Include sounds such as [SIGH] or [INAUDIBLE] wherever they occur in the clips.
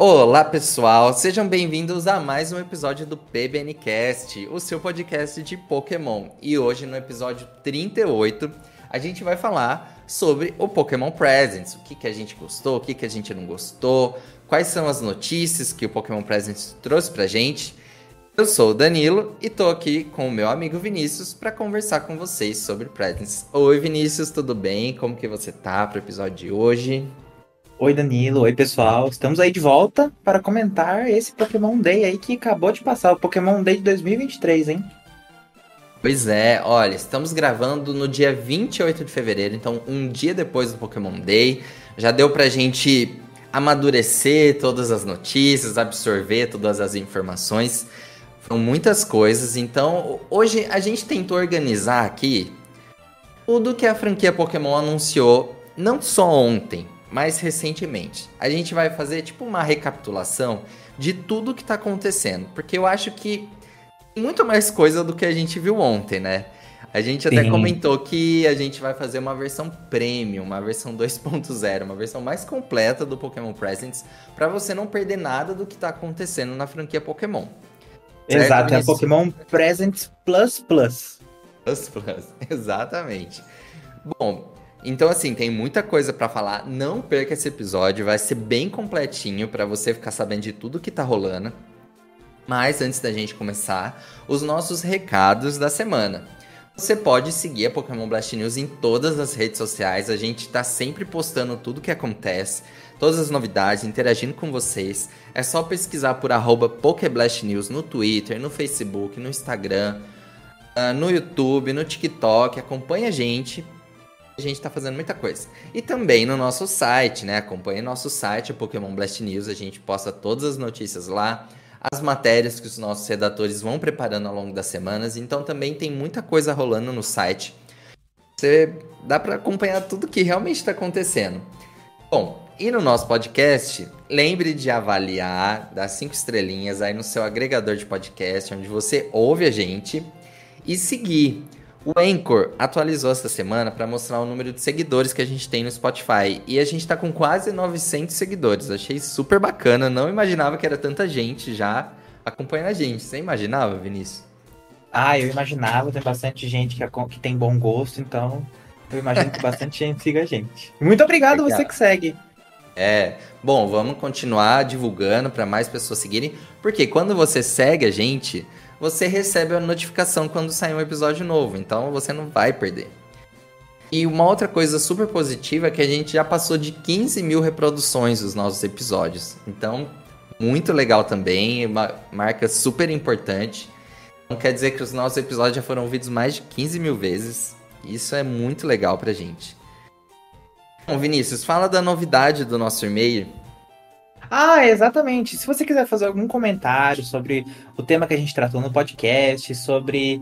Olá pessoal, sejam bem-vindos a mais um episódio do PBNcast, o seu podcast de Pokémon. E hoje no episódio 38 a gente vai falar sobre o Pokémon Presents, o que, que a gente gostou, o que, que a gente não gostou, quais são as notícias que o Pokémon Presents trouxe pra gente. Eu sou o Danilo e tô aqui com o meu amigo Vinícius para conversar com vocês sobre Presents. Oi Vinícius, tudo bem? Como que você tá pro episódio de hoje? Oi Danilo, oi pessoal, estamos aí de volta para comentar esse Pokémon Day aí que acabou de passar, o Pokémon Day de 2023, hein? Pois é, olha, estamos gravando no dia 28 de fevereiro, então um dia depois do Pokémon Day. Já deu pra gente amadurecer todas as notícias, absorver todas as informações. Foram muitas coisas, então hoje a gente tentou organizar aqui tudo que a franquia Pokémon anunciou, não só ontem, mais recentemente. A gente vai fazer tipo uma recapitulação de tudo que tá acontecendo, porque eu acho que tem muito mais coisa do que a gente viu ontem, né? A gente até Sim. comentou que a gente vai fazer uma versão premium, uma versão [LAUGHS] 2.0, uma versão mais completa do Pokémon Presents, para você não perder nada do que tá acontecendo na franquia Pokémon. Certo? Exato, é Pokémon Presents Plus Plus. Plus Plus, [LAUGHS] exatamente. Bom, então, assim, tem muita coisa para falar. Não perca esse episódio, vai ser bem completinho para você ficar sabendo de tudo que tá rolando. Mas antes da gente começar, os nossos recados da semana. Você pode seguir a Pokémon Blast News em todas as redes sociais. A gente está sempre postando tudo que acontece, todas as novidades, interagindo com vocês. É só pesquisar por arroba News no Twitter, no Facebook, no Instagram, ah, no YouTube, no TikTok. Acompanhe a gente a gente está fazendo muita coisa. E também no nosso site, né? Acompanhe nosso site, o Pokémon Blast News. A gente posta todas as notícias lá, as matérias que os nossos redatores vão preparando ao longo das semanas. Então também tem muita coisa rolando no site. Você dá para acompanhar tudo que realmente está acontecendo. Bom, e no nosso podcast, lembre de avaliar, dar cinco estrelinhas aí no seu agregador de podcast, onde você ouve a gente, e seguir. O Anchor atualizou essa semana para mostrar o número de seguidores que a gente tem no Spotify. E a gente está com quase 900 seguidores. Achei super bacana. Não imaginava que era tanta gente já acompanhando a gente. Você imaginava, Vinícius? Ah, eu imaginava. Tem bastante gente que, que tem bom gosto, então eu imagino que bastante [LAUGHS] gente siga a gente. Muito obrigado Legal. você que segue. É, bom, vamos continuar divulgando para mais pessoas seguirem, porque quando você segue a gente, você recebe a notificação quando sair um episódio novo, então você não vai perder. E uma outra coisa super positiva é que a gente já passou de 15 mil reproduções dos nossos episódios. Então, muito legal também, uma marca super importante. Então, quer dizer que os nossos episódios já foram ouvidos mais de 15 mil vezes. Isso é muito legal pra gente. Bom, Vinícius, fala da novidade do nosso e-mail ah, exatamente. Se você quiser fazer algum comentário sobre o tema que a gente tratou no podcast, sobre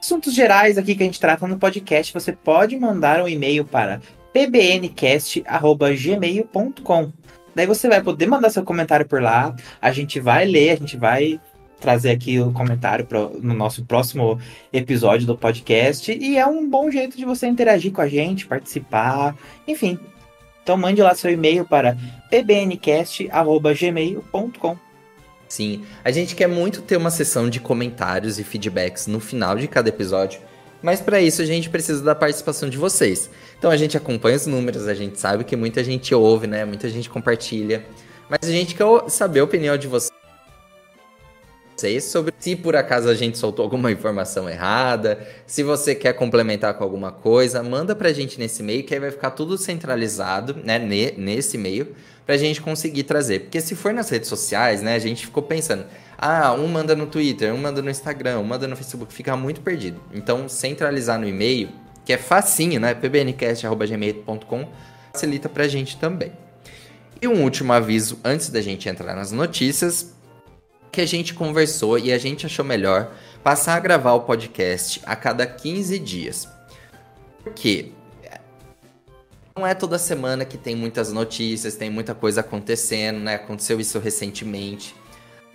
assuntos gerais aqui que a gente trata no podcast, você pode mandar um e-mail para pbncast@gmail.com. Daí você vai poder mandar seu comentário por lá, a gente vai ler, a gente vai trazer aqui o comentário pro, no nosso próximo episódio do podcast e é um bom jeito de você interagir com a gente, participar, enfim, então mande lá seu e-mail para pbncast.gmail.com. Sim, a gente quer muito ter uma sessão de comentários e feedbacks no final de cada episódio, mas para isso a gente precisa da participação de vocês. Então a gente acompanha os números, a gente sabe que muita gente ouve, né? Muita gente compartilha, mas a gente quer saber a opinião de vocês vocês sobre se por acaso a gente soltou alguma [LAUGHS] informação errada, se você quer complementar com alguma coisa, manda pra gente nesse e-mail que aí vai ficar tudo centralizado, né, nesse e-mail, pra gente conseguir trazer. Porque se for nas redes sociais, né, a gente ficou pensando, ah, um manda no Twitter, um manda no Instagram, um manda no Facebook, fica muito perdido. Então, centralizar no e-mail, que é facinho, né, pbncast.gmail.com, facilita pra gente também. E um último aviso antes da gente entrar nas notícias, que a gente conversou e a gente achou melhor passar a gravar o podcast a cada 15 dias. Por quê? Não é toda semana que tem muitas notícias, tem muita coisa acontecendo, né? Aconteceu isso recentemente.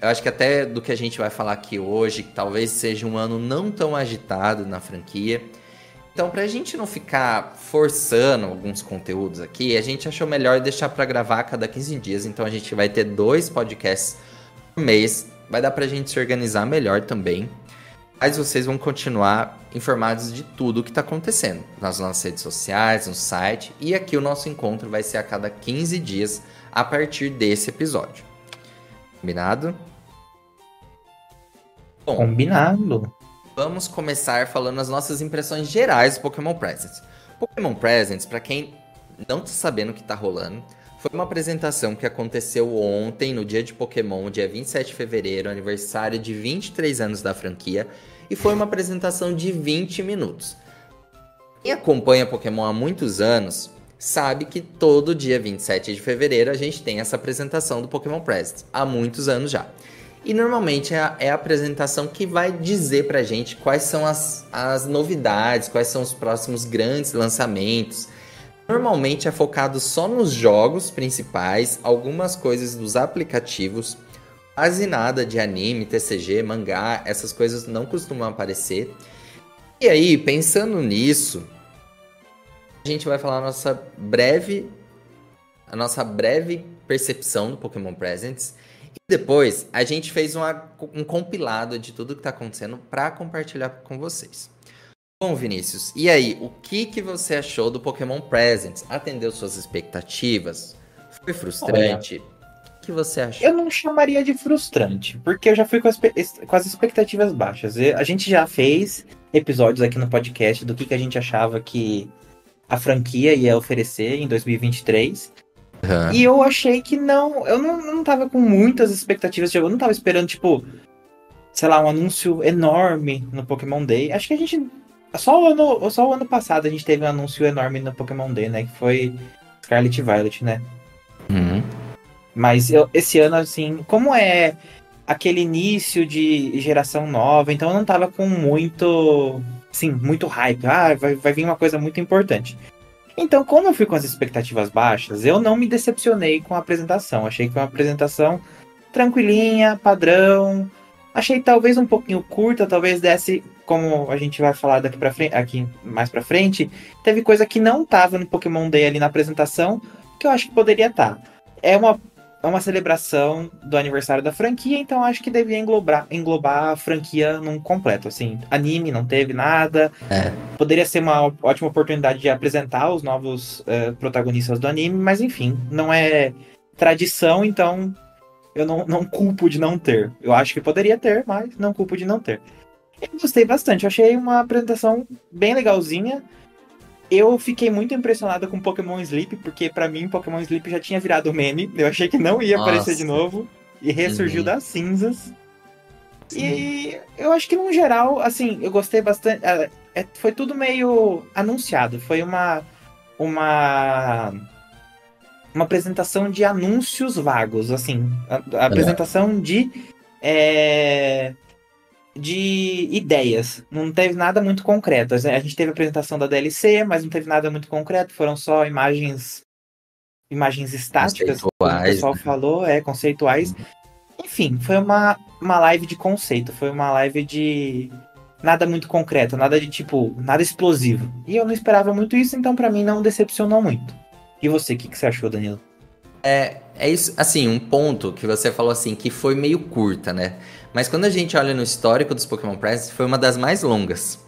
Eu acho que até do que a gente vai falar aqui hoje, que talvez seja um ano não tão agitado na franquia. Então, pra gente não ficar forçando alguns conteúdos aqui, a gente achou melhor deixar para gravar a cada 15 dias. Então, a gente vai ter dois podcasts mês. Vai dar pra gente se organizar melhor também. Mas vocês vão continuar informados de tudo o que está acontecendo nas nossas redes sociais, no site. E aqui o nosso encontro vai ser a cada 15 dias a partir desse episódio. Combinado? Bom, Combinado. Vamos começar falando as nossas impressões gerais do Pokémon Presents. Pokémon Presents, para quem não tá sabendo o que tá rolando, foi uma apresentação que aconteceu ontem, no dia de Pokémon, dia 27 de fevereiro, aniversário de 23 anos da franquia, e foi uma apresentação de 20 minutos. Quem acompanha Pokémon há muitos anos sabe que todo dia 27 de fevereiro a gente tem essa apresentação do Pokémon Presents, há muitos anos já. E normalmente é a, é a, apresentação que vai dizer pra gente quais são as, as novidades, quais são os próximos grandes lançamentos. Normalmente é focado só nos jogos principais, algumas coisas dos aplicativos, quase nada de anime, TCG, mangá, essas coisas não costumam aparecer. E aí, pensando nisso, a gente vai falar a nossa breve a nossa breve percepção do Pokémon Presents depois, a gente fez uma, um compilado de tudo que está acontecendo para compartilhar com vocês. Bom, Vinícius, e aí, o que, que você achou do Pokémon Presents? Atendeu suas expectativas? Foi frustrante? Olha, o que você achou? Eu não chamaria de frustrante, porque eu já fui com as, com as expectativas baixas. A gente já fez episódios aqui no podcast do que, que a gente achava que a franquia ia oferecer em 2023. Uhum. E eu achei que não. Eu não, não tava com muitas expectativas. Tipo, eu não tava esperando, tipo, sei lá, um anúncio enorme no Pokémon Day. Acho que a gente. Só o ano, só o ano passado a gente teve um anúncio enorme no Pokémon Day, né? Que foi Scarlet Violet, né? Uhum. Mas eu, esse ano, assim, como é aquele início de geração nova, então eu não tava com muito. Sim, muito hype. Ah, vai, vai vir uma coisa muito importante. Então, como eu fui com as expectativas baixas, eu não me decepcionei com a apresentação. Achei que foi uma apresentação tranquilinha, padrão. Achei talvez um pouquinho curta, talvez desse, como a gente vai falar daqui para frente, aqui mais para frente, teve coisa que não tava no Pokémon Day ali na apresentação, que eu acho que poderia estar. Tá. É uma é uma celebração do aniversário da franquia, então acho que devia englobar, englobar a franquia num completo. Assim, anime não teve nada. É. Poderia ser uma ótima oportunidade de apresentar os novos uh, protagonistas do anime, mas enfim, não é tradição, então eu não, não culpo de não ter. Eu acho que poderia ter, mas não culpo de não ter. Eu gostei bastante, eu achei uma apresentação bem legalzinha. Eu fiquei muito impressionado com Pokémon Sleep, porque para mim Pokémon Sleep já tinha virado meme. Eu achei que não ia Nossa. aparecer de novo. E ressurgiu uhum. das cinzas. Sim. E eu acho que, no geral, assim, eu gostei bastante. É, é, foi tudo meio anunciado. Foi uma. Uma. Uma apresentação de anúncios vagos, assim. A, a apresentação de. É, de ideias. Não teve nada muito concreto. A gente teve a apresentação da DLC, mas não teve nada muito concreto. Foram só imagens imagens estáticas, como o pessoal né? falou, é, conceituais. Enfim, foi uma, uma live de conceito, foi uma live de nada muito concreto, nada de tipo, nada explosivo. E eu não esperava muito isso, então para mim não decepcionou muito. E você, o que, que você achou, Danilo? É, é isso, assim, um ponto que você falou assim, que foi meio curta, né? Mas quando a gente olha no histórico dos Pokémon Press, foi uma das mais longas.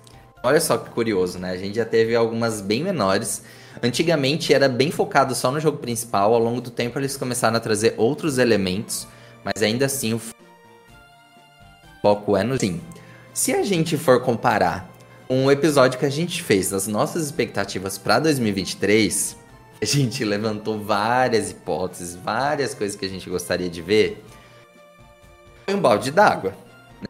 Olha só que curioso, né? A gente já teve algumas bem menores. Antigamente era bem focado só no jogo principal, ao longo do tempo eles começaram a trazer outros elementos, mas ainda assim o foco é no sim. Se a gente for comparar um episódio que a gente fez das nossas expectativas para 2023, a gente levantou várias hipóteses, várias coisas que a gente gostaria de ver foi um balde d'água.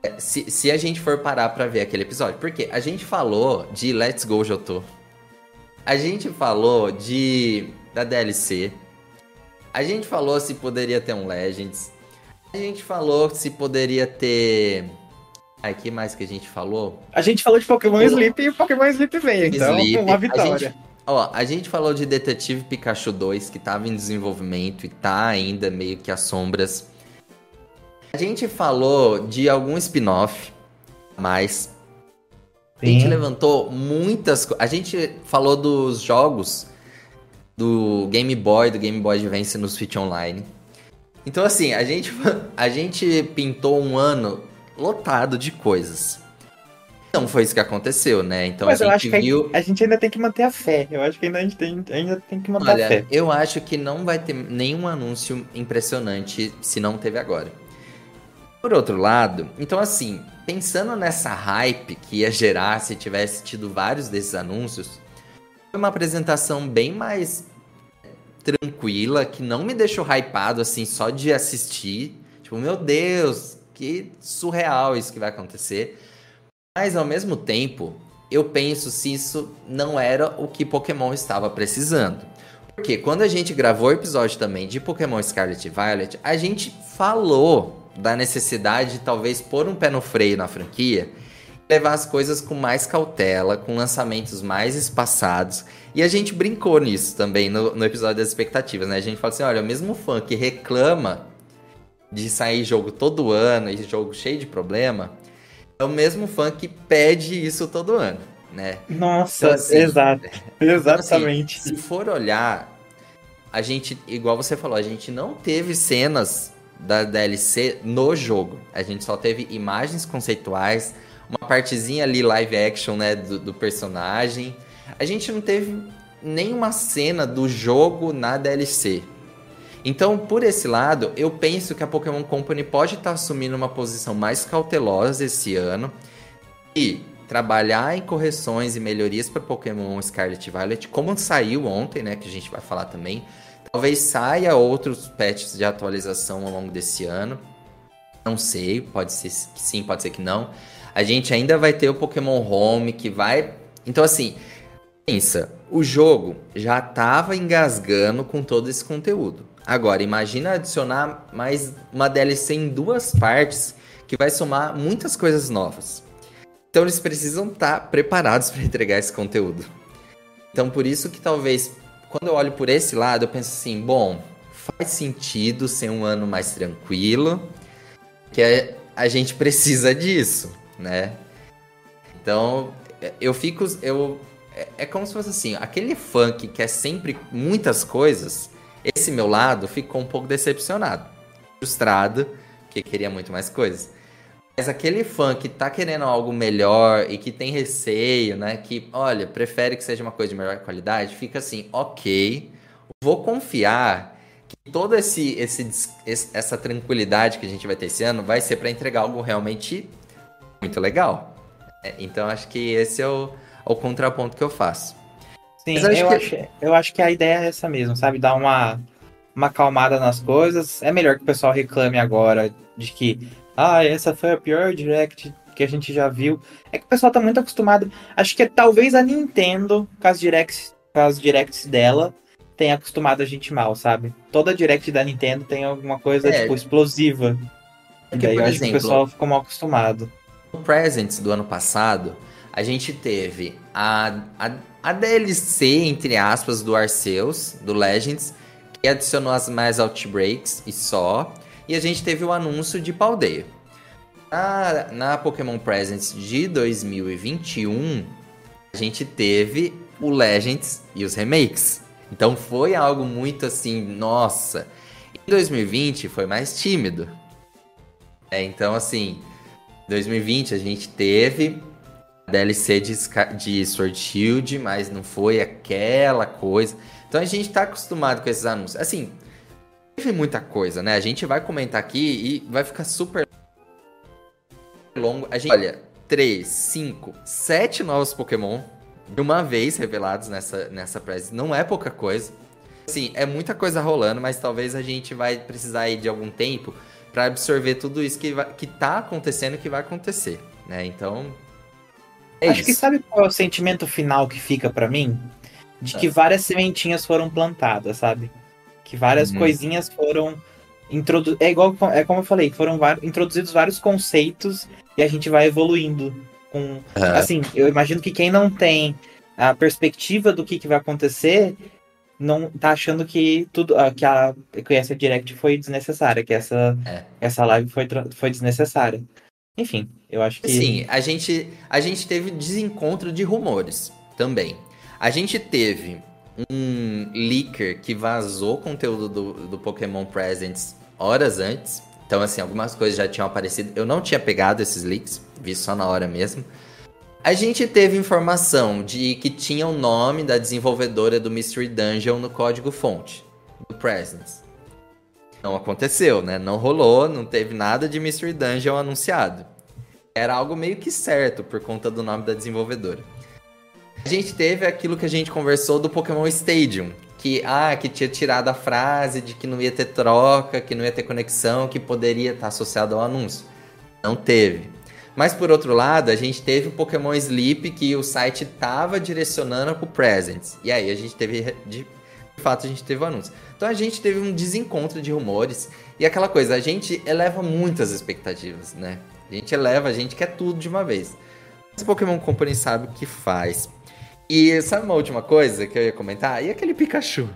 Né? Se, se a gente for parar pra ver aquele episódio. Porque a gente falou de Let's Go Jotô. A gente falou de da DLC. A gente falou se poderia ter um Legends. A gente falou se poderia ter. Ai, que mais que a gente falou? A gente falou de Pokémon Sleep e Pokémon Sleep veio, então Sleep. uma vitória. A gente, ó, a gente falou de Detetive Pikachu 2, que tava em desenvolvimento e tá ainda meio que às sombras. A gente falou de algum spin-off, mas A gente levantou muitas A gente falou dos jogos do Game Boy, do Game Boy Advance no Switch Online. Então, assim, a gente, [LAUGHS] a gente pintou um ano lotado de coisas. Não foi isso que aconteceu, né? Então Mas a gente viu. A gente ainda tem que manter a fé. Eu acho que ainda a gente tem, ainda tem que manter Olha, a fé. Eu acho que não vai ter nenhum anúncio impressionante se não teve agora. Por outro lado, então assim, pensando nessa hype que ia gerar se tivesse tido vários desses anúncios, foi uma apresentação bem mais tranquila, que não me deixou hypado assim só de assistir. Tipo, meu Deus, que surreal isso que vai acontecer. Mas ao mesmo tempo, eu penso se isso não era o que Pokémon estava precisando. Porque quando a gente gravou o episódio também de Pokémon Scarlet e Violet, a gente falou da necessidade de talvez pôr um pé no freio na franquia levar as coisas com mais cautela, com lançamentos mais espaçados. E a gente brincou nisso também no, no episódio das expectativas, né? A gente fala assim: olha, o mesmo fã que reclama de sair jogo todo ano e jogo cheio de problema, é o mesmo fã que pede isso todo ano, né? Nossa, então, assim, exato. [LAUGHS] Exatamente. Então, assim, se for olhar, a gente, igual você falou, a gente não teve cenas da DLC no jogo. A gente só teve imagens conceituais, uma partezinha ali live action, né, do, do personagem. A gente não teve nenhuma cena do jogo na DLC. Então, por esse lado, eu penso que a Pokémon Company pode estar tá assumindo uma posição mais cautelosa esse ano e trabalhar em correções e melhorias para Pokémon Scarlet e Violet, como saiu ontem, né, que a gente vai falar também. Talvez saia outros patches de atualização ao longo desse ano. Não sei, pode ser que sim, pode ser que não. A gente ainda vai ter o Pokémon Home que vai. Então, assim, pensa, o jogo já estava engasgando com todo esse conteúdo. Agora, imagina adicionar mais uma DLC em duas partes que vai somar muitas coisas novas. Então eles precisam estar tá preparados [LAUGHS] para entregar esse conteúdo. Então por isso que talvez quando eu olho por esse lado, eu penso assim, bom, faz sentido ser um ano mais tranquilo, que é, a gente [LAUGHS] precisa disso, né? Então, eu fico eu é, é como se fosse assim, aquele fã que quer sempre muitas coisas, esse meu lado ficou um pouco decepcionado, frustrado, que queria muito mais coisas. Mas aquele fã que tá querendo algo melhor e que tem receio, né? Que, olha, prefere que seja uma coisa de melhor qualidade, fica assim, ok, vou confiar que toda esse, esse, essa tranquilidade que a gente vai ter esse ano vai ser para entregar algo realmente muito legal. É, então acho que esse é o, o contraponto que eu faço. Sim, eu, acho, que... acho, eu acho que a ideia é essa mesmo, sabe? Dar uma, uma acalmada nas coisas. É melhor que o pessoal reclame agora de que, ah, essa foi a pior direct que a gente já viu. É que o pessoal tá muito acostumado. Acho que é, talvez a Nintendo, com as directs, com as directs dela, tenha acostumado a gente mal, sabe? Toda direct da Nintendo tem alguma coisa, é. tipo, explosiva. Porque, daí eu acho exemplo, que o pessoal ficou mal acostumado. No Presents do ano passado, a gente teve a, a, a DLC, entre aspas, do Arceus, do Legends, que adicionou as mais Outbreaks e só. E a gente teve o anúncio de Paldeia. Na, na Pokémon Presents de 2021, a gente teve o Legends e os remakes. Então foi algo muito assim, nossa. Em 2020 foi mais tímido. É, então, assim, 2020 a gente teve DLC de, de Sword Shield, mas não foi aquela coisa. Então a gente tá acostumado com esses anúncios. Assim, teve muita coisa, né? A gente vai comentar aqui e vai ficar super longo. A gente, olha, 3, 5, 7 novos Pokémon de uma vez revelados nessa, nessa press. Não é pouca coisa. Assim, é muita coisa rolando, mas talvez a gente vai precisar aí de algum tempo para absorver tudo isso que, vai, que tá acontecendo e que vai acontecer, né? Então. É Acho isso. que sabe qual é o sentimento final que fica para mim? De que ah. várias sementinhas foram plantadas, sabe? Que várias uhum. coisinhas foram introduzidas. É igual é como eu falei, foram introduzidos vários conceitos e a gente vai evoluindo. Com... Uhum. Assim, eu imagino que quem não tem a perspectiva do que, que vai acontecer não tá achando que tudo ah, que a que essa direct foi desnecessária, que essa é. essa live foi foi desnecessária. Enfim, eu acho que. Sim, a gente, a gente teve desencontro de rumores também. A gente teve um leaker que vazou conteúdo do, do Pokémon Presents horas antes. Então, assim, algumas coisas já tinham aparecido. Eu não tinha pegado esses leaks, vi só na hora mesmo. A gente teve informação de que tinha o nome da desenvolvedora do Mystery Dungeon no código-fonte do Presents. Não aconteceu, né? Não rolou, não teve nada de Mystery Dungeon anunciado. Era algo meio que certo por conta do nome da desenvolvedora. A gente teve aquilo que a gente conversou do Pokémon Stadium, que ah, que tinha tirado a frase de que não ia ter troca, que não ia ter conexão, que poderia estar associado ao anúncio. Não teve. Mas por outro lado, a gente teve o Pokémon Sleep que o site tava direcionando pro Presents. E aí a gente teve de fato a gente teve o anúncio. Então a gente teve um desencontro de rumores e aquela coisa, a gente eleva muitas expectativas, né? A gente eleva, a gente quer tudo de uma vez. Mas o Pokémon Company sabe o que faz. E sabe uma última coisa que eu ia comentar? E aquele Pikachu?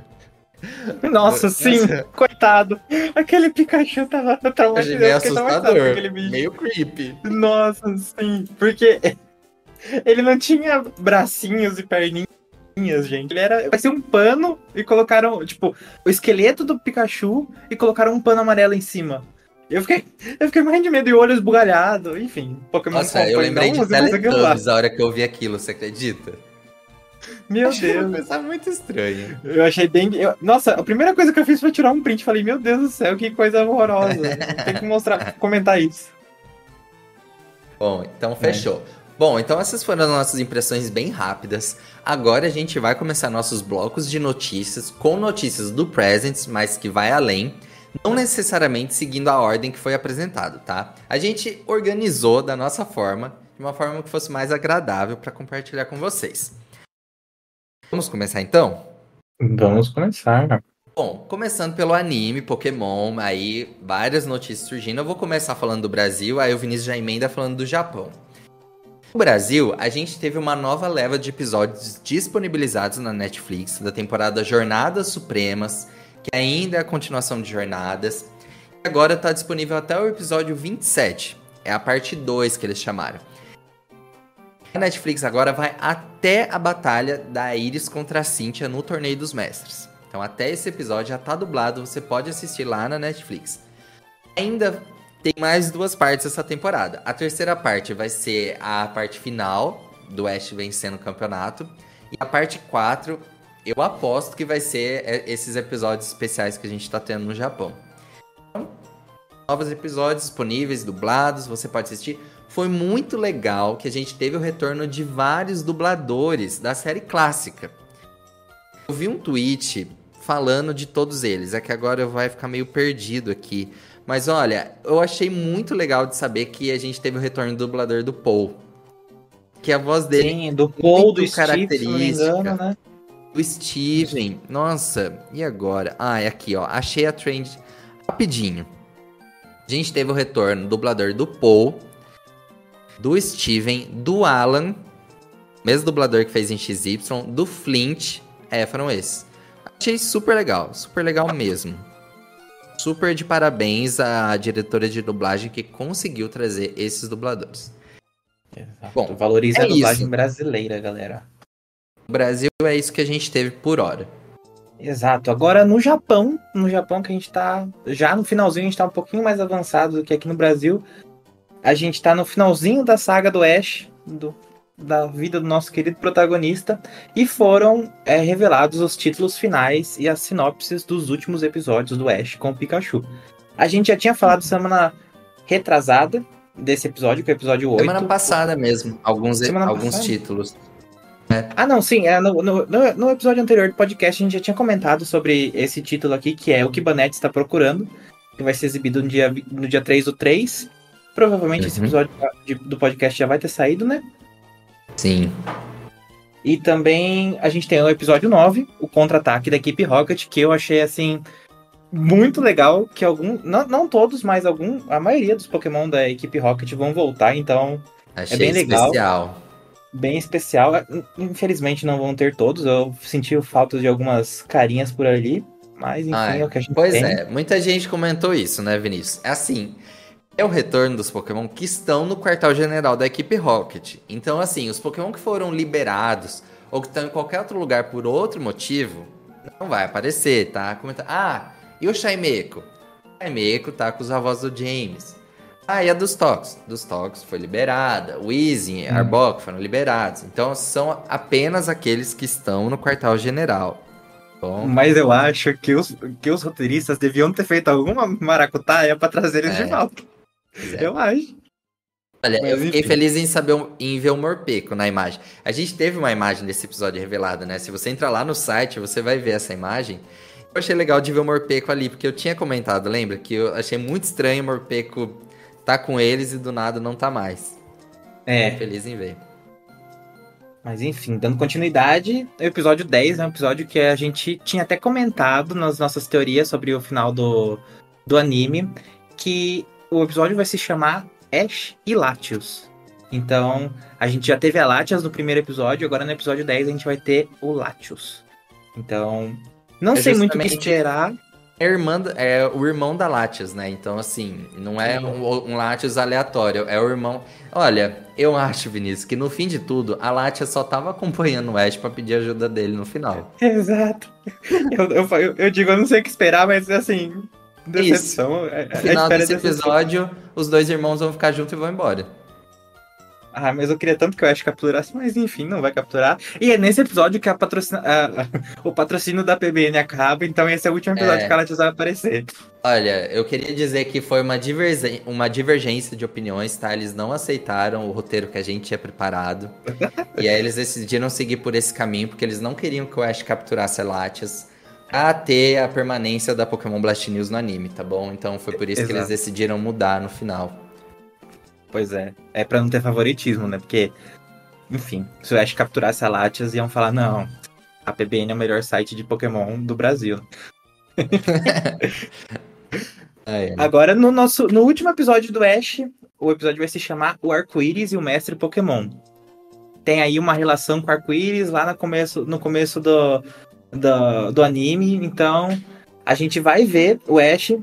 [LAUGHS] Nossa, sim, coitado. Aquele Pikachu tava traumatizado. Meio assustador, meio creepy. Nossa, sim, porque [LAUGHS] ele não tinha bracinhos e perninhas, gente. Ele era. Vai ser um pano e colocaram, tipo, o esqueleto do Pikachu e colocaram um pano amarelo em cima. Eu fiquei, eu fiquei morrendo de medo e olho esbugalhado. Enfim, Pokémon Nossa, eu lembrei de Teletubbies a hora que eu vi aquilo, você acredita? Meu Achei Deus. Uma coisa muito estranha. Eu achei bem. Eu... Nossa, a primeira coisa que eu fiz foi tirar um print. Falei, meu Deus do céu, que coisa horrorosa. Tem que mostrar, comentar isso. Bom, então fechou. É. Bom, então essas foram as nossas impressões bem rápidas. Agora a gente vai começar nossos blocos de notícias com notícias do Presents, mas que vai além. Não necessariamente seguindo a ordem que foi apresentado, tá? A gente organizou da nossa forma, de uma forma que fosse mais agradável para compartilhar com vocês. Vamos começar então? Vamos começar. Bom, começando pelo anime, Pokémon, aí várias notícias surgindo. Eu vou começar falando do Brasil, aí o Vinícius já emenda falando do Japão. No Brasil, a gente teve uma nova leva de episódios disponibilizados na Netflix da temporada Jornadas Supremas, que ainda é a continuação de Jornadas. E agora está disponível até o episódio 27. É a parte 2 que eles chamaram. A Netflix agora vai até a batalha da Iris contra a Cynthia no Torneio dos Mestres. Então até esse episódio já tá dublado, você pode assistir lá na Netflix. Ainda tem mais duas partes essa temporada. A terceira parte vai ser a parte final do Ash vencendo o campeonato. E a parte 4, eu aposto que vai ser é, esses episódios especiais que a gente tá tendo no Japão. Então, novos episódios disponíveis, dublados, você pode assistir foi muito legal que a gente teve o retorno de vários dubladores da série clássica. Eu vi um tweet falando de todos eles, é que agora vai ficar meio perdido aqui. Mas olha, eu achei muito legal de saber que a gente teve o retorno do dublador do Paul. Que a voz dele Sim, do Paul, do característica. Steve, engano, né? Do Steven. Nossa, e agora? Ah, é aqui, ó. Achei a trend rapidinho. A gente teve o retorno do dublador do Paul do Steven, do Alan, mesmo dublador que fez em XY, do Flint. É, foram esses. Achei super legal, super legal mesmo. Super de parabéns à diretora de dublagem que conseguiu trazer esses dubladores. Exato. Bom, valoriza é a dublagem isso. brasileira, galera. O Brasil é isso que a gente teve por hora. Exato. Agora no Japão, no Japão que a gente tá já no finalzinho, a gente tá um pouquinho mais avançado do que aqui no Brasil a gente tá no finalzinho da saga do Ash, do, da vida do nosso querido protagonista, e foram é, revelados os títulos finais e as sinopses dos últimos episódios do Ash com o Pikachu. A gente já tinha falado semana retrasada desse episódio, que é o episódio 8. Semana passada mesmo, alguns, semana alguns passada? títulos. É. Ah, não, sim. É, no, no, no, episódio anterior do podcast, a gente já tinha comentado sobre esse título aqui, que é O que Banete está procurando, que vai ser exibido no dia, no dia 3 do 3. Provavelmente uhum. esse episódio de, do podcast já vai ter saído, né? Sim. E também a gente tem o episódio 9, o contra-ataque da equipe Rocket, que eu achei assim muito legal que algum, não, não todos, mas algum, a maioria dos Pokémon da equipe Rocket vão voltar, então achei é bem legal. Especial. Bem especial. Infelizmente não vão ter todos, eu senti falta de algumas carinhas por ali, mas enfim, Ai, é o que a gente pois tem. Pois é, muita gente comentou isso, né, Vinícius? É assim, é o retorno dos Pokémon que estão no quartel general da equipe Rocket. Então, assim, os Pokémon que foram liberados ou que estão em qualquer outro lugar por outro motivo, não vai aparecer, tá? Comenta... Ah, e o Shaimeko? O Shaimeko tá com os avós do James. Ah, e a dos Tox? Dos Tox foi liberada. O Easy, hum. Arbok foram liberados. Então, são apenas aqueles que estão no quartel general. Bom. Mas eu acho que os, que os roteiristas deviam ter feito alguma maracutaia para trazer eles é. de volta. É. Eu acho. Olha, Mas, eu fiquei feliz em saber em ver o Morpeco na imagem. A gente teve uma imagem desse episódio revelada, né? Se você entrar lá no site, você vai ver essa imagem. Eu achei legal de ver o Morpeco ali, porque eu tinha comentado, lembra? Que eu achei muito estranho o Morpeco tá com eles e do nada não tá mais. É. Fiquei feliz em ver. Mas enfim, dando continuidade, o episódio 10 é um episódio que a gente tinha até comentado nas nossas teorias sobre o final do, do anime, que o episódio vai se chamar Ash e Latios. Então, a gente já teve a Latias no primeiro episódio, agora no episódio 10 a gente vai ter o Latios. Então, não é sei muito o que esperar. É, irmã, é o irmão da Latias, né? Então, assim, não é um, um Latios aleatório, é o irmão. Olha, eu acho, Vinícius, que no fim de tudo, a Latias só tava acompanhando o Ash pra pedir ajuda dele no final. [LAUGHS] Exato. eu, eu, eu, eu digo, eu não sei o que esperar, mas assim, Decepção. Isso. É, no final desse episódio, os dois irmãos vão ficar juntos e vão embora. Ah, mas eu queria tanto que o Ash capturasse, mas enfim, não vai capturar. E é nesse episódio que a patrocina, a, a, o patrocínio da PBN acaba, então esse é o último episódio é. que ela vai aparecer. Olha, eu queria dizer que foi uma, divergência, uma divergência de opiniões, tá? Eles não aceitaram o roteiro que a gente tinha preparado. [LAUGHS] e aí eles decidiram seguir por esse caminho, porque eles não queriam que o Ash capturasse a Latias a ter a permanência da Pokémon Blast News no anime, tá bom? Então foi por isso Exato. que eles decidiram mudar no final. Pois é. É pra não ter favoritismo, né? Porque, enfim, se o Ash capturasse a Latias, iam falar, não, a PBN é o melhor site de Pokémon do Brasil. [LAUGHS] é. Agora, no, nosso, no último episódio do Ash, o episódio vai se chamar O Arco-Íris e o Mestre Pokémon. Tem aí uma relação com o Arco-Íris lá no começo, no começo do, do, do anime. Então, a gente vai ver o Ash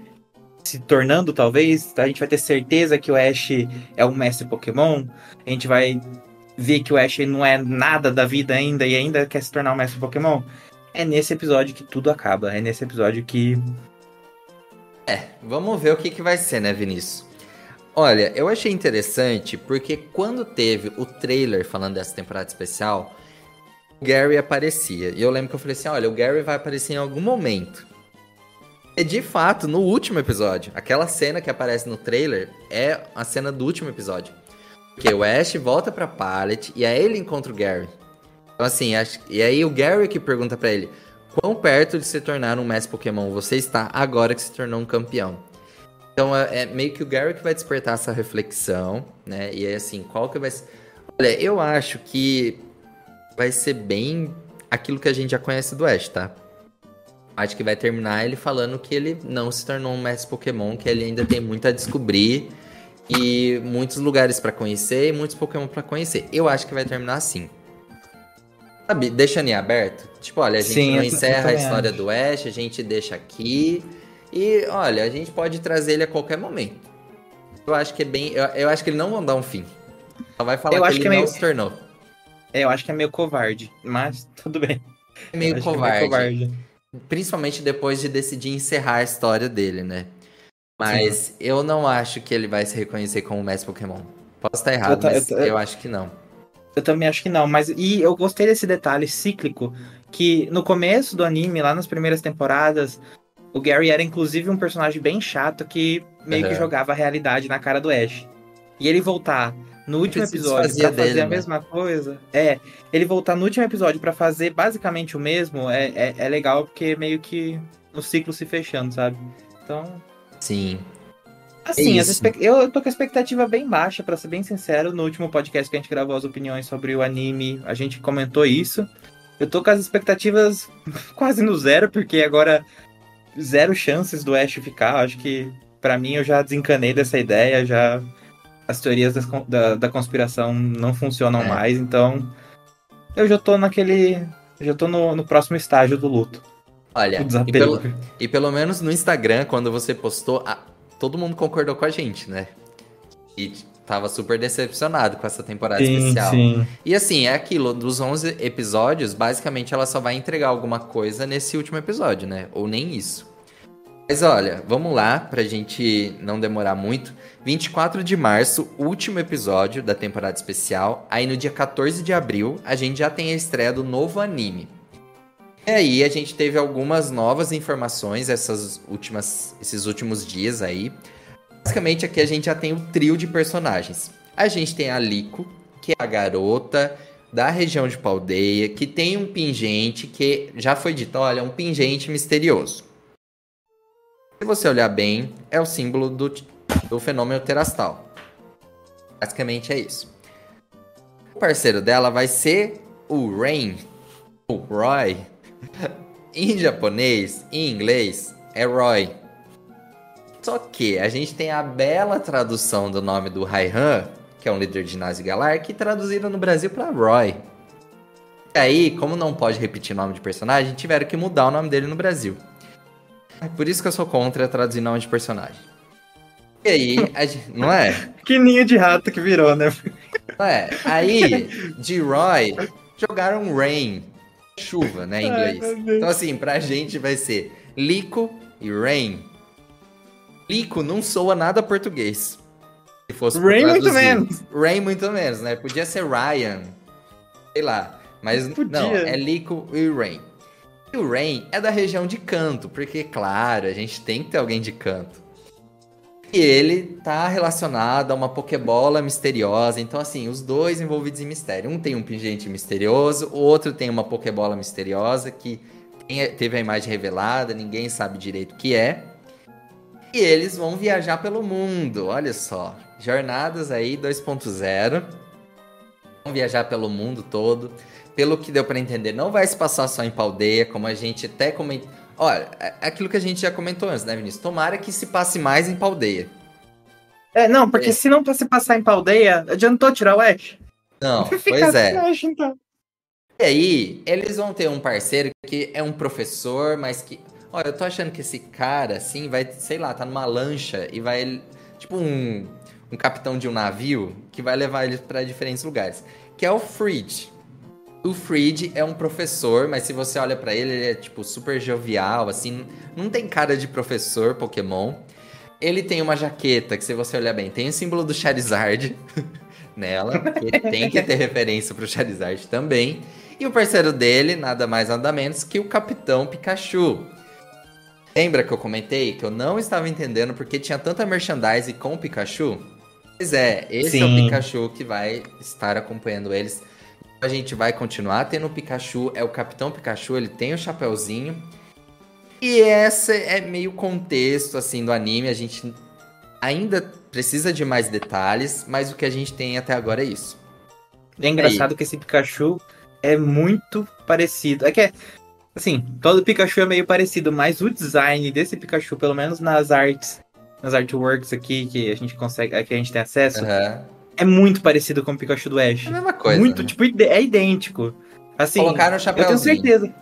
se tornando, talvez. A gente vai ter certeza que o Ash é um mestre Pokémon. A gente vai ver que o Ash não é nada da vida ainda e ainda quer se tornar um mestre Pokémon. É nesse episódio que tudo acaba. É nesse episódio que. É, vamos ver o que, que vai ser, né, Vinícius? Olha, eu achei interessante porque quando teve o trailer falando dessa temporada especial, Gary aparecia. E eu lembro que eu falei assim: olha, o Gary vai aparecer em algum momento. E de fato, no último episódio, aquela cena que aparece no trailer é a cena do último episódio. Porque o Ash volta pra Pallet e aí ele encontra o Gary. Então, assim, acho... e aí o Gary que pergunta para ele: quão perto de se tornar um mestre Pokémon você está agora que se tornou um campeão? Então é, é meio que o Gary que vai despertar essa reflexão, né? E aí, assim, qual que vai. Olha, eu acho que vai ser bem aquilo que a gente já conhece do Ash, tá? Acho que vai terminar ele falando que ele não se tornou um mestre Pokémon, que ele ainda tem muito a descobrir e muitos lugares para conhecer e muitos Pokémon para conhecer. Eu acho que vai terminar assim. Sabe, deixando em aberto. Tipo, olha, a gente Sim, não encerra a história acho. do Ash, a gente deixa aqui. E, olha, a gente pode trazer ele a qualquer momento. Eu acho que é bem. Eu, eu acho que ele não vai dar um fim. Só vai falar eu que ele que é não meio... se tornou. É, eu acho que é meio covarde, mas [LAUGHS] tudo bem. É meio, covarde, é meio covarde. Principalmente depois de decidir encerrar a história dele, né? Mas Sim. eu não acho que ele vai se reconhecer como mestre Pokémon. Posso estar errado, eu mas eu, eu acho que não. Eu também acho que não, mas e eu gostei desse detalhe cíclico que no começo do anime, lá nas primeiras temporadas, o Gary era inclusive um personagem bem chato que meio uhum. que jogava a realidade na cara do Ash. E ele voltar no último episódio pra fazer dele, a mesma coisa. É, ele voltar no último episódio para fazer basicamente o mesmo é, é, é, legal porque meio que o ciclo se fechando, sabe? Então. Sim. Assim, é eu, eu tô com a expectativa bem baixa, para ser bem sincero. No último podcast que a gente gravou as opiniões sobre o anime, a gente comentou isso. Eu tô com as expectativas [LAUGHS] quase no zero, porque agora zero chances do Ash ficar. Acho que para mim eu já desencanei dessa ideia, já as teorias das, da, da conspiração não funcionam é. mais, então eu já tô naquele. Já tô no, no próximo estágio do luto. Olha, e pelo, e pelo, menos no Instagram, quando você postou, a, todo mundo concordou com a gente, né? E tava super decepcionado com essa temporada Sim, especial. sim. E assim, é aquilo, dos 11 episódios, basicamente ela só vai entregar alguma coisa nesse último episódio, né? Ou nem isso. Mas olha, vamos lá, pra gente não demorar muito. 24 de março, último episódio da temporada especial. Aí no dia 14 de abril, a gente já tem a estreia do novo anime. E aí a gente teve algumas novas informações essas últimas, esses últimos dias aí. Basicamente aqui a gente já tem o trio de personagens. A gente tem a Liko, que é a garota da região de Paldeia, que tem um pingente que já foi dito, olha, um pingente misterioso. Se você olhar bem, é o símbolo do, do fenômeno terastal. Basicamente é isso. O parceiro dela vai ser o Rain, o Roy. [LAUGHS] em japonês, em inglês, é Roy. Só que a gente tem a bela tradução do nome do Raihan, que é um líder de ginásio galar, que traduziram no Brasil para Roy. E aí, como não pode repetir nome de personagem, tiveram que mudar o nome dele no Brasil. É por isso que eu sou contra traduzir nome de personagem. E aí, gente, não é? [LAUGHS] Que ninho de rato que virou, né? É? Aí, de Roy, jogaram Rain, chuva, né, em Ai, inglês. Deus. Então, assim, pra gente vai ser Lico e Rain. Lico não soa nada português. Se fosse Rain muito menos. Rain muito menos, né? Podia ser Ryan. Sei lá. Mas Podia. não, é Lico e Rain. E o Rain é da região de canto, porque, claro, a gente tem que ter alguém de canto. E ele tá relacionado a uma Pokébola misteriosa. Então, assim, os dois envolvidos em mistério. Um tem um pingente misterioso, o outro tem uma Pokébola misteriosa que tem- teve a imagem revelada, ninguém sabe direito o que é. E eles vão viajar pelo mundo, olha só. Jornadas aí 2.0. Vão viajar pelo mundo todo. Pelo que deu pra entender, não vai se passar só em Paldeia, como a gente até comentou. Olha, é aquilo que a gente já comentou antes, né, Vinícius? Tomara que se passe mais em Paldeia. É, não, porque É. se não se passar em paldeia, adiantou tirar o Ash? Não, [LAUGHS] pois é. Ash, então. E aí, eles vão ter um parceiro que é um professor, mas que. Olha, eu tô achando que esse cara, assim, vai, sei lá, tá numa lancha e vai. Tipo um, um capitão de um navio que vai levar eles pra diferentes lugares. Que é o Fridge. O Fridge é um professor, mas se você olha pra ele, ele é, tipo, super jovial, assim. Não tem cara de professor Pokémon. Ele tem uma jaqueta que, se você olhar bem, tem o símbolo do Charizard [LAUGHS] nela. Que tem que ter referência pro Charizard também. E o parceiro dele, nada mais nada menos que o Capitão Pikachu. Lembra que eu comentei que eu não estava entendendo porque tinha tanta merchandise com o Pikachu? Pois é, esse é o Sim. Pikachu que vai estar acompanhando eles. A gente vai continuar tendo o Pikachu, é o Capitão Pikachu, ele tem o chapéuzinho. E esse é meio contexto assim do anime, a gente ainda precisa de mais detalhes, mas o que a gente tem até agora é isso. É engraçado que esse Pikachu é muito parecido. É que é. Assim, todo Pikachu é meio parecido, mas o design desse Pikachu, pelo menos nas artes, nas artworks aqui que a gente consegue, que a gente tem acesso, Aham. É muito parecido com o Pikachu do Ash. É a mesma coisa. muito, né? tipo, é idêntico. Assim, Colocaram o eu tenho certeza.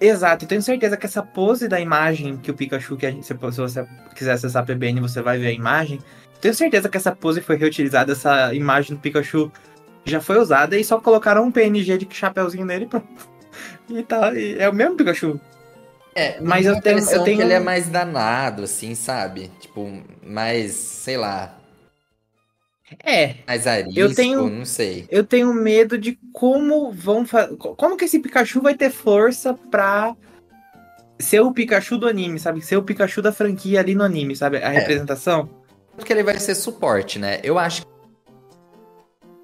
Exato, eu tenho certeza que essa pose da imagem que o Pikachu, que gente, se você quiser acessar a PBN, você vai ver a imagem. Tenho certeza que essa pose foi reutilizada, essa imagem do Pikachu já foi usada e só colocaram um PNG de chapéuzinho nele e pronto. [LAUGHS] E tá, e é o mesmo Pikachu. É, Mas eu tenho- tenho, eu tenho- que ele é mais danado, assim, sabe? Tipo, mais, sei lá, É, mais arisco, Eu tenho- não sei. eu tenho medo de como vão fazer. Como que esse Pikachu vai ter força pra ser o Pikachu do anime, sabe? Ser o Pikachu da franquia ali no anime, sabe? A representação. Porque ele vai ser suporte, né? Eu acho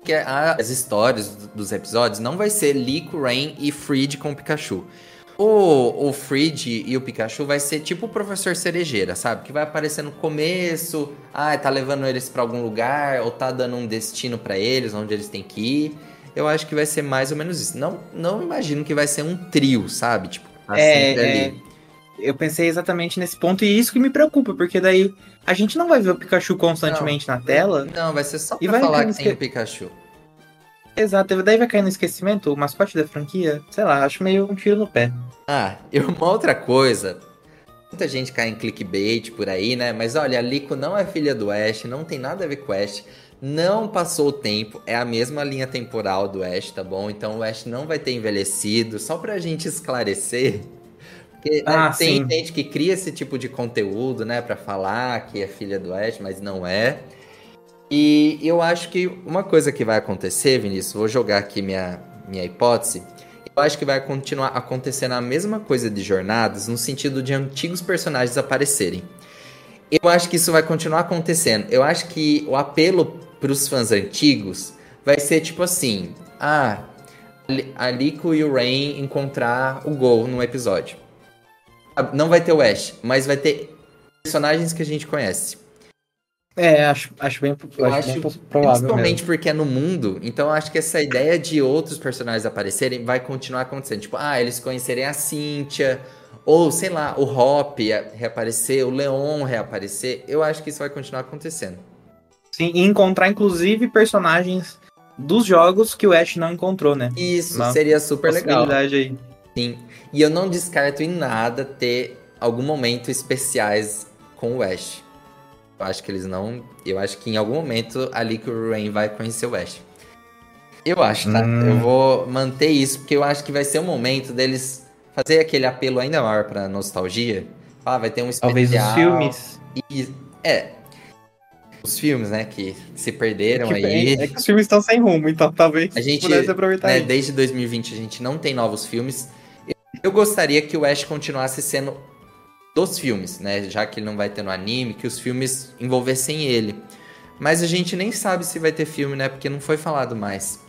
que as histórias do- dos episódios não vai ser Lico, Rain e Freed com o Pikachu. O, o Freed e o Pikachu vai ser tipo o professor cerejeira, sabe? Que vai aparecer no começo, ah, tá levando eles pra algum lugar, ou tá dando um destino pra eles, onde eles têm que ir. Eu acho que vai ser mais ou menos isso. Não, não imagino que vai ser um trio, sabe? Tipo, tá É, é. Eu pensei exatamente nesse ponto e isso que me preocupa, porque daí a gente não vai ver o Pikachu constantemente na tela. Não, vai ser só E pra vai falar ter que tem o Pikachu. Exato, daí vai cair no esquecimento o mascote da franquia. Sei lá, acho meio um tiro no pé. Ah, e uma outra coisa. muita gente cai em clickbait por aí, né? Mas olha, a Lico não é filha do Ash, não tem nada a ver com o Ash. Não passou o tempo, é a mesma linha temporal do Ash, tá bom? Então o Ash não vai ter envelhecido, só pra gente esclarecer. Porque né, ah, tem sim. gente que cria esse tipo de conteúdo, né, pra falar que é filha do Ash, mas não é. E eu acho que uma coisa que vai acontecer, Vinícius, vou jogar aqui minha, minha hipótese. Eu acho que vai continuar acontecendo a mesma coisa de jornadas, no sentido de antigos personagens aparecerem. Eu acho que isso vai continuar acontecendo. Eu acho que o apelo para os fãs antigos vai ser tipo assim: ah, a Lico e o Rain encontrar o Gol no episódio. Não vai ter o Ash, mas vai ter personagens que a gente conhece. É, acho, acho bem, acho, acho bem provável. Principalmente mesmo. porque é no mundo, então acho que essa ideia de outros personagens aparecerem vai continuar acontecendo. Tipo, ah, eles conhecerem a Cynthia, ou sei lá, o Hop reaparecer, o Leon reaparecer. Eu acho que isso vai continuar acontecendo. Sim, e encontrar inclusive personagens dos jogos que o Ash não encontrou, né? Isso, Uma seria super legal. Aí. Sim. E eu não descarto em nada ter algum momento especiais com o Ash. Eu acho que eles não. Eu acho que em algum momento ali que o Rain vai conhecer o Ash. Eu acho, tá? Hum. Eu vou manter isso, porque eu acho que vai ser o momento deles fazer aquele apelo ainda maior pra nostalgia. Ah, vai ter um especial. Talvez os filmes. E, é, os filmes, né, que se perderam é que, aí. É, que os filmes estão sem rumo, então talvez a gente pudesse aproveitar né, Desde 2020 a gente não tem novos filmes. Eu gostaria que o Ash continuasse sendo dos filmes, né, já que ele não vai ter no anime, que os filmes envolvessem ele. Mas a gente nem sabe se vai ter filme, né, porque não foi falado mais.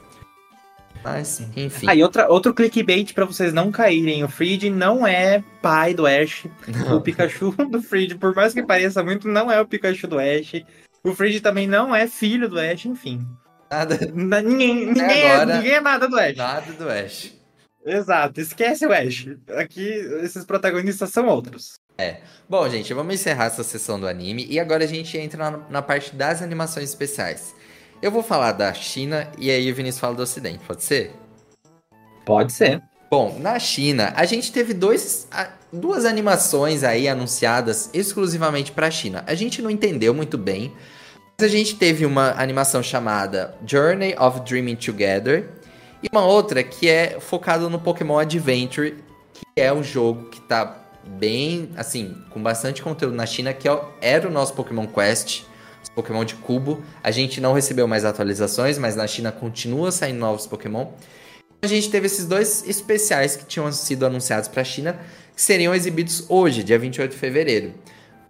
Mas, enfim. Aí, ah, outra, outro clickbait para vocês não caírem. O Freed não é pai do Ash. Não. [LAUGHS] O Pikachu do Freed, por mais que pareça muito, não é o Pikachu do Ash. O Fred também não é filho do Ash, enfim. Nada. ninguém, ninguém, é, é, ninguém é nada do Ash. Nada do Ash. Exato, esquece o Ash. Aqui, esses protagonistas são outros. É. Bom, gente, vamos encerrar essa sessão do anime e agora a gente entra na, na parte das animações especiais. Eu vou falar da China e aí o Vinícius fala do Ocidente, pode ser? Pode ser. Bom, na China, a gente teve dois, duas animações aí anunciadas exclusivamente para a China. A gente não entendeu muito bem, mas a gente teve uma animação chamada Journey of Dreaming Together e uma outra que é focada no Pokémon Adventure, que é um jogo que tá bem, assim, com bastante conteúdo na China, que é era o nosso Pokémon Quest, Pokémon de cubo. A gente não recebeu mais atualizações, mas na China continua saindo novos Pokémon a gente teve esses dois especiais que tinham sido anunciados para a China, que seriam exibidos hoje, dia 28 de fevereiro.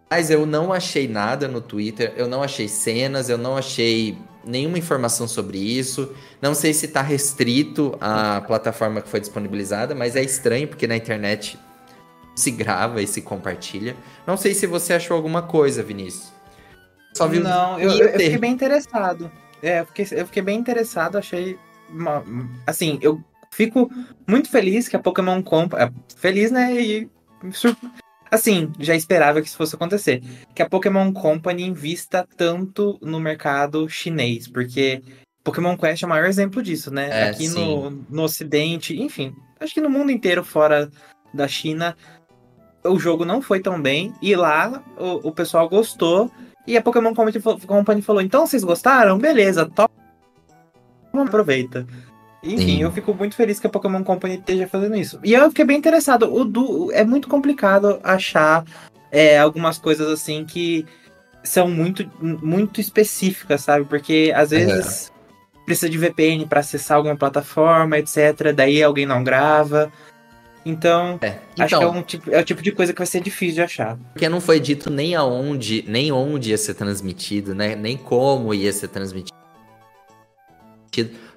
Mas eu não achei nada no Twitter, eu não achei cenas, eu não achei nenhuma informação sobre isso. Não sei se está restrito à plataforma que foi disponibilizada, mas é estranho porque na internet se grava e se compartilha. Não sei se você achou alguma coisa, Vinícius. Só viu Não, eu, eu, fiquei bem interessado. É, eu fiquei, eu fiquei bem interessado, achei uma, assim, eu fico muito feliz que a Pokémon Comp. É, feliz, né? E. Assim, já esperava que isso fosse acontecer. Que a Pokémon Company invista tanto no mercado chinês, porque Pokémon Quest é o maior exemplo disso, né? É, Aqui no, no Ocidente, enfim, acho que no mundo inteiro fora da China, o jogo não foi tão bem. E lá o, o pessoal gostou. E a Pokémon Company falou: então vocês gostaram? Beleza, top aproveita. Enfim, Sim. eu fico muito feliz que a Pokémon Company esteja fazendo isso. E eu fiquei bem interessado. O do, é muito complicado achar é, algumas coisas assim que são muito, muito específicas, sabe? Porque às vezes é. precisa de VPN para acessar alguma plataforma, etc. Daí alguém não grava. Então, é. então, acho que é, então um tipo, é o tipo de coisa que vai ser difícil de achar. Porque não foi dito nem aonde, nem onde ia ser transmitido, né? Nem como ia ser transmitido.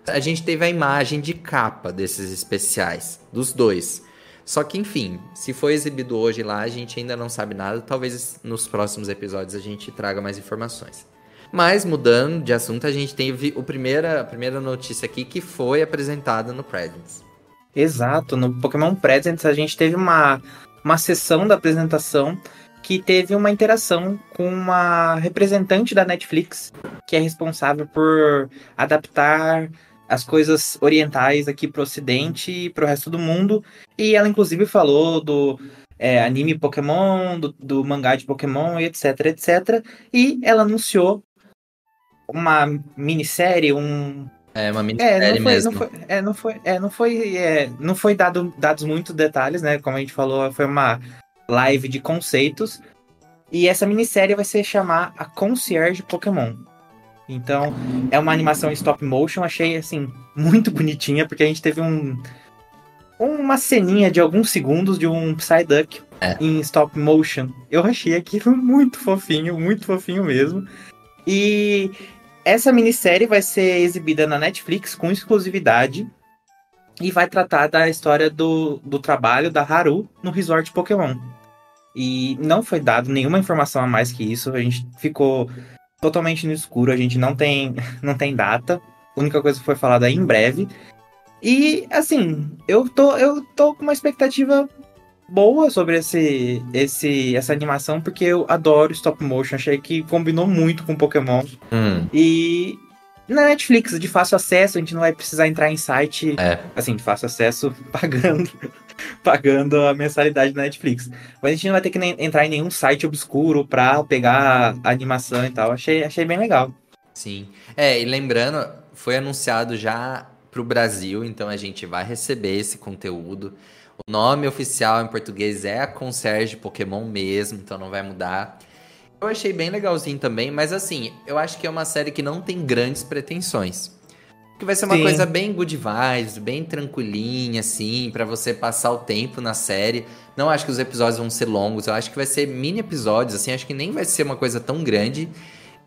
A gente teve a imagem de capa desses especiais, dos dois. Só que, enfim, se foi exibido hoje lá, a gente ainda não sabe nada. Talvez nos próximos episódios a gente traga mais informações. Mas, mudando de assunto, a gente teve o primeira, a primeira notícia aqui que foi apresentada no Presents. Exato, no Pokémon Presents a gente teve uma, uma sessão da apresentação que teve uma interação com uma representante da Netflix, que é responsável por adaptar as coisas orientais aqui para o Ocidente e para o resto do mundo. E ela, inclusive, falou do é, anime Pokémon, do, do mangá de Pokémon, etc, etc. E ela anunciou uma minissérie, um. É, uma minissérie é, não foi, mesmo. Não foi, é, não foi, é, não foi, é, não foi dado, dados muitos detalhes, né? Como a gente falou, foi uma live de conceitos. E essa minissérie vai se chamar A Concierge Pokémon. Então, é uma animação em stop motion, achei assim muito bonitinha, porque a gente teve um uma ceninha de alguns segundos de um Psyduck É. em stop motion. Eu achei aquilo [LAUGHS] muito fofinho, muito fofinho mesmo. E essa minissérie vai ser exibida na Netflix com exclusividade e vai tratar da história do, do trabalho da Haru no resort Pokémon. E não foi dado nenhuma informação a mais que isso, a gente ficou totalmente no escuro, a gente não tem, [LAUGHS] não tem data. A única coisa que foi falada é em breve. E assim, eu tô, eu tô com uma expectativa boa sobre esse, esse, essa animação, porque eu adoro stop motion. Achei que combinou muito com Pokémon. Hum, E na Netflix, de fácil acesso, a gente não vai precisar entrar em site, é. assim, de fácil acesso, [LAUGHS] pagando, [LAUGHS] pagando a mensalidade da Netflix. Mas a gente não vai ter que entrar em nenhum site obscuro pra pegar a animação e tal. Achei, achei bem legal. Sim. É, e lembrando, foi anunciado já pro Brasil, então a gente vai receber esse conteúdo. O nome oficial em português é a Concierge Pokémon mesmo, então não vai mudar. Eu achei bem legalzinho também, mas assim, eu acho que é uma série que não tem grandes pretensões. Que vai ser uma Sim. coisa bem good vibes, bem tranquilinha, assim, pra você passar o tempo na série. Não acho que os episódios vão ser longos, eu acho que vai ser mini episódios, assim, acho que nem vai ser uma coisa tão grande.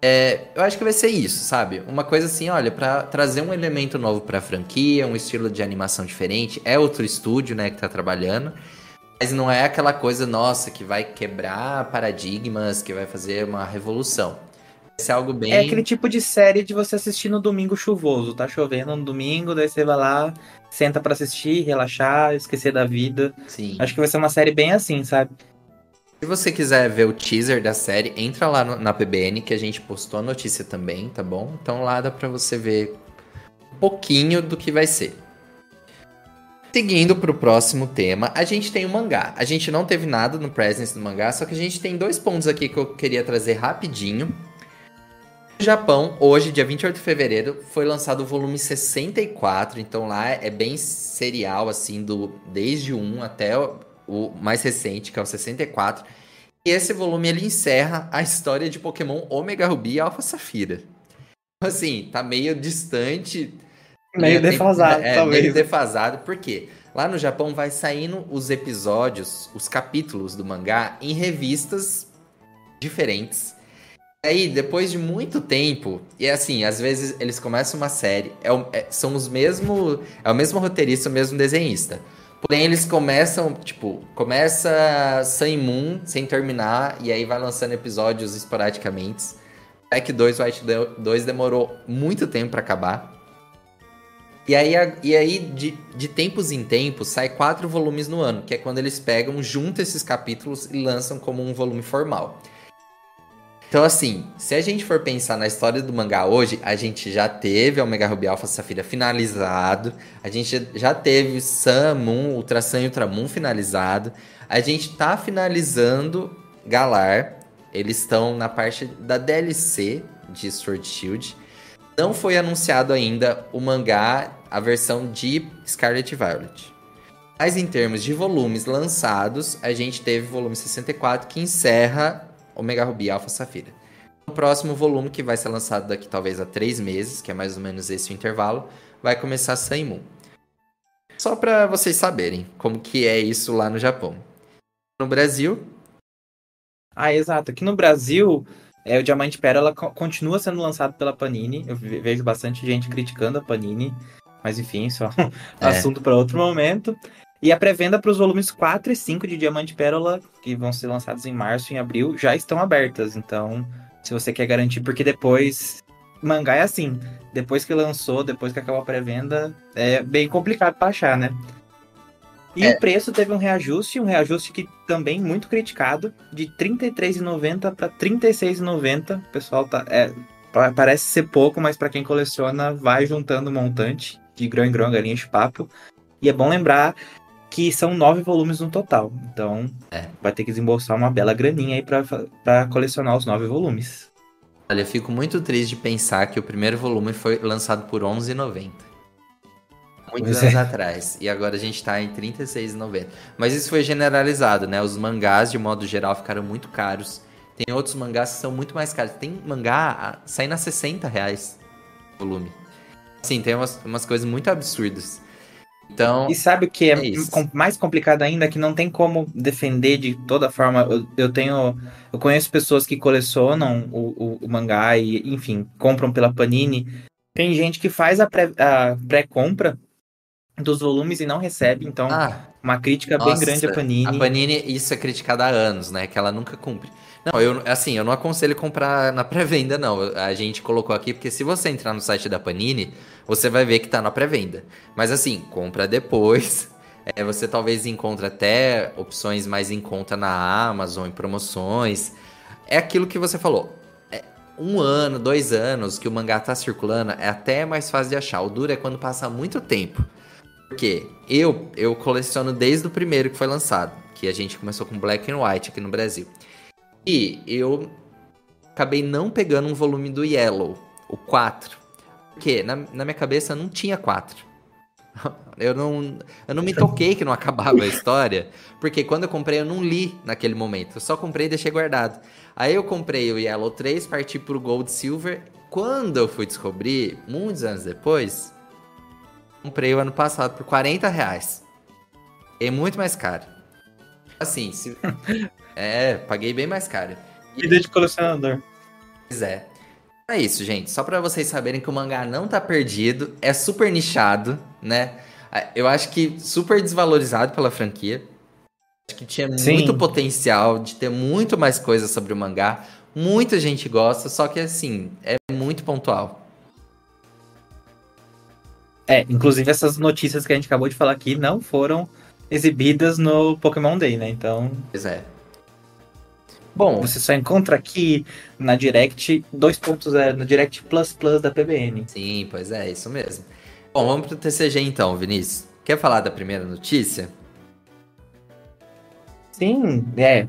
É, eu acho que vai ser isso, sabe? Uma coisa assim, olha, pra trazer um elemento novo pra franquia, um estilo de animação diferente. É outro estúdio, né, que tá trabalhando. Mas não é aquela coisa, nossa, que vai quebrar paradigmas, que vai fazer uma revolução. Vai ser algo bem. É aquele tipo de série de você assistir no domingo chuvoso. Tá chovendo no domingo, daí você vai lá, senta pra assistir, relaxar, esquecer da vida. Sim. Acho que vai ser uma série bem assim, sabe? Se você quiser ver o teaser da série, entra lá no- na PBN que a gente postou a notícia também, tá bom? Então lá dá pra você ver um pouquinho do que vai ser. Seguindo pro próximo tema, a gente tem o mangá. A gente não teve nada no Presence do mangá, só que a gente tem dois pontos aqui que eu queria trazer rapidinho. No Japão, hoje, dia 28 de fevereiro, foi lançado o volume 64, então lá é bem serial, assim, do desde o 1 até o, o mais recente, que é o 64. E esse volume, ele encerra a história de Pokémon Omega Ruby e Alpha Safira. Então, Assim, tá meio distante Meio tem- defasado, é, talvez. Meio defasado, por quê? Lá no Japão vai saindo os episódios, os capítulos do mangá em revistas diferentes. Aí, depois de muito tempo, e assim, às vezes eles começam uma série, é é- são os mesmos. É o mesmo roteirista, o mesmo desenhista. Porém, eles começam, tipo, começa Sun Moon sem terminar, e aí vai lançando episódios esporadicamente. Pack 2, White 2 demorou muito tempo pra acabar. E aí, e aí de, de tempos em tempos, sai quatro volumes no ano, que é quando eles pegam, juntam esses capítulos e lançam como um volume formal. Então, assim, se a gente for pensar na história do mangá hoje, a gente já teve Omega Ruby Alpha Safira finalizado, a gente já teve Sun, Moon, Ultra Sun e Ultra Moon finalizado, a gente tá finalizando Galar, eles estão na parte da DLC de Sword Shield, não foi anunciado ainda o mangá, a versão de Scarlet Violet. Mas em termos de volumes lançados, a gente teve o volume 64 que encerra Omega Ruby Alpha Safira. O próximo volume, que vai ser lançado daqui talvez a três meses, que é mais ou menos esse o intervalo, vai começar Sun Moon. Só para vocês saberem como que é isso lá no Japão. No Brasil, Ah, exato. Aqui no Brasil, é, o Diamante Pérola co- continua sendo lançado pela Panini. Eu ve- vejo bastante gente criticando a Panini. Mas enfim, isso é um É. assunto para outro momento. E a pré-venda para os volumes 4 e 5 de Diamante Pérola, que vão ser lançados em março e em abril, já estão abertas. Então, se você quer garantir, porque depois. Mangá é assim. Depois que lançou, depois que acabou a pré-venda, é bem complicado para achar, né? E É. o preço teve um reajuste, um reajuste que também muito criticado, de R$ 33,90 para R$ 36,90. O pessoal tá. É, pa- parece ser pouco, mas para quem coleciona, vai juntando um montante de grão em grão, galinha de papo. E é bom lembrar que são nove volumes no total. Então, É. vai ter que desembolsar uma bela graninha aí pra colecionar os nove volumes. Olha, eu fico muito triste de pensar que o primeiro volume foi lançado por R$ 11,90. Muitos Pois anos é. atrás. E agora a gente tá em R$ 36,90. Mas isso foi generalizado, né? Os mangás, de modo geral, ficaram muito caros. Tem outros mangás que são muito mais caros. Tem mangá saindo a 60 reais o volume. Sim, tem umas, umas coisas muito absurdas. Então, E sabe o que é, é mais complicado ainda? Que não tem como defender de toda forma. Eu, eu tenho. Eu conheço pessoas que colecionam o, o- o mangá e, enfim, compram pela Panini. Tem gente que faz a pré- pré-compra dos volumes e não recebe. Então, ah, uma crítica bem Nossa, grande à Panini. A Panini, isso é criticado há anos, né? Que ela nunca cumpre. Não, eu, assim, eu não aconselho comprar na [LAUGHS] pré-venda, não. A gente colocou aqui, porque se você entrar no site da Panini, você vai ver que tá na pré-venda. Mas assim, compra depois. [LAUGHS] É, você talvez encontre até opções mais em conta na Amazon, em promoções. É aquilo que você falou. É um ano, dois anos que o mangá tá circulando, é até mais fácil de achar. O duro é quando passa muito tempo. Porque eu, eu coleciono desde o primeiro que foi lançado, que a gente começou com Black and White aqui no Brasil. E eu acabei não pegando um volume do Yellow, o 4. Porque na, na minha cabeça não tinha 4. [LAUGHS] Eu não, eu não me toquei que não acabava a história, porque quando eu comprei eu não li naquele momento, eu só comprei e deixei guardado. Aí eu comprei o Yellow 3, parti pro Gold Silver. Quando eu fui descobrir, muitos anos depois, comprei o ano passado por 40 reais. É muito mais caro. Assim, se... [LAUGHS] é, paguei bem mais caro. Vida de colecionador. Pois é. É isso, gente. Só pra vocês saberem que o mangá não tá perdido, é super nichado, né? Eu acho que super desvalorizado pela franquia. Acho que tinha Sim. muito potencial de ter muito mais coisa sobre o mangá. Muita gente gosta, só que assim, é muito pontual. É, inclusive essas notícias que a gente acabou de falar aqui não foram exibidas no Pokémon Day, né? Então, Pois é. Bom, você só encontra aqui na Direct 2.0, no Direct Plus Plus da PBN. sim, pois é, isso mesmo. Bom, vamos pro TCG então, Vinícius. Quer falar da primeira notícia? Sim, é.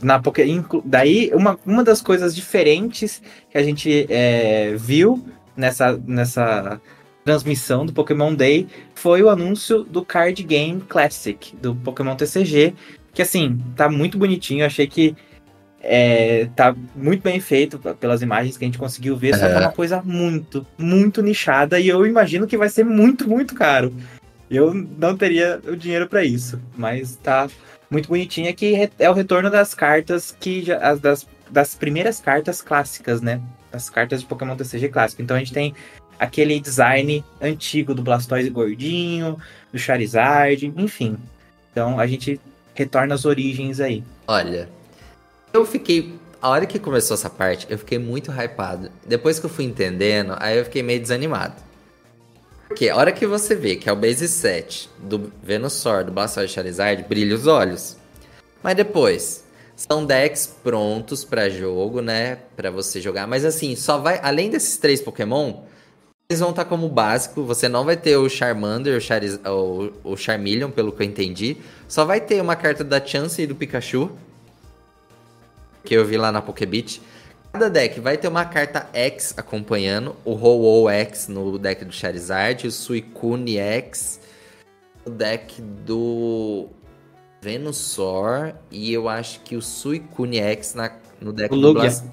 na daí, uma, uma das coisas diferentes que a gente é, viu nessa, nessa transmissão do Pokémon Day foi o anúncio do Card Game Classic, do Pokémon TCG, que assim, tá muito bonitinho, achei que é, tá muito bem feito pelas imagens que a gente conseguiu ver, só que é Aham. uma coisa muito, muito nichada e eu imagino que vai ser muito, muito caro. Eu não teria o dinheiro pra isso, mas tá muito bonitinha que é o retorno das cartas que já, as das, das primeiras cartas clássicas, né? Das cartas de Pokémon TCG clássico. Então a gente tem aquele design antigo do Blastoise gordinho, do Charizard, enfim. Então a gente retorna às origens aí. Olha, eu fiquei. A hora que começou essa parte, eu fiquei muito hypado. Depois que eu fui entendendo, aí eu fiquei meio desanimado. Porque a hora que você vê que é o base set do Venusaur, do Blastoise Charizard, brilha os olhos. Mas depois, são decks prontos pra jogo, né? Pra você jogar. Mas assim, só vai. Além desses três Pokémon, eles vão estar como básico. Você não vai ter o Charmander, o, Chariz, o Charmeleon, pelo que eu entendi. Só vai ter uma carta da Chance e do Pikachu. Que eu vi lá na Pokébit. Cada deck vai ter uma carta X acompanhando. O Ho-Oh X no deck do Charizard. O Suicune X no deck do Venusaur. E eu acho que o Suicune X na, no deck O do Lugia. Blast...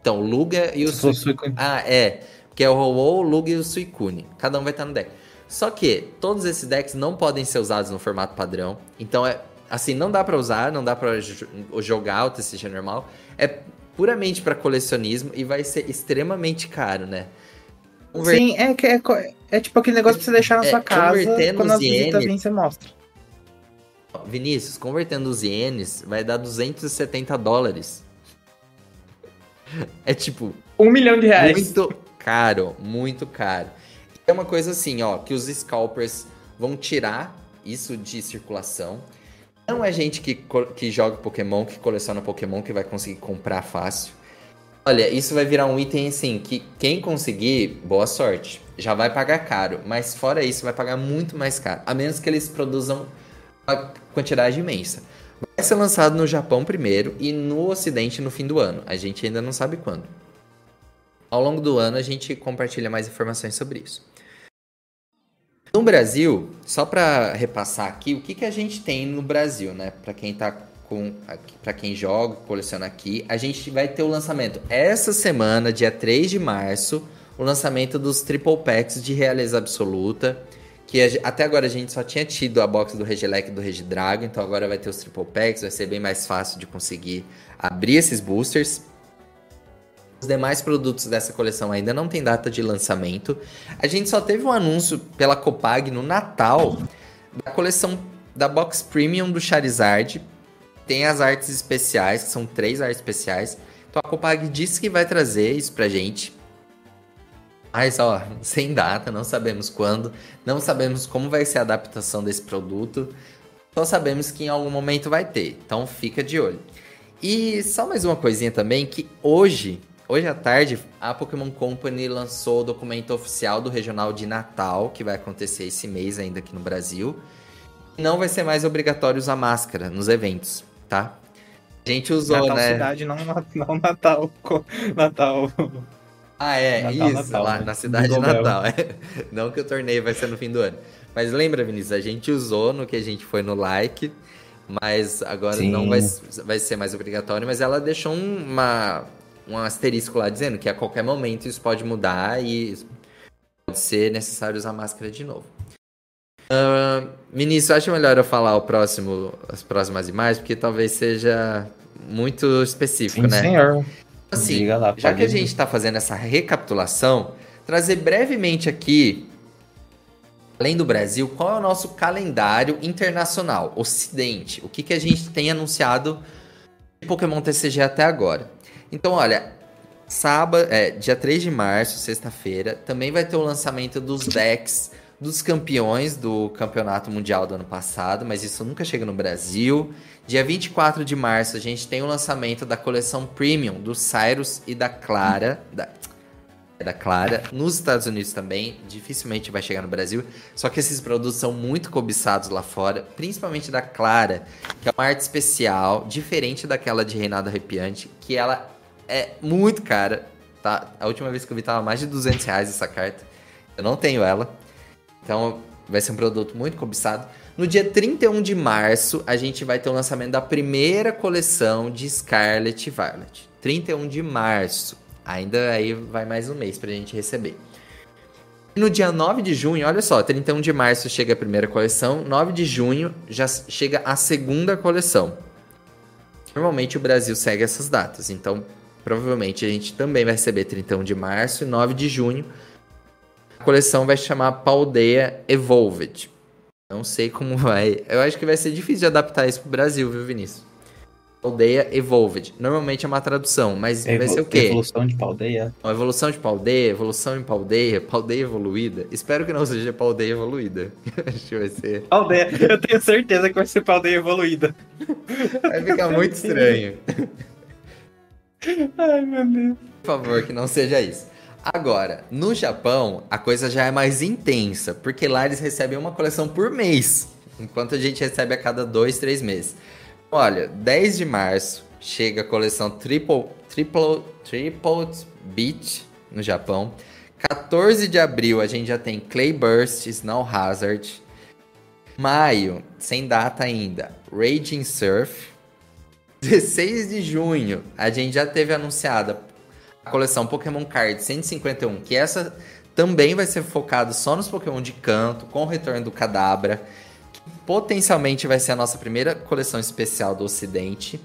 Então, o Lugia e o [LAUGHS] Suicune. o- Ah, é. Que é o Ho-Oh, o Lugia e o Suicune. Cada um vai estar no deck. Só que todos esses decks não podem ser usados no formato padrão. Então é assim, não dá pra usar, não dá pra jo- jogar o TCG normal. É puramente pra colecionismo e vai ser extremamente caro, né? Conver- Sim, é, que é, é tipo aquele negócio pra você deixar na É, sua casa convertendo quando visitas ienes. vêm, você mostra. Vinícius, convertendo os ienes, vai dar 270 dólares. É tipo, Um milhão de reais. Muito caro, muito caro. É uma coisa assim, ó, que os scalpers vão tirar isso de circulação. Não é gente que, que joga Pokémon, que coleciona Pokémon, que vai conseguir comprar fácil. Olha, isso vai virar um item assim, que quem conseguir, boa sorte. Já vai pagar caro, mas fora isso, vai pagar muito mais caro. A menos que eles produzam uma quantidade imensa. Vai ser lançado no Japão primeiro e no Ocidente no fim do ano. A gente ainda não sabe quando. Ao longo do ano a gente compartilha mais informações sobre isso. No Brasil, só para repassar aqui, o que, que a gente tem no Brasil, né? Para quem tá com para quem joga, coleciona aqui, a gente vai ter o lançamento essa semana, dia 3 de março, o lançamento dos Triple Packs de Realeza Absoluta, que a, até agora a gente só tinha tido a box do Regelec e do Regidrago, então agora vai ter os Triple Packs, vai ser bem mais fácil de conseguir abrir esses boosters. Os demais produtos dessa coleção ainda não tem data de lançamento. A gente só teve um anúncio pela Copag no Natal da coleção da box premium do Charizard. Tem as artes especiais, que são três artes especiais. Então a Copag disse que vai trazer isso pra gente. Mas, ó, [LAUGHS] sem data, não sabemos quando, não sabemos como vai ser a adaptação desse produto. Só sabemos que em algum momento vai ter. Então fica de olho. E só mais uma coisinha também que hoje Hoje à tarde, a Pokémon Company lançou o documento oficial do Regional de Natal, que vai acontecer esse mês ainda aqui no Brasil. Não vai ser mais obrigatório usar máscara nos eventos, tá? A gente usou, Natal né? cidade, não, não Natal. Natal. Ah, é, Natal, isso, Natal, lá né? na cidade de Natal. é. Não que o torneio vai ser no fim do ano. Mas lembra, Vinícius, a gente usou no que a gente foi no like, mas agora Sim. não vai, vai ser mais obrigatório, mas ela deixou uma, um asterisco lá dizendo que a qualquer momento isso pode mudar e pode ser necessário usar máscara de novo. Uh, Vinícius, acho melhor eu falar o próximo, as próximas imagens, porque talvez seja muito específico, Sim, né? senhor. Assim, Diga lá, já que a gente está fazendo essa recapitulação, trazer brevemente aqui, além do Brasil, qual é o nosso calendário internacional, Ocidente? O que, que a gente tem anunciado de Pokémon TCG até agora? Então, olha, sábado, é, dia 3 de março, sexta-feira, também vai ter o lançamento dos decks dos campeões do Campeonato Mundial do ano passado, mas isso nunca chega no Brasil. Dia 24 de março, a gente tem o lançamento da coleção Premium do Cyrus e da Clara. Da, é da Clara. Nos Estados Unidos também, dificilmente vai chegar no Brasil. Só que esses produtos são muito cobiçados lá fora, principalmente da Clara, que é uma arte especial, diferente daquela de Reinado Arrepiante, que ela é muito cara. Tá? A última vez que eu vi tava mais de 200 reais essa carta. Eu não tenho ela. Então vai ser um produto muito cobiçado. No dia 31 de março, a gente vai ter o lançamento da primeira coleção de Scarlet e Violet. 31 de março. Ainda aí vai mais um mês pra gente receber. No dia 9 de junho, olha só, 31 de março chega a primeira coleção, 9 de junho já chega a segunda coleção. Normalmente o Brasil segue essas datas, então provavelmente a gente também vai receber 31 de março e 9 de junho. A coleção vai chamar Paldeia Evolved. Não sei como vai. Eu acho que vai ser difícil de adaptar isso pro Brasil, viu, Vinícius? Paldeia Evolved. Normalmente é uma tradução, mas vai ser o quê? Evolução de paldeia. Uma evolução de paldeia, evolução em paldeia, paldeia evoluída. Espero que não seja paldeia evoluída. [LAUGHS] Acho que vai ser. Paldeia. Eu tenho certeza que vai ser paldeia evoluída. Vai ficar muito estranho. [LAUGHS] Ai, meu Deus. Por favor, que não seja isso. Agora, no Japão, a coisa já é mais intensa, porque lá eles recebem uma coleção por mês, enquanto a gente recebe a cada dois, três meses. Olha, 10 de março chega a coleção Triple, Triple, Triple Beat no Japão. 14 de abril a gente já tem Clay Burst, Snow Hazard. Maio, sem data ainda, Raging Surf. 16 de junho, a gente já teve anunciada a coleção Pokémon Card 151, que essa também vai ser focada só nos Pokémon de canto, com o retorno do Kadabra, que potencialmente vai ser a nossa primeira coleção especial do Ocidente.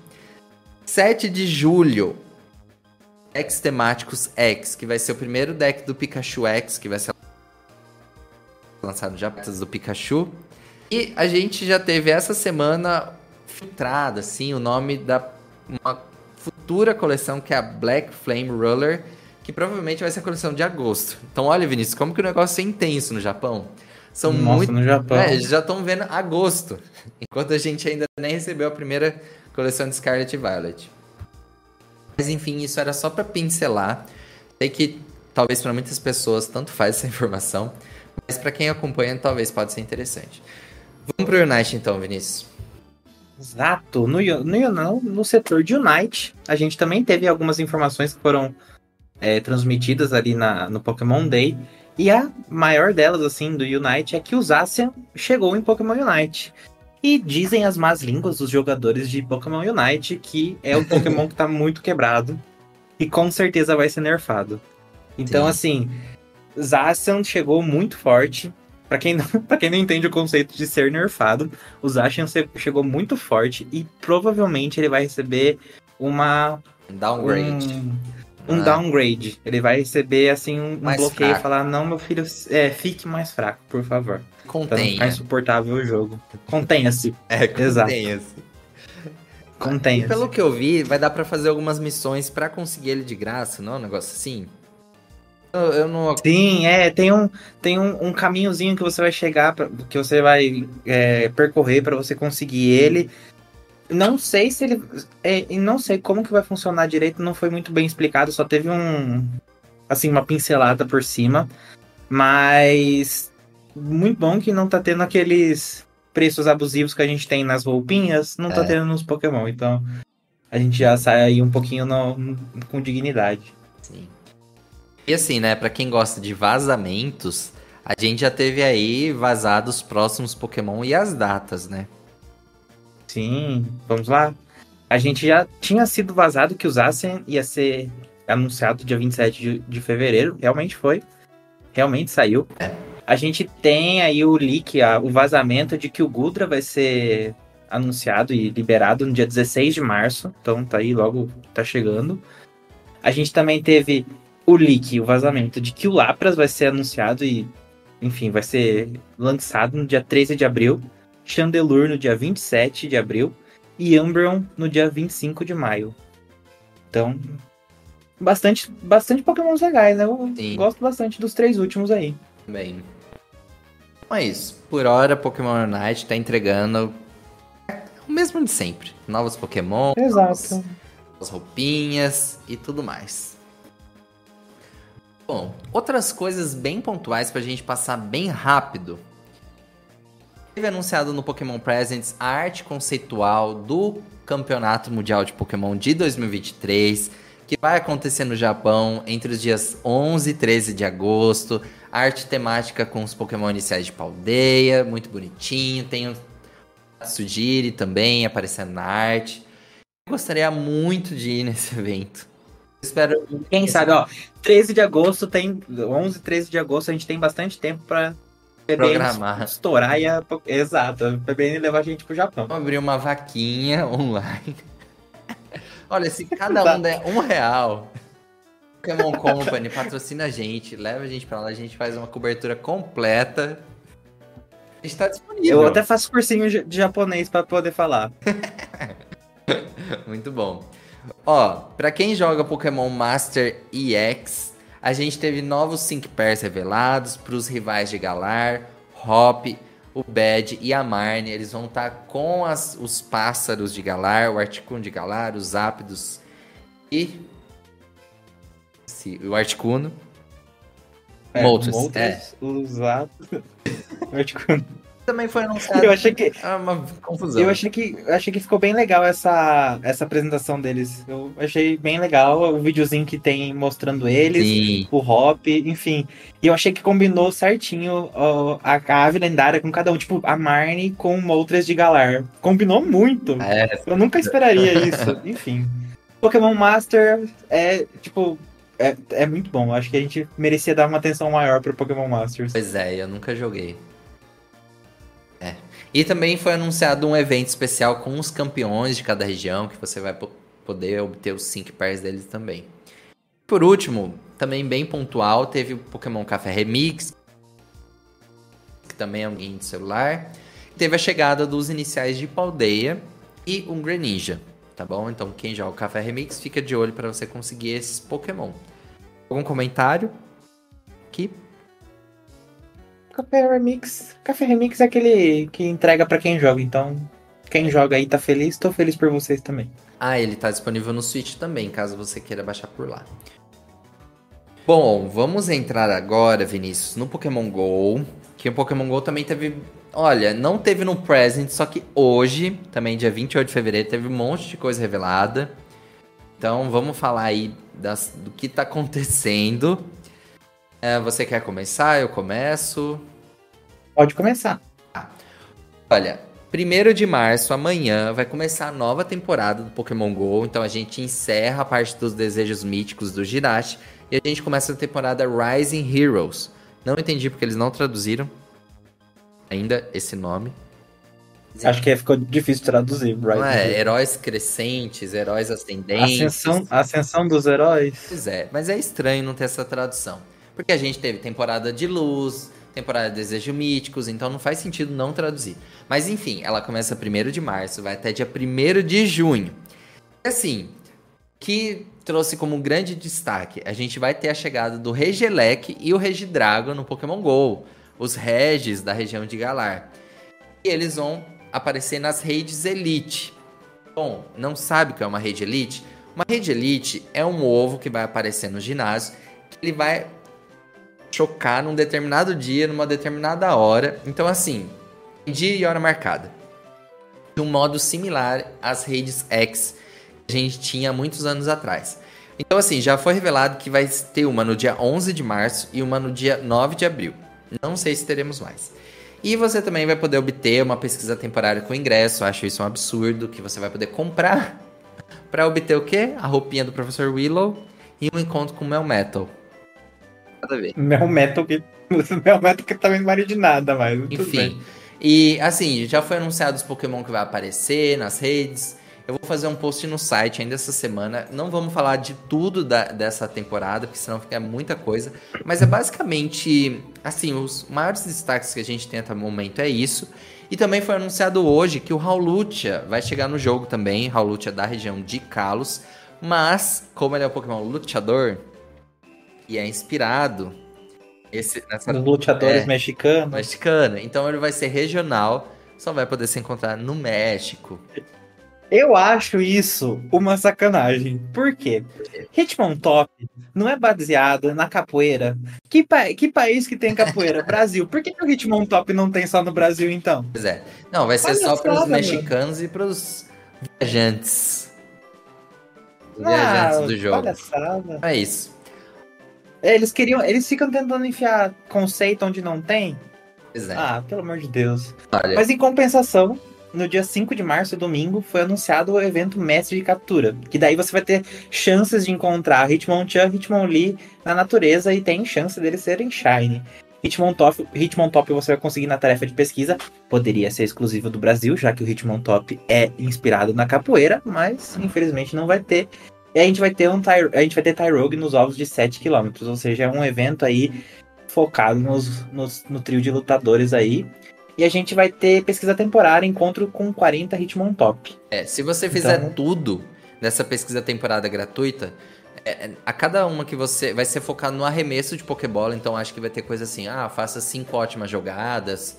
7 de julho, decks temáticos X, que vai ser o primeiro deck do Pikachu X, que vai ser lançado já do Pikachu. E a gente já teve essa semana filtrada, assim, o nome da uma futura coleção que é a Black Flame Roller, que provavelmente vai ser a coleção de agosto. Então, olha, Vinícius, como que o negócio é intenso no Japão. São Nossa, muito. no Japão. É, já estão vendo agosto, [LAUGHS] enquanto a gente ainda nem recebeu a primeira coleção de Scarlet e Violet. Mas enfim, isso era só para pincelar. Sei que talvez para muitas pessoas tanto faz essa [LAUGHS] informação, mas para quem acompanha talvez pode ser interessante. Vamos pro Unite então, Vinícius. Exato. No, no, no, no setor de Unite, a gente também teve algumas informações que foram é, transmitidas ali na, no Pokémon Day. E a maior delas, assim, do Unite é que o Zacian chegou em Pokémon Unite. E dizem as más línguas dos jogadores de Pokémon Unite que é um Pokémon que tá [LAUGHS] muito quebrado e com certeza vai ser nerfado. Então, Sim. assim, Zacian chegou muito forte. Para quem, não, [LAUGHS] pra quem não entende o conceito de ser nerfado, o Zacian chegou muito forte e provavelmente ele vai receber uma. Downgrade. Um, um ah. downgrade. Ele vai receber, assim, um, um bloqueio e falar: Não, meu filho, é, fique mais fraco, por favor. Contenha. Ficar insuportável o jogo. Contenha-se. [LAUGHS] É, contenha-se. Contenha-se. Pelo que eu vi, vai dar para fazer algumas missões para conseguir ele de graça, não é um negócio assim? Eu, não... Sim, é, tem um, tem um, um, caminhozinho que você vai chegar, pra, que você vai é, percorrer para você conseguir ele. Não sei se ele. É, não sei como que vai funcionar direito, não foi muito bem explicado, só teve um. Assim, uma pincelada por cima. Mas. Muito bom que não tá tendo aqueles preços abusivos que a gente tem nas roupinhas, não tá é. tá tendo nos Pokémon. Então, a gente já sai aí um pouquinho no, com dignidade. Sim. E assim, né, para quem gosta de vazamentos, a gente já teve aí vazados próximos Pokémon e as datas, né? Sim, vamos lá. A gente já tinha sido vazado que o Zacian ia ser anunciado dia 27 de, de fevereiro. Realmente foi. Realmente saiu. É. A gente tem aí o leak, a, o vazamento de que o Gudra vai ser anunciado e liberado no dia 16 de março. Então tá aí, logo tá chegando. A gente também teve o leak, o vazamento de que o Lapras vai ser anunciado e, enfim, vai ser lançado no dia 13 de abril. Chandelure no dia 27 de abril e Umbreon no dia 25 de maio. Então, bastante, bastante Pokémons legais, né? Eu Sim. gosto bastante dos três últimos aí. Bem. Mas, por hora, Pokémon Unite tá entregando o mesmo de sempre. Novos Pokémon, Exato. as roupinhas e tudo mais. Bom, outras coisas bem pontuais pra gente passar bem rápido Teve anunciado no Pokémon Presents a arte conceitual do Campeonato Mundial de Pokémon de 2023, que vai acontecer no Japão entre os dias 11 e 13 de agosto. Arte temática com os Pokémon iniciais de Paldeia, muito bonitinho. Tem o Sujiri também aparecendo na arte. Eu gostaria muito de ir nesse evento. Espero. Quem sabe, ó, 13 de agosto tem. 11 e 13 de agosto a gente tem bastante tempo para programar. Estourar e a... Exato, a PBN levar a gente pro Japão. Vamos abrir uma vaquinha online. [LAUGHS] Olha, se cada um der um real, Pokémon Company patrocina a gente, leva a gente pra lá, a gente faz uma cobertura completa. A gente tá disponível. Eu até faço cursinho de japonês para poder falar. [LAUGHS] Muito bom. Ó, pra quem joga Pokémon Master EX, a gente teve novos Sync Pairs revelados para os rivais de Galar, Hop, o Bad e a Marne. Eles vão estar tá com as, os pássaros de Galar, o Articuno de Galar, os Ápidos e o Articuno. É, Moltres, é. os Ápidos, [LAUGHS] o Articuno também foi anunciado. Eu achei que. É uma confusão. Eu achei que, achei que ficou bem legal essa, essa apresentação deles. Eu achei bem legal o videozinho que tem mostrando eles, Sim. o Hop, enfim. E eu achei que combinou certinho ó, a ave lendária com cada um. Tipo, a Marnie com Moltres de Galar. Combinou muito. É. Eu nunca esperaria isso. [LAUGHS] enfim. Pokémon Master é, tipo, é, é muito bom. Acho que a gente merecia dar uma atenção maior pro Pokémon Masters. Pois é, eu nunca joguei. E também foi anunciado um evento especial com os campeões de cada região, que você vai poder obter os 5 pairs deles também. Por último, também bem pontual, teve o Pokémon Café Remix, que também é um game de celular. Teve a chegada dos iniciais de Paldeia e um Greninja, tá bom? Então quem joga o Café Remix, fica de olho para você conseguir esses Pokémon. Algum comentário? Aqui? Café Remix. Café Remix é aquele que entrega para quem joga, então quem joga aí tá feliz, tô feliz por vocês também. Ah, ele tá disponível no Switch também, caso você queira baixar por lá. Bom, vamos entrar agora, Vinícius, no Pokémon GO. Que o Pokémon GO também teve olha, não teve no present, só que hoje, também dia 28 de fevereiro, teve um monte de coisa revelada. Então vamos falar aí das, do que tá [LAUGHS] acontecendo. É, você quer começar? Eu começo. Pode começar. Olha, 1 de março, amanhã, vai começar a nova temporada do Pokémon GO. Então a gente encerra a parte dos desejos míticos do Jirachi e a gente começa a temporada Rising Heroes. Não entendi porque eles não traduziram ainda esse nome. Acho que ficou difícil traduzir. Right? Não é, heróis crescentes, heróis ascendentes. Ascensão, ascensão dos heróis. Pois é, mas é estranho não ter essa tradução. Porque a gente teve temporada de luz, temporada de Desejo Míticos, então não faz sentido não traduzir. Mas enfim, ela começa 1 de março, vai até dia 1 de junho. Assim, que trouxe como grande destaque, a gente vai ter a chegada do Regelec e o Regidrago no Pokémon GO, os Regis da região de Galar. E eles vão aparecer nas redes Elite. Bom, não sabe o que é uma rede Elite? Uma rede Elite é um ovo que vai aparecer no ginásio, que ele vai chocar num determinado dia, numa determinada hora. Então, assim, dia e hora marcada. De um modo similar às redes X que a gente tinha muitos anos atrás. Então, assim, já foi revelado que vai ter uma no dia 11 de março e uma no dia 9 de abril. Não sei se teremos mais. E você também vai poder obter uma pesquisa temporária com ingresso. Acho isso um absurdo que você vai poder comprar [LAUGHS] para obter o quê? A roupinha do professor Willow e um encontro com o Mel Metal. Nada a ver. Mel Metal que [LAUGHS] Mel Metal que também não vale de nada, mas enfim. E assim, já foi anunciado os Pokémon que vai aparecer nas redes. Eu vou fazer um post no site ainda essa semana. Não vamos falar de tudo da, dessa temporada, porque senão fica muita coisa. Mas é basicamente, assim, os maiores destaques que a gente tem até o momento é isso. E também foi anunciado hoje que o Raulutia vai chegar no jogo também. Raulutia da região de Kalos. Mas, como ele é um Pokémon luteador, e é inspirado esse, nessa, Os luteadores é, mexicanos. Mexicano. Então ele vai ser regional, só vai poder se encontrar no México. Eu acho isso uma sacanagem. Por quê? Hitmontop não é baseado na capoeira. Que, pa que país que tem capoeira? [LAUGHS] Brasil. Por que, que o Hitmontop não tem só no Brasil, então? Pois é. Não, vai ser Olha só para os mexicanos e para os viajantes. Os ah, viajantes do jogo. Palhaçada. É isso. Eles queriam. Eles ficam tentando enfiar conceito onde não tem. É. Ah, pelo amor de Deus. Olha. Mas em compensação, no dia 5 de março, domingo, foi anunciado o evento Mestre de Captura. Que daí você vai ter chances de encontrar Hitmonchan, Hitmonlee na natureza e tem chance deles serem Shine. Hitmontop, Hitmontop você vai conseguir na tarefa de pesquisa. Poderia ser exclusivo do Brasil, já que o Hitmontop é inspirado na capoeira, mas infelizmente não vai ter. E a gente vai ter um a gente vai ter Tyrogue nos ovos de 7 km, ou seja, é um evento aí focado nos, nos, no trio de lutadores aí. E a gente vai ter pesquisa temporária, encontro com 40 Hitmontop. É, se você fizer então... tudo nessa pesquisa temporada gratuita, é, é, a cada uma que você vai ser focado no arremesso de Pokébola, então acho que vai ter coisa assim, ah, faça cinco ótimas jogadas,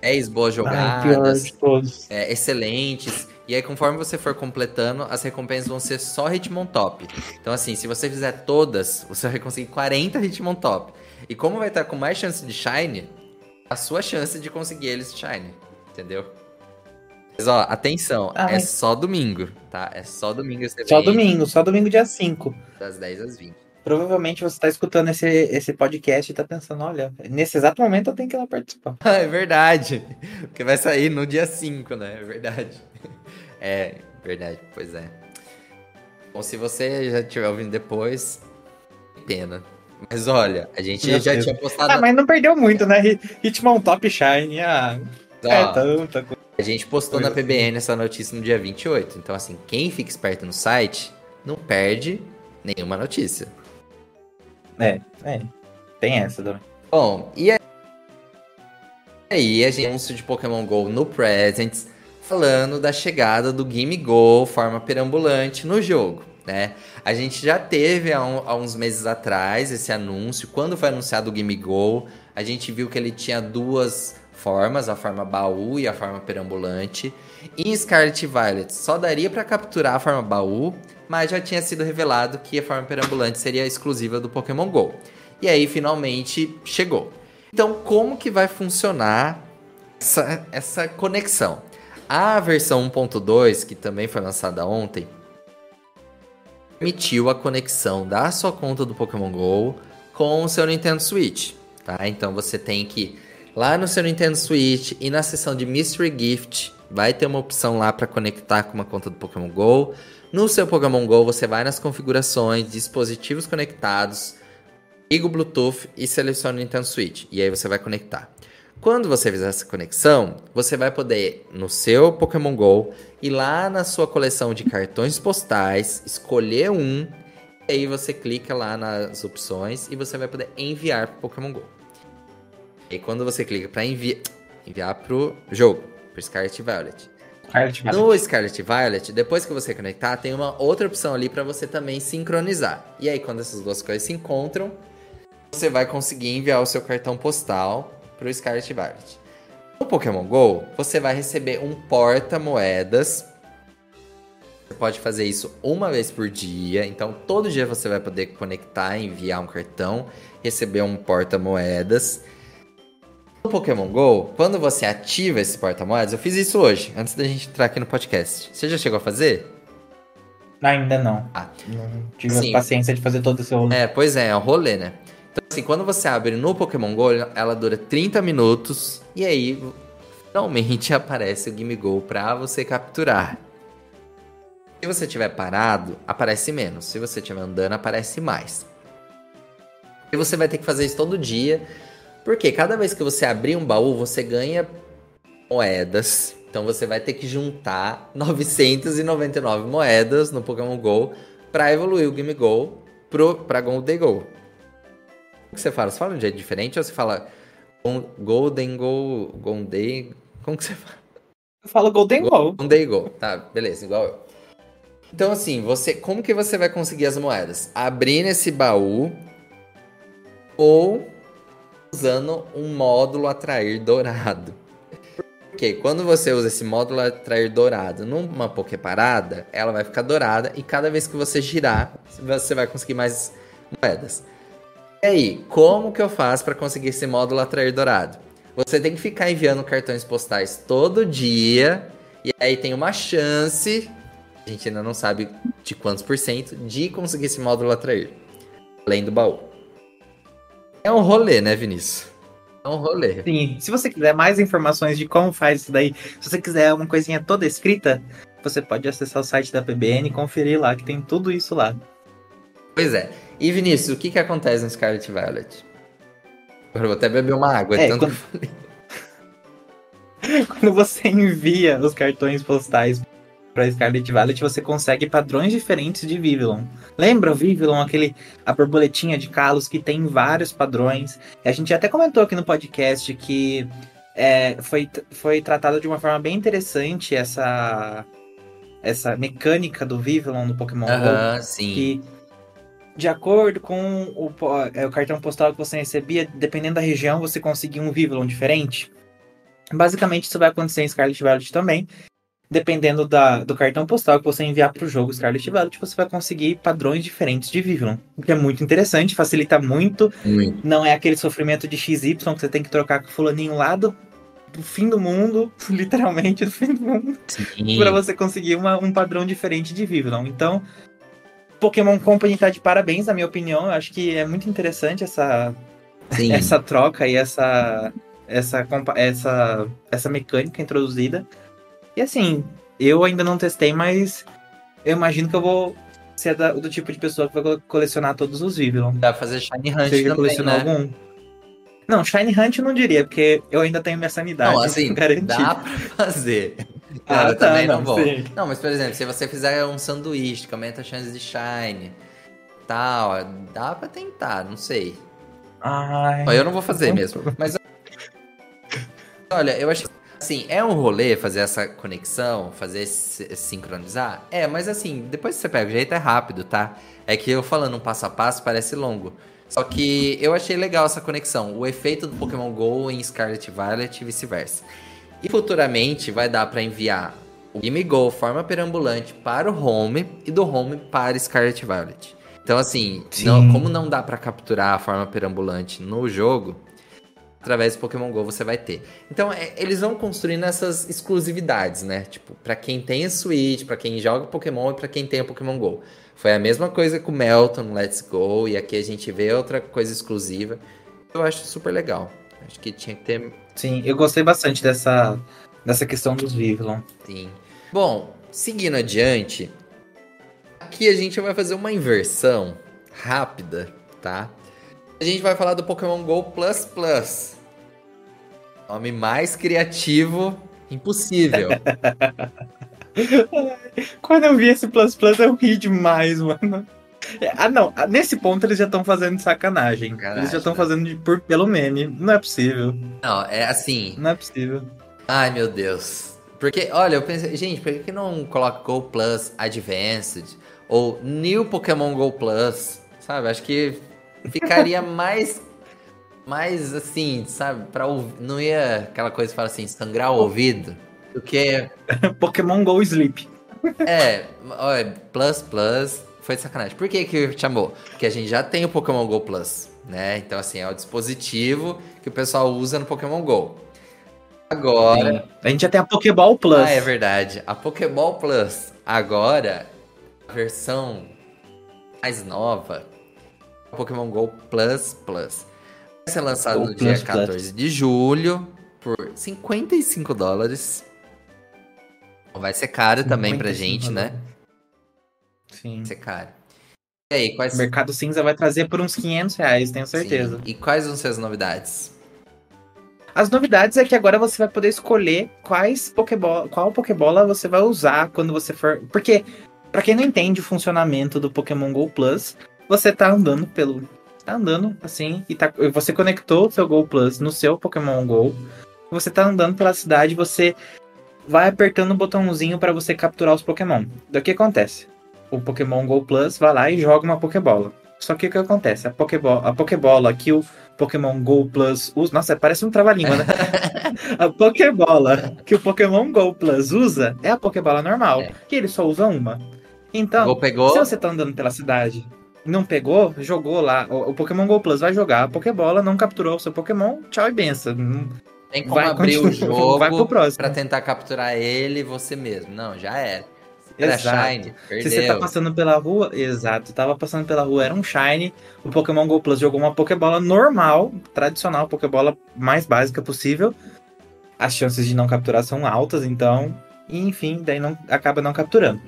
10 boas jogadas, Ai, é, excelentes. E aí, conforme você for completando, as recompensas vão ser só Hitmontop. Então, assim, se você fizer todas, você vai conseguir 40 Hitmontop. E como vai estar com mais chance de Shine, a sua chance de conseguir eles Shine, entendeu? Mas ó, atenção, ah, é só domingo, tá? É só domingo. Só domingo, só domingo dia 5. Das 10 às 20. Provavelmente você está escutando esse, esse podcast e está pensando, olha, nesse exato momento eu tenho que ir lá participar. [LAUGHS] é verdade. Porque vai sair no dia 5, né? É verdade. É, verdade, pois é. Bom, se você já estiver ouvindo depois, pena. Mas olha, a gente Meu já Deus. tinha postado. Ah, mas não perdeu muito, né? Hitmon Top Shine. Ah, Ó, é tanta coisa. A gente postou na PBN essa notícia no dia 28. Então, assim, quem fica esperto no site não perde nenhuma notícia. É, é. Tem essa também. Bom, e aí a gente anúncio de Pokémon GO no Presents falando da chegada do Game Go forma perambulante no jogo né? A gente já teve há, um, há, uns meses atrás esse anúncio. Quando foi anunciado o Game Go, a gente viu que ele tinha duas formas, a forma baú e a forma perambulante. Em Scarlet Violet só daria para capturar a forma baú, mas já tinha sido revelado que a forma perambulante seria exclusiva do Pokémon Go. E aí finalmente chegou. Então, como que vai funcionar essa, essa conexão. A versão 1.2, que também foi lançada ontem, permitiu a conexão da sua conta do Pokémon GO com o seu Nintendo Switch, tá? Então você tem que lá no seu Nintendo Switch e na seção de Mystery Gift vai ter uma opção lá para conectar com uma conta do Pokémon GO. No seu Pokémon GO você vai nas configurações, dispositivos conectados, liga o Bluetooth e seleciona o Nintendo Switch e aí você vai conectar. Quando você fizer essa conexão, você vai poder no seu Pokémon Go ir lá na sua coleção de cartões postais, escolher um, e aí você clica lá nas opções e você vai poder enviar para Pokémon Go. E quando você clica para enviar enviar pro jogo, pro Scarlet Violet. Scarlet Violet. No Scarlet Violet, depois que você conectar, tem uma outra opção ali para você também sincronizar. E aí quando essas duas coisas se encontram, você vai conseguir enviar o seu cartão postal para o Scarlet Violet. No Pokémon GO, você vai receber um porta-moedas. Você pode fazer isso uma vez por dia. Então, todo dia você vai poder conectar, enviar um cartão, receber um porta-moedas. No Pokémon GO, quando você ativa esse porta-moedas, eu fiz isso hoje, antes da gente entrar aqui no podcast. Você já chegou a fazer? Ainda não. Ah. Não tive Sim. a paciência de fazer todo esse rolê. É, pois é, é um rolê, né? Então, assim, quando você abre no Pokémon GO, ela dura 30 minutos e aí finalmente [LAUGHS] aparece o Gimme Go pra você capturar. Se você estiver parado, aparece menos. Se você estiver andando, aparece mais. E você vai ter que fazer isso todo dia, porque cada vez que você abrir um baú, você ganha moedas. Então você vai ter que juntar [LAUGHS] 999 moedas no Pokémon GO para evoluir o Gimme Go para Golden Go que você fala? Você fala de um jeito diferente ou você fala Golden Go, Golden... Como que você fala? Eu falo Golden Go. Golden Go, tá, beleza, igual eu. Então assim, você, como que você vai conseguir as moedas? Abrindo esse baú ou usando um módulo atrair dourado. Porque quando você usa esse módulo atrair dourado numa Poké parada, ela vai ficar dourada e cada vez que você girar, você vai conseguir mais moedas. E aí, como que eu faço para conseguir esse módulo atrair dourado? Você tem que ficar enviando cartões postais todo dia. E aí tem uma chance, a gente ainda não sabe de quantos por cento, de conseguir esse módulo atrair. Além do baú. É um rolê, né, Vinícius? É um rolê. Sim. Se você quiser mais informações de como faz isso daí, se você quiser uma coisinha toda escrita, você pode acessar o site da PBN e conferir lá, que tem tudo isso lá. Pois é. E Vinícius, o que que acontece no Scarlet Violet? Eu vou até beber uma água, é, tanto quando... [LAUGHS] quando você envia os cartões postais para Scarlet Violet, você consegue padrões diferentes de Vivillon. Lembra o Vivillon, aquele a borboletinha de Kalos que tem vários padrões? A gente até comentou aqui no podcast que é, foi, foi tratado de uma forma bem interessante essa essa mecânica do Vivillon no Pokémon Go. Sim. Que de acordo com o, é, o, cartão postal que você recebia, dependendo da região, você conseguia um Vivillon diferente. Basicamente, isso vai acontecer em Scarlet Violet também. Dependendo da, do cartão postal que você enviar para o jogo Scarlet Violet, você vai conseguir padrões diferentes de Vivillon. O que é muito interessante, facilita muito. Não é aquele sofrimento de XY que você tem que trocar com o fulaninho lá do, do fim do mundo, [LAUGHS] literalmente do fim do mundo, para você conseguir uma, um padrão diferente de Vivillon. Então, Pokémon Company tá de parabéns, na minha opinião. Eu acho que é muito interessante essa, essa troca e essa, essa, essa, essa mecânica introduzida. E assim, eu ainda não testei, mas eu imagino que eu vou ser da, do tipo de pessoa que vai colecionar todos os Vivillon. Dá pra fazer Shiny Hunt Você já colecionou né? algum? Não, Shiny Hunt eu não diria, porque eu ainda tenho minha sanidade. Não, assim, dá pra [LAUGHS] fazer. Ah, eu tá, também não, não vou. Sim. Não, mas por exemplo, se você fizer um sanduíche que aumenta a chance de shine, tal, dá pra tentar, não sei. Ai, eu não vou fazer mesmo. Mas [LAUGHS] olha, eu acho assim, é um rolê fazer essa conexão, fazer sincronizar? É, mas assim, depois que você pega o jeito é rápido, tá? É que eu falando um passo a passo parece longo. Só que eu achei legal essa conexão, o efeito do Pokémon GO em Scarlet Violet e vice-versa. E futuramente vai dar para enviar o Gimme Go forma perambulante para o Home e do Home para Scarlet Violet. Então assim, não, como não dá para capturar a forma perambulante no jogo, através do Pokémon GO você vai ter. Então, é, eles vão construindo essas exclusividades, né? Tipo, para quem tem a Switch, para quem joga Pokémon e para quem tem o Pokémon GO. Foi a mesma coisa com o Melton, Let's Go, e aqui a gente vê outra coisa exclusiva. Eu acho super legal. Acho que tinha que ter. Sim, eu gostei bastante dessa, dessa questão dos Vivillon. Sim. Bom, seguindo adiante, aqui a gente vai fazer uma inversão rápida, tá? A gente vai falar do Pokémon Go Plus Plus. Nome mais criativo impossível. [LAUGHS] Quando eu vi esse Plus Plus, eu ri demais, mano. Ah, não. Nesse ponto eles já estão fazendo sacanagem. sacanagem. Eles já estão né? fazendo de, por, pelo meme. Não é possível. Não, é assim. Não é possível. Ai, meu Deus. Porque, olha, eu pensei, gente, por que não coloca Go Plus Advanced? Ou New Pokémon Go Plus? Sabe? Acho que ficaria [LAUGHS] mais. Mais assim, sabe? Pra ouvir. Não ia aquela coisa que fala assim, sangrar o ouvido. Do que. [LAUGHS] Pokémon Go Sleep. É, olha, Plus Plus foi sacanagem. Por que que chamou? Porque a gente já tem o Pokémon Go Plus, né? Então, assim, é o dispositivo que o pessoal usa no Pokémon Go. Agora. Sim. A gente já tem a Pokéball Plus. Ah, é verdade. A Pokéball Plus. Agora, a versão mais nova, o Pokémon Go Plus Plus. Vai ser lançado no dia 14 Plus. de julho por 55 dólares. Vai ser caro também pra gente, né? Sim. Vai ser caro. E aí, quais... O mercado cinza vai trazer por uns 500 reais, tenho certeza. Sim. E quais vão ser as novidades? As novidades é que agora você vai poder escolher quais Pokébola, qual Pokébola você vai usar quando você for. Porque, para quem não entende o funcionamento do Pokémon Go Plus, você tá andando pelo. Tá andando assim, e tá, você conectou o seu Go Plus no seu Pokémon Go. Você tá andando pela cidade, você vai apertando o botãozinho para você capturar os Pokémon. Do que acontece? O Pokémon Go Plus vai lá e joga uma Pokébola. Só que o que acontece? A Pokébola, a Pokébola que o Pokémon Go Plus usa. Nossa, parece um trava-língua, né? [LAUGHS] a Pokébola que o Pokémon Go Plus usa é a Pokébola normal, é. que ele só usa uma. Então, se você tá andando pela cidade não pegou, jogou lá. O, o, Pokémon Go Plus vai jogar a Pokébola, não capturou o seu Pokémon, tchau e benção. Tem como vai abrir o jogo [LAUGHS] vai pro próximo. pra tentar capturar ele você mesmo. Não, já era. Era Shine, perdeu. Se você tá passando pela rua, exato, tava passando pela rua, era um Shine, o Pokémon Go Plus jogou uma Pokébola normal, tradicional, Pokébola mais básica possível. As chances de não capturar são altas, então, enfim, daí não acaba não capturando.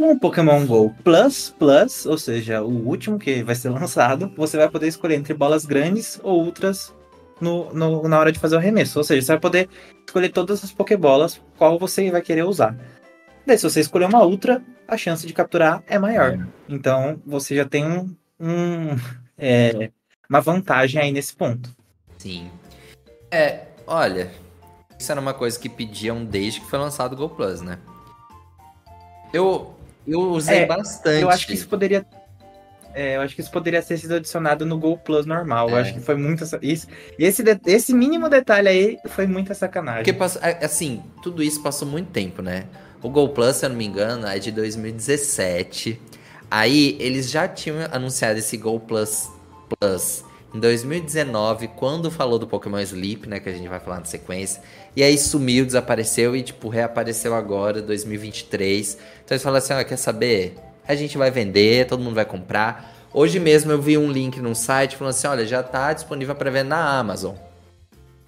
Com o Pokémon GO Plus Plus, ou seja, o último que vai ser [LAUGHS] lançado, você vai poder escolher entre bolas grandes ou ultras no, no, na hora de fazer o arremesso. Ou seja, você vai poder escolher todas as Pokébolas, qual você vai querer usar. Daí, se você escolher uma ultra, a chance de capturar é maior. É. Então, você já tem um, um [LAUGHS] é, uma vantagem aí nesse ponto. Sim. É, olha, isso era uma coisa que pediam desde que foi lançado o Go Plus, né? Eu, eu usei é, bastante. Eu acho que isso poderia. É, eu acho que isso poderia ter sido adicionado no Go Plus normal. É. Eu acho que foi muito. Isso, esse, esse mínimo detalhe aí foi muita sacanagem. Porque, é, assim, tudo isso passou muito tempo, né? O Go Plus, se eu não me engano, é de 2017. Aí eles já tinham anunciado esse Go Plus Plus em 2019, quando falou do Pokémon Sleep, né, que a gente vai falar na sequência, e aí sumiu, desapareceu e tipo reapareceu agora, 2023. Então eles falaram assim, ó, quer saber? A gente vai vender, todo mundo vai comprar. Hoje mesmo eu vi um link num site falando assim, olha, já tá disponível para vender na Amazon.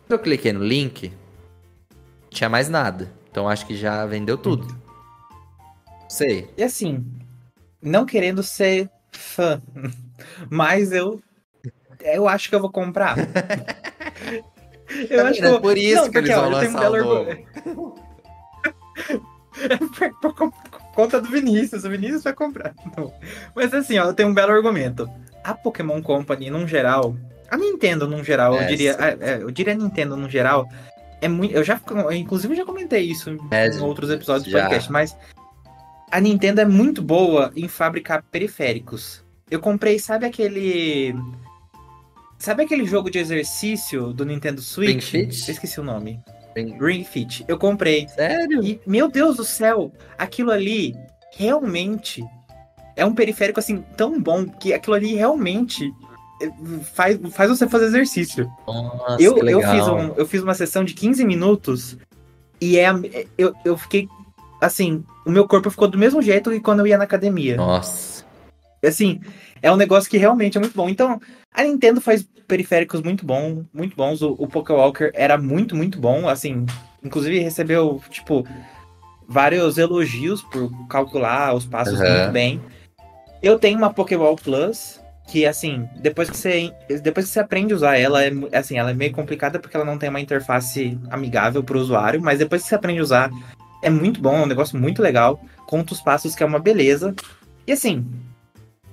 Quando eu cliquei no link, não tinha mais nada. Então acho que já vendeu tudo. Sei. E assim, não querendo ser fã, [LAUGHS] mas eu eu acho que eu vou comprar. [LAUGHS] eu tá acho que eu... por isso não, que eles vão lançar um novo. [LAUGHS] por, por, conta do Vinícius, o Vinícius vai comprar. [LAUGHS] Não. Mas assim, ó, eu tenho um belo argumento. A Pokémon Company, num geral, a Nintendo, num geral, é, eu diria, é, é, eu diria a Nintendo, num geral, é muito. Eu já, eu, inclusive, já comentei isso é, em outros episódios do podcast, mas a Nintendo é muito boa em fabricar periféricos. Eu comprei, sabe aquele Sabe aquele jogo de exercício do Nintendo Switch? Ring Fit? Eu esqueci o nome. Ring... Ring Fit. Eu comprei. Sério? E, meu Deus do céu, aquilo ali realmente é um periférico assim tão bom que aquilo ali realmente faz, faz você fazer exercício. Nossa, eu, eu, fiz um, eu fiz uma sessão de 15 minutos e é, eu, eu fiquei. Assim, o meu corpo ficou do mesmo jeito que quando eu ia na academia. Nossa. Assim, é um negócio que realmente é muito bom. Então, a Nintendo faz periféricos muito bom, muito bons. O, o Pokéwalker era muito, muito bom. Assim, inclusive recebeu, tipo, vários elogios por calcular os passos Aham. muito bem. Eu tenho uma Pokéball Plus, que assim, depois que você, depois que você aprende a usar ela, é, assim, ela é meio complicada porque ela não tem uma interface amigável para o usuário, mas depois que você aprende a usar, é muito bom, é um negócio muito legal. Conta os passos que é uma beleza. E assim,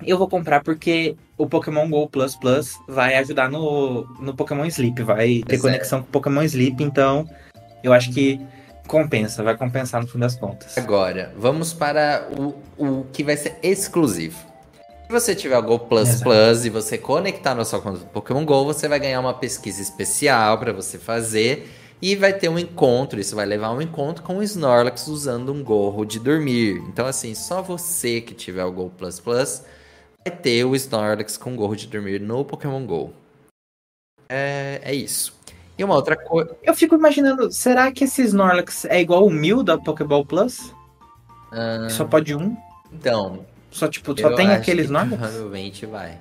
eu vou comprar porque o Pokémon Go Plus Plus vai ajudar no, no Pokémon Sleep, vai ter é. conexão com o Pokémon Sleep, então eu acho que compensa, vai compensar no fim das contas. Agora, vamos para o, o que vai ser exclusivo. Se você tiver o Go Plus Exato. Plus e você conectar na sua conta do Pokémon Go, você vai ganhar uma pesquisa especial para você fazer e vai ter um encontro. Isso vai levar a um encontro com o Snorlax usando um gorro de dormir. Então, assim, só você que tiver o Go Plus Plus vai ter o Snorlax com gorro de dormir no Pokémon Go. É, é isso. E uma outra coisa. Eu fico imaginando, será que esse Snorlax é igual o Mil da Pokéball Plus? Que Só pode um? Então, Só, tipo, só tem acho aquele que Snorlax? Provavelmente vai.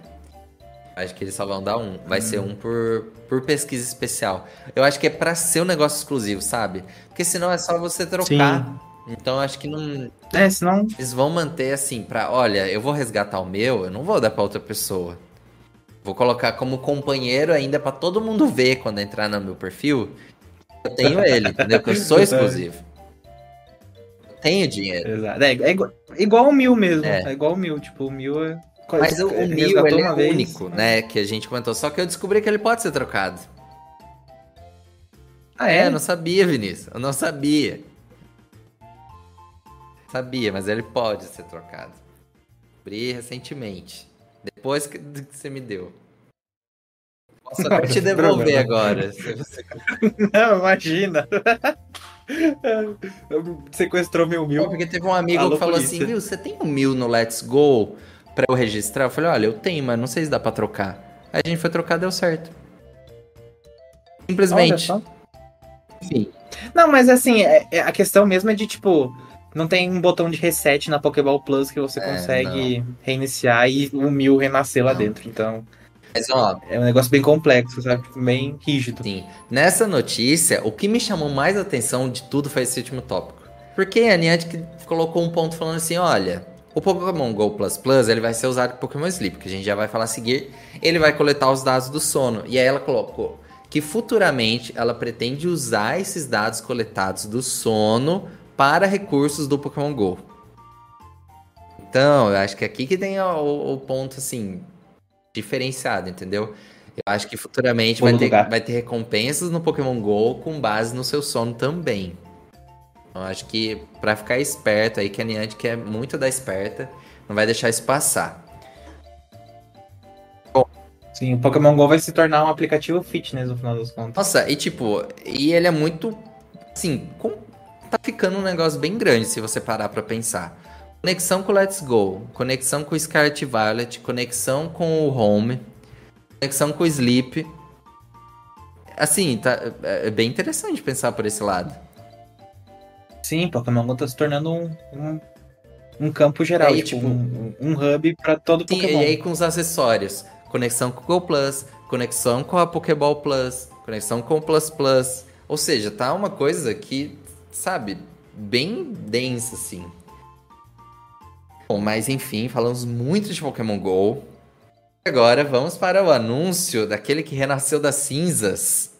Acho que eles só vão dar um. Vai ser um por, por pesquisa especial. Eu acho que é pra ser um negócio exclusivo, sabe? Porque senão é só você trocar. Então acho que não. É, senão. Eles vão manter assim, pra. Olha, eu vou resgatar o meu, eu não vou dar pra outra pessoa. Vou colocar como companheiro ainda pra todo mundo ver quando entrar no meu perfil. Eu tenho ele, entendeu? Que eu sou [LAUGHS] exclusivo. Eu tenho dinheiro. Exato. É, é igual, igual o Mil mesmo. É. É. igual o Mil. Tipo, o Mil é. Mas o, Mil, ele é vez. único, né? Que a gente comentou. Só que eu descobri que ele pode ser trocado. Ah, É, é? eu não sabia, Vinícius. Eu não sabia. Sabia, mas ele pode ser trocado. Descobri recentemente. Depois que, você me deu. Posso até te devolver agora. Não, imagina. Sequestrou meu Mil. porque teve um amigo Alô, que falou polícia. assim, viu, você tem um mil no Let's Go pra eu registrar? Eu falei, olha, eu tenho, mas não sei se dá pra trocar. Aí a gente foi trocar, deu certo. Simplesmente. Enfim. Não, mas assim, é- é- a questão mesmo é de tipo. Não tem um botão de reset na Pokéball Plus que você É, consegue reiniciar e o Mil renascer lá Não. dentro. Então, Mas ó, é um negócio bem complexo, sabe? Bem rígido. Sim. Nessa notícia, o que me chamou mais atenção de tudo foi esse último tópico. Porque a Niantic colocou um ponto falando assim, olha, o Pokémon Go Plus Plus, ele vai ser usado com Pokémon Sleep, que a gente já vai falar a seguir. Ele vai coletar os dados do sono. E aí ela colocou que futuramente ela pretende usar esses dados coletados do sono para recursos do Pokémon Go. Então, eu acho que aqui que tem o, o ponto, assim, diferenciado, entendeu? Eu acho que futuramente vai ter, vai ter recompensas no Pokémon GO com base no seu sono também. Então, acho que pra ficar esperto aí, que a Niantic é muito da esperta, não vai deixar isso passar. Sim, o Pokémon GO vai se tornar um aplicativo fitness no final das contas. Nossa, e tipo, e ele é muito. Assim, com- tá ficando um negócio bem grande se você parar pra pensar. Conexão com o Let's Go, conexão com o Scarlet Violet, conexão com o Home, conexão com o Sleep. Assim, tá, é é bem interessante pensar por esse lado. Sim, Pokémon GO tá se tornando um, um, um campo geral, aí, tipo, tipo, um, um hub pra todo Sim, Pokémon. e aí com os acessórios. Conexão com o Go Plus, conexão com a Pokéball Plus, conexão com o Plus Plus. Ou seja, tá uma coisa que, sabe, bem densa, assim. Bom, mas enfim, falamos muito de Pokémon GO. Agora vamos para o anúncio daquele que renasceu das cinzas.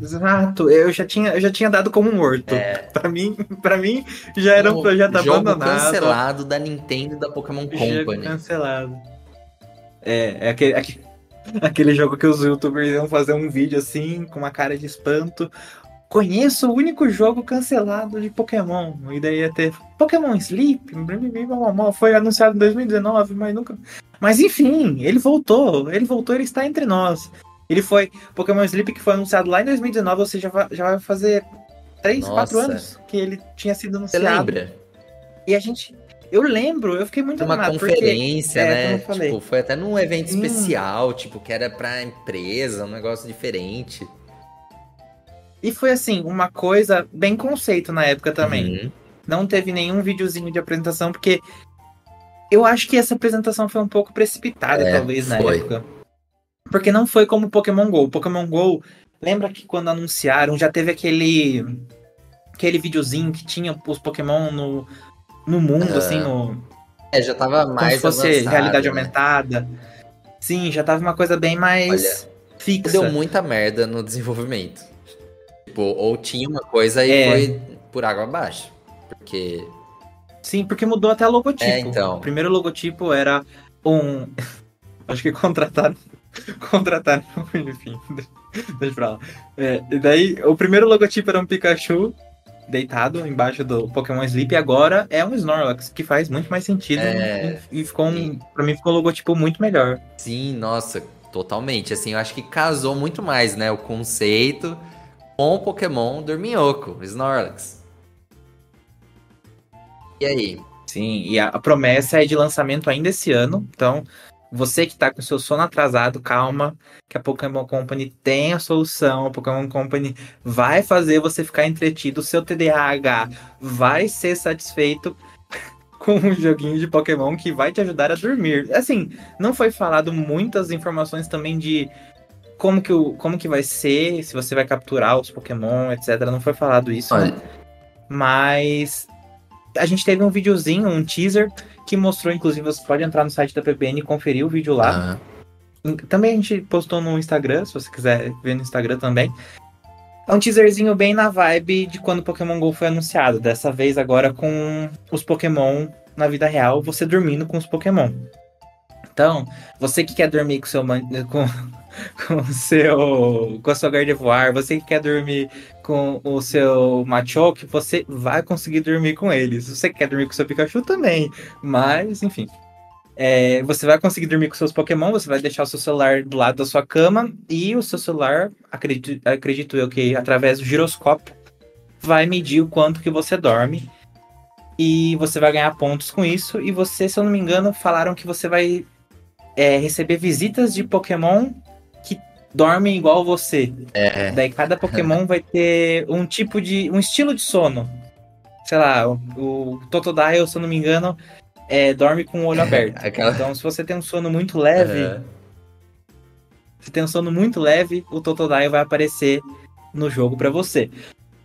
Exato, eu já tinha, eu já tinha dado como morto. [LAUGHS] Pra mim, para mim já era um projeto jogo abandonado. cancelado da Nintendo e da Pokémon jogo Company. cancelado. É, é aquele, aquele, [LAUGHS] aquele jogo que os youtubers iam fazer um vídeo assim, com uma cara de espanto. Conheço o único jogo cancelado de Pokémon. E daí ter Pokémon Sleep. Foi anunciado em 2019, mas nunca. Mas enfim, ele voltou. Ele voltou, ele está entre nós. Ele foi. Pokémon Sleep que foi anunciado lá em 2019, ou seja, já vai fazer 3, 4 Nossa. anos que ele tinha sido Você anunciado. lembra? E a gente. Eu lembro, eu fiquei muito Uma animado. conferência, porque, né? É, eu falei. tipo, foi até num evento Sim. especial, tipo, que era pra empresa, um negócio diferente. E foi assim, uma coisa bem conceito na época também. Uhum. Não teve nenhum videozinho de apresentação, porque eu acho que essa apresentação foi um pouco precipitada, É, talvez, na foi. época. Porque não foi como Pokémon GO. Pokémon GO, lembra que quando anunciaram, já teve aquele aquele videozinho que tinha os Pokémon no, no mundo, Ah, assim, no, É, já tava como mais se fosse avançado, realidade né? aumentada. Sim, já tava uma coisa bem mais fixa. Deu muita merda no desenvolvimento. Tipo, ou tinha uma coisa e É. foi por água abaixo. Porque. Sim, porque mudou até o logotipo. É, então. O primeiro logotipo era um. [LAUGHS] Acho que contrataram. [LAUGHS] Contrataram. [LAUGHS] Enfim, deixa pra lá. É, e daí, o primeiro logotipo era um Pikachu deitado embaixo do Pokémon Sleep e agora é um Snorlax, que faz muito mais sentido. É, e, e ficou um, pra mim ficou um logotipo muito melhor. Sim, nossa, totalmente. Assim, eu acho que casou muito mais, né? O conceito com Pokémon Dorminhoco, Snorlax. E aí? Sim, e a, a promessa é de lançamento ainda esse ano. Então, você que tá com seu sono atrasado, calma, que a Pokémon Company tem a solução. A Pokémon Company vai fazer você ficar entretido. O seu TDAH vai ser satisfeito [LAUGHS] com um joguinho de Pokémon que vai te ajudar a dormir. Assim, não foi falado muitas informações também de como que, o, como que vai ser, se você vai capturar os Pokémon, etc. Não foi falado isso. né? Olha, Mas a gente teve um videozinho, um teaser, que mostrou, inclusive, você pode entrar no site da PBN e conferir o vídeo lá. ah, Também a gente postou no Instagram, se você quiser ver no Instagram também. É um teaserzinho bem na vibe de quando o Pokémon GO foi anunciado. Dessa vez agora com os Pokémon na vida real, você dormindo com os Pokémon. Então, você que quer dormir com seu man- com, [LAUGHS] com seu com a sua Gardevoir, você que quer dormir com o seu Machoke, você vai conseguir dormir com eles. Se você quer dormir com o seu Pikachu também, mas enfim. É, você vai conseguir dormir com seus Pokémon, você vai deixar o seu celular do lado da sua cama e o seu celular, acredito, acredito eu que através do giroscópio, vai medir o quanto que você dorme. E você vai ganhar pontos com isso. E você, se eu não me engano, falaram que você vai é, receber visitas de Pokémon dormem igual você. é, Daí cada Pokémon vai ter um tipo de. um estilo de sono. Sei lá, o, o Totodile, se eu não me engano, é, dorme com o olho [LAUGHS] aberto. aquela. Então, se você tem um sono muito leve, Aham. se tem um sono muito leve, o Totodile vai aparecer no jogo pra você.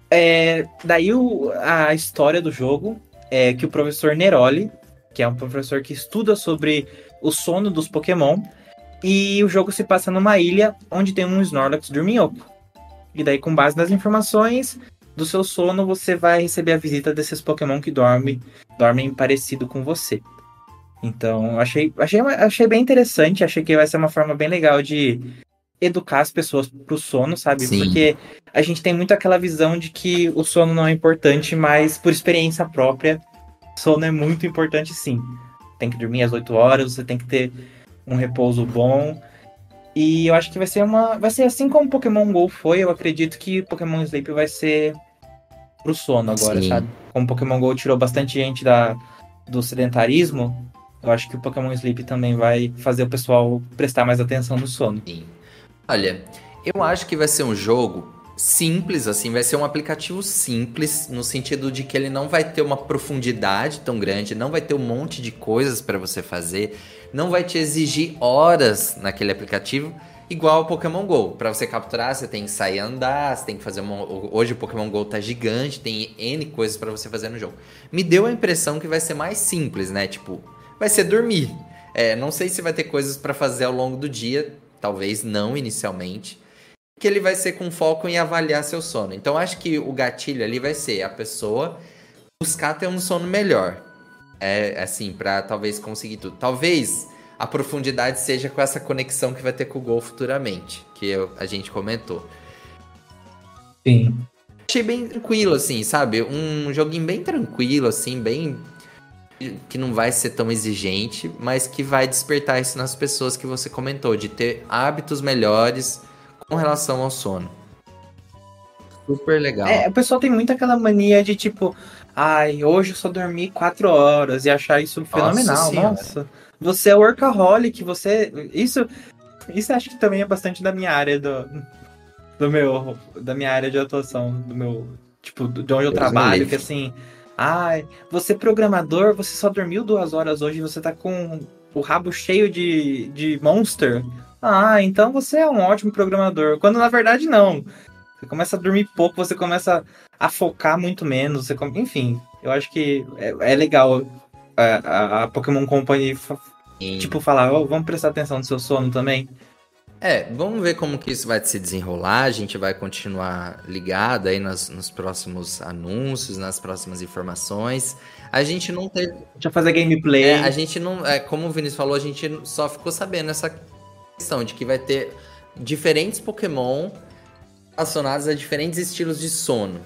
É, daí o- a história do jogo é que o professor Neroli, que é um professor que estuda sobre o sono dos Pokémon, e o jogo se passa numa ilha onde tem um Snorlax dorminhoco. E daí, com base nas informações do seu sono, você vai receber a visita desses Pokémon que dormem, dormem parecido com você. Então, achei, achei, achei bem interessante, achei que vai ser uma forma bem legal de educar as pessoas pro sono, sabe? Sim. Porque a gente tem muito aquela visão de que o sono não é importante, mas por experiência própria, sono é muito importante sim. Tem que dormir às 8 horas, você tem que ter um repouso bom. E eu acho que vai ser uma. Vai ser assim como Pokémon GO foi, eu acredito que Pokémon Sleep vai ser pro sono agora, Sim. sabe? Como Pokémon GO tirou bastante gente da, do sedentarismo, eu acho que o Pokémon Sleep também vai fazer o pessoal prestar mais atenção no sono. Sim. Olha, eu acho que vai ser um jogo simples, assim, vai ser um aplicativo simples, no sentido de que ele não vai ter uma profundidade tão grande, não vai ter um monte de coisas para você fazer, não vai te exigir horas naquele aplicativo, igual o Pokémon GO. Para você capturar, você tem que sair andar, você tem que fazer uma... Hoje o Pokémon GO tá gigante, tem N coisas para você fazer no jogo. Me deu a impressão que vai ser mais simples, né? Tipo, vai ser dormir. É, não sei se vai ter coisas para fazer ao longo do dia, talvez não inicialmente, que ele vai ser com foco em avaliar seu sono. Então acho que o gatilho ali vai ser a pessoa buscar ter um sono melhor. É assim, para talvez conseguir tudo. Talvez a profundidade seja com essa conexão que vai ter com o Gol futuramente, que eu- a gente comentou. Sim. Achei bem tranquilo, assim, sabe? Um joguinho bem tranquilo, assim, bem. que não vai ser tão exigente, mas que vai despertar isso nas pessoas que você comentou, de ter hábitos melhores com relação ao sono. super legal. É, o pessoal tem muito aquela mania de tipo, ai, hoje eu só dormi quatro horas e achar isso fenomenal. Senhora. Nossa, você é workaholic, você. Isso, isso acho que também é bastante da minha área do, do meu. Da minha área de atuação, do meu. Tipo, de onde eu me trabalho, que assim. Ai, você é programador, você só dormiu duas horas hoje e você tá com o rabo cheio de, de monster. Ah, então você é um ótimo programador. Quando na verdade não. Você começa a dormir pouco, você começa a focar muito menos. Você come- Enfim, eu acho que é, é legal a, a- a Pokémon Company tipo falar, "Ó, vamos prestar atenção no seu sono também. É, vamos ver como que isso vai se desenrolar. A gente vai continuar ligado aí nas- nos próximos anúncios, nas próximas informações. A gente não teve. Já fazer gameplay. É, a gente não. É, como o Vinícius falou, a gente só ficou sabendo essa questão de que vai ter diferentes Pokémon relacionados a diferentes estilos de sono.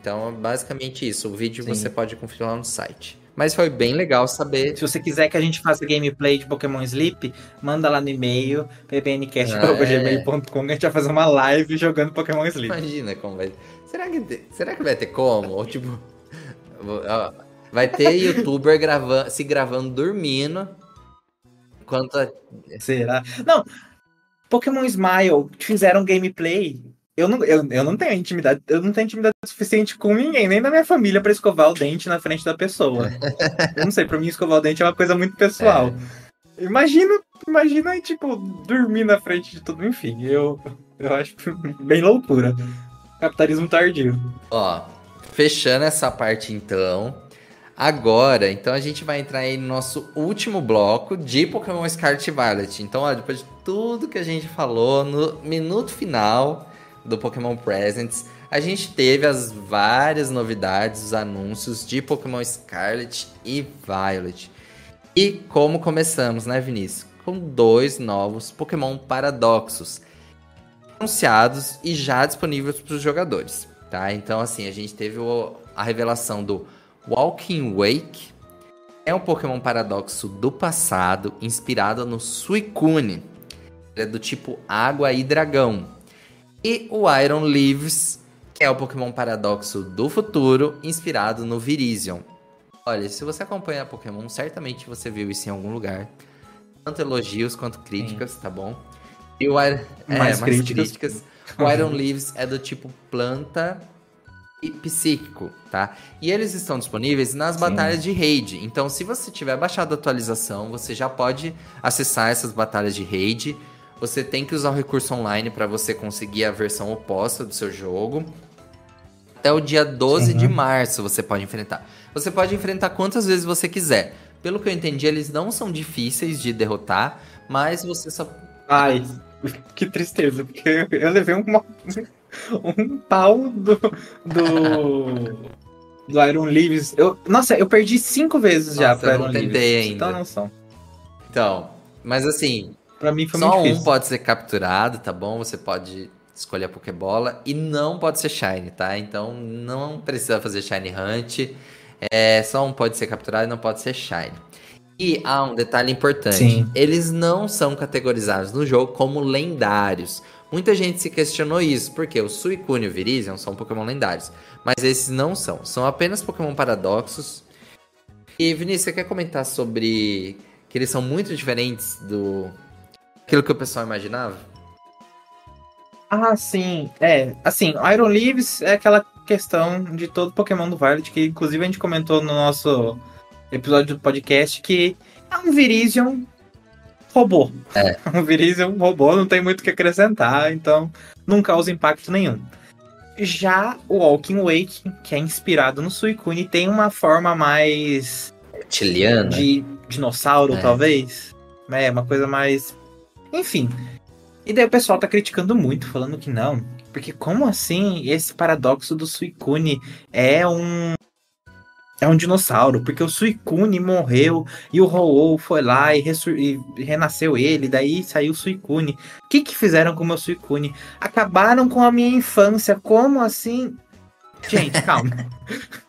Então, é basicamente isso. O vídeo Sim. você pode conferir lá no site. Mas foi bem legal saber. Se você quiser que a gente faça gameplay de Pokémon Sleep, manda lá no e-mail, ppncast.gmail.com, que a gente vai fazer uma live jogando Pokémon Sleep. Imagina como vai. Será que, será que vai ter como? Ou tipo. Vai ter youtuber gravando, se gravando dormindo. Enquanto. a- Será? Não. Pokémon Smile fizeram gameplay. Eu não, eu, eu não tenho intimidade, eu não tenho intimidade suficiente com ninguém, nem da minha família, pra escovar o dente na frente da pessoa. [LAUGHS] eu não sei, pra mim escovar o dente é uma coisa muito pessoal. Imagina, imagina, tipo, dormir na frente de tudo, enfim, eu, eu acho bem loucura. Capitalismo tardio. Ó, fechando essa parte então. Agora, então a gente vai entrar aí no nosso último bloco de Pokémon Scarlet Violet. Então, ó, depois de tudo que a gente falou no minuto final do Pokémon Presents, a gente teve as várias novidades, os anúncios de Pokémon Scarlet e Violet. E como começamos, né, Vinícius? Com dois novos Pokémon Paradoxos anunciados e já disponíveis para os jogadores, tá? Então, assim, a gente teve o- a revelação do Walking Wake, é um Pokémon paradoxo do passado, inspirado no Suicune. Ele é do tipo água e dragão. E o Iron Leaves, que é o Pokémon paradoxo do futuro, inspirado no Virizion. Olha, se você acompanha Pokémon, certamente você viu isso em algum lugar. Tanto elogios quanto críticas, tá bom? E o Iron... é, Mais mais críticas. críticas. O Iron [LAUGHS] Leaves é do tipo planta e psíquico, tá? E eles estão disponíveis nas Sim. batalhas de raid. Então, se você tiver baixado a atualização, você já pode acessar essas batalhas de raid. Você tem que usar o recurso online para você conseguir a versão oposta do seu jogo. Até o dia 12 de Uhum. março você pode enfrentar. Você pode enfrentar quantas vezes você quiser. Pelo que eu entendi, eles não são difíceis de derrotar, mas você só Ai, que tristeza, porque eu levei um, [LAUGHS] um pau do, do, [LAUGHS] do Iron Leaves. Eu, nossa, eu perdi cinco vezes já Nossa, pro eu Iron não Leaves. ainda. tem uma noção. Então, mas assim, Pra mim foi só muito um difícil. pode ser capturado, tá bom? Você pode escolher a Pokébola e não pode ser Shine, tá? Então não precisa fazer Shine Hunt. É, só um pode ser capturado e não pode ser Shine. E há um detalhe importante: Sim. eles não são categorizados no jogo como lendários. Muita gente se questionou isso, porque o Suicune e o Virizion são Pokémon lendários. Mas esses não são, são apenas Pokémon paradoxos. E Vinícius, você quer comentar sobre que eles são muito diferentes do aquilo que o pessoal imaginava? Ah, sim. É, assim, Iron Leaves é aquela questão de todo Pokémon do Violet, que inclusive a gente comentou no nosso episódio do podcast, que é um Virizion robô. É. [LAUGHS] um Virizion robô, não tem muito o que acrescentar, então não causa impacto nenhum. Já o Walking Wake, que é inspirado no Suicune, tem uma forma mais Reptiliana? de dinossauro, É. talvez. É, uma coisa mais. Enfim. E daí o pessoal tá criticando muito, falando que não. Porque como assim esse paradoxo do Suicune é um. É um dinossauro, porque o Suicune morreu e o Ho-Oh foi lá e, e renasceu ele, daí saiu o Suicune. O que que fizeram com o meu Suicune? Acabaram com a minha infância, como assim? Gente, calma.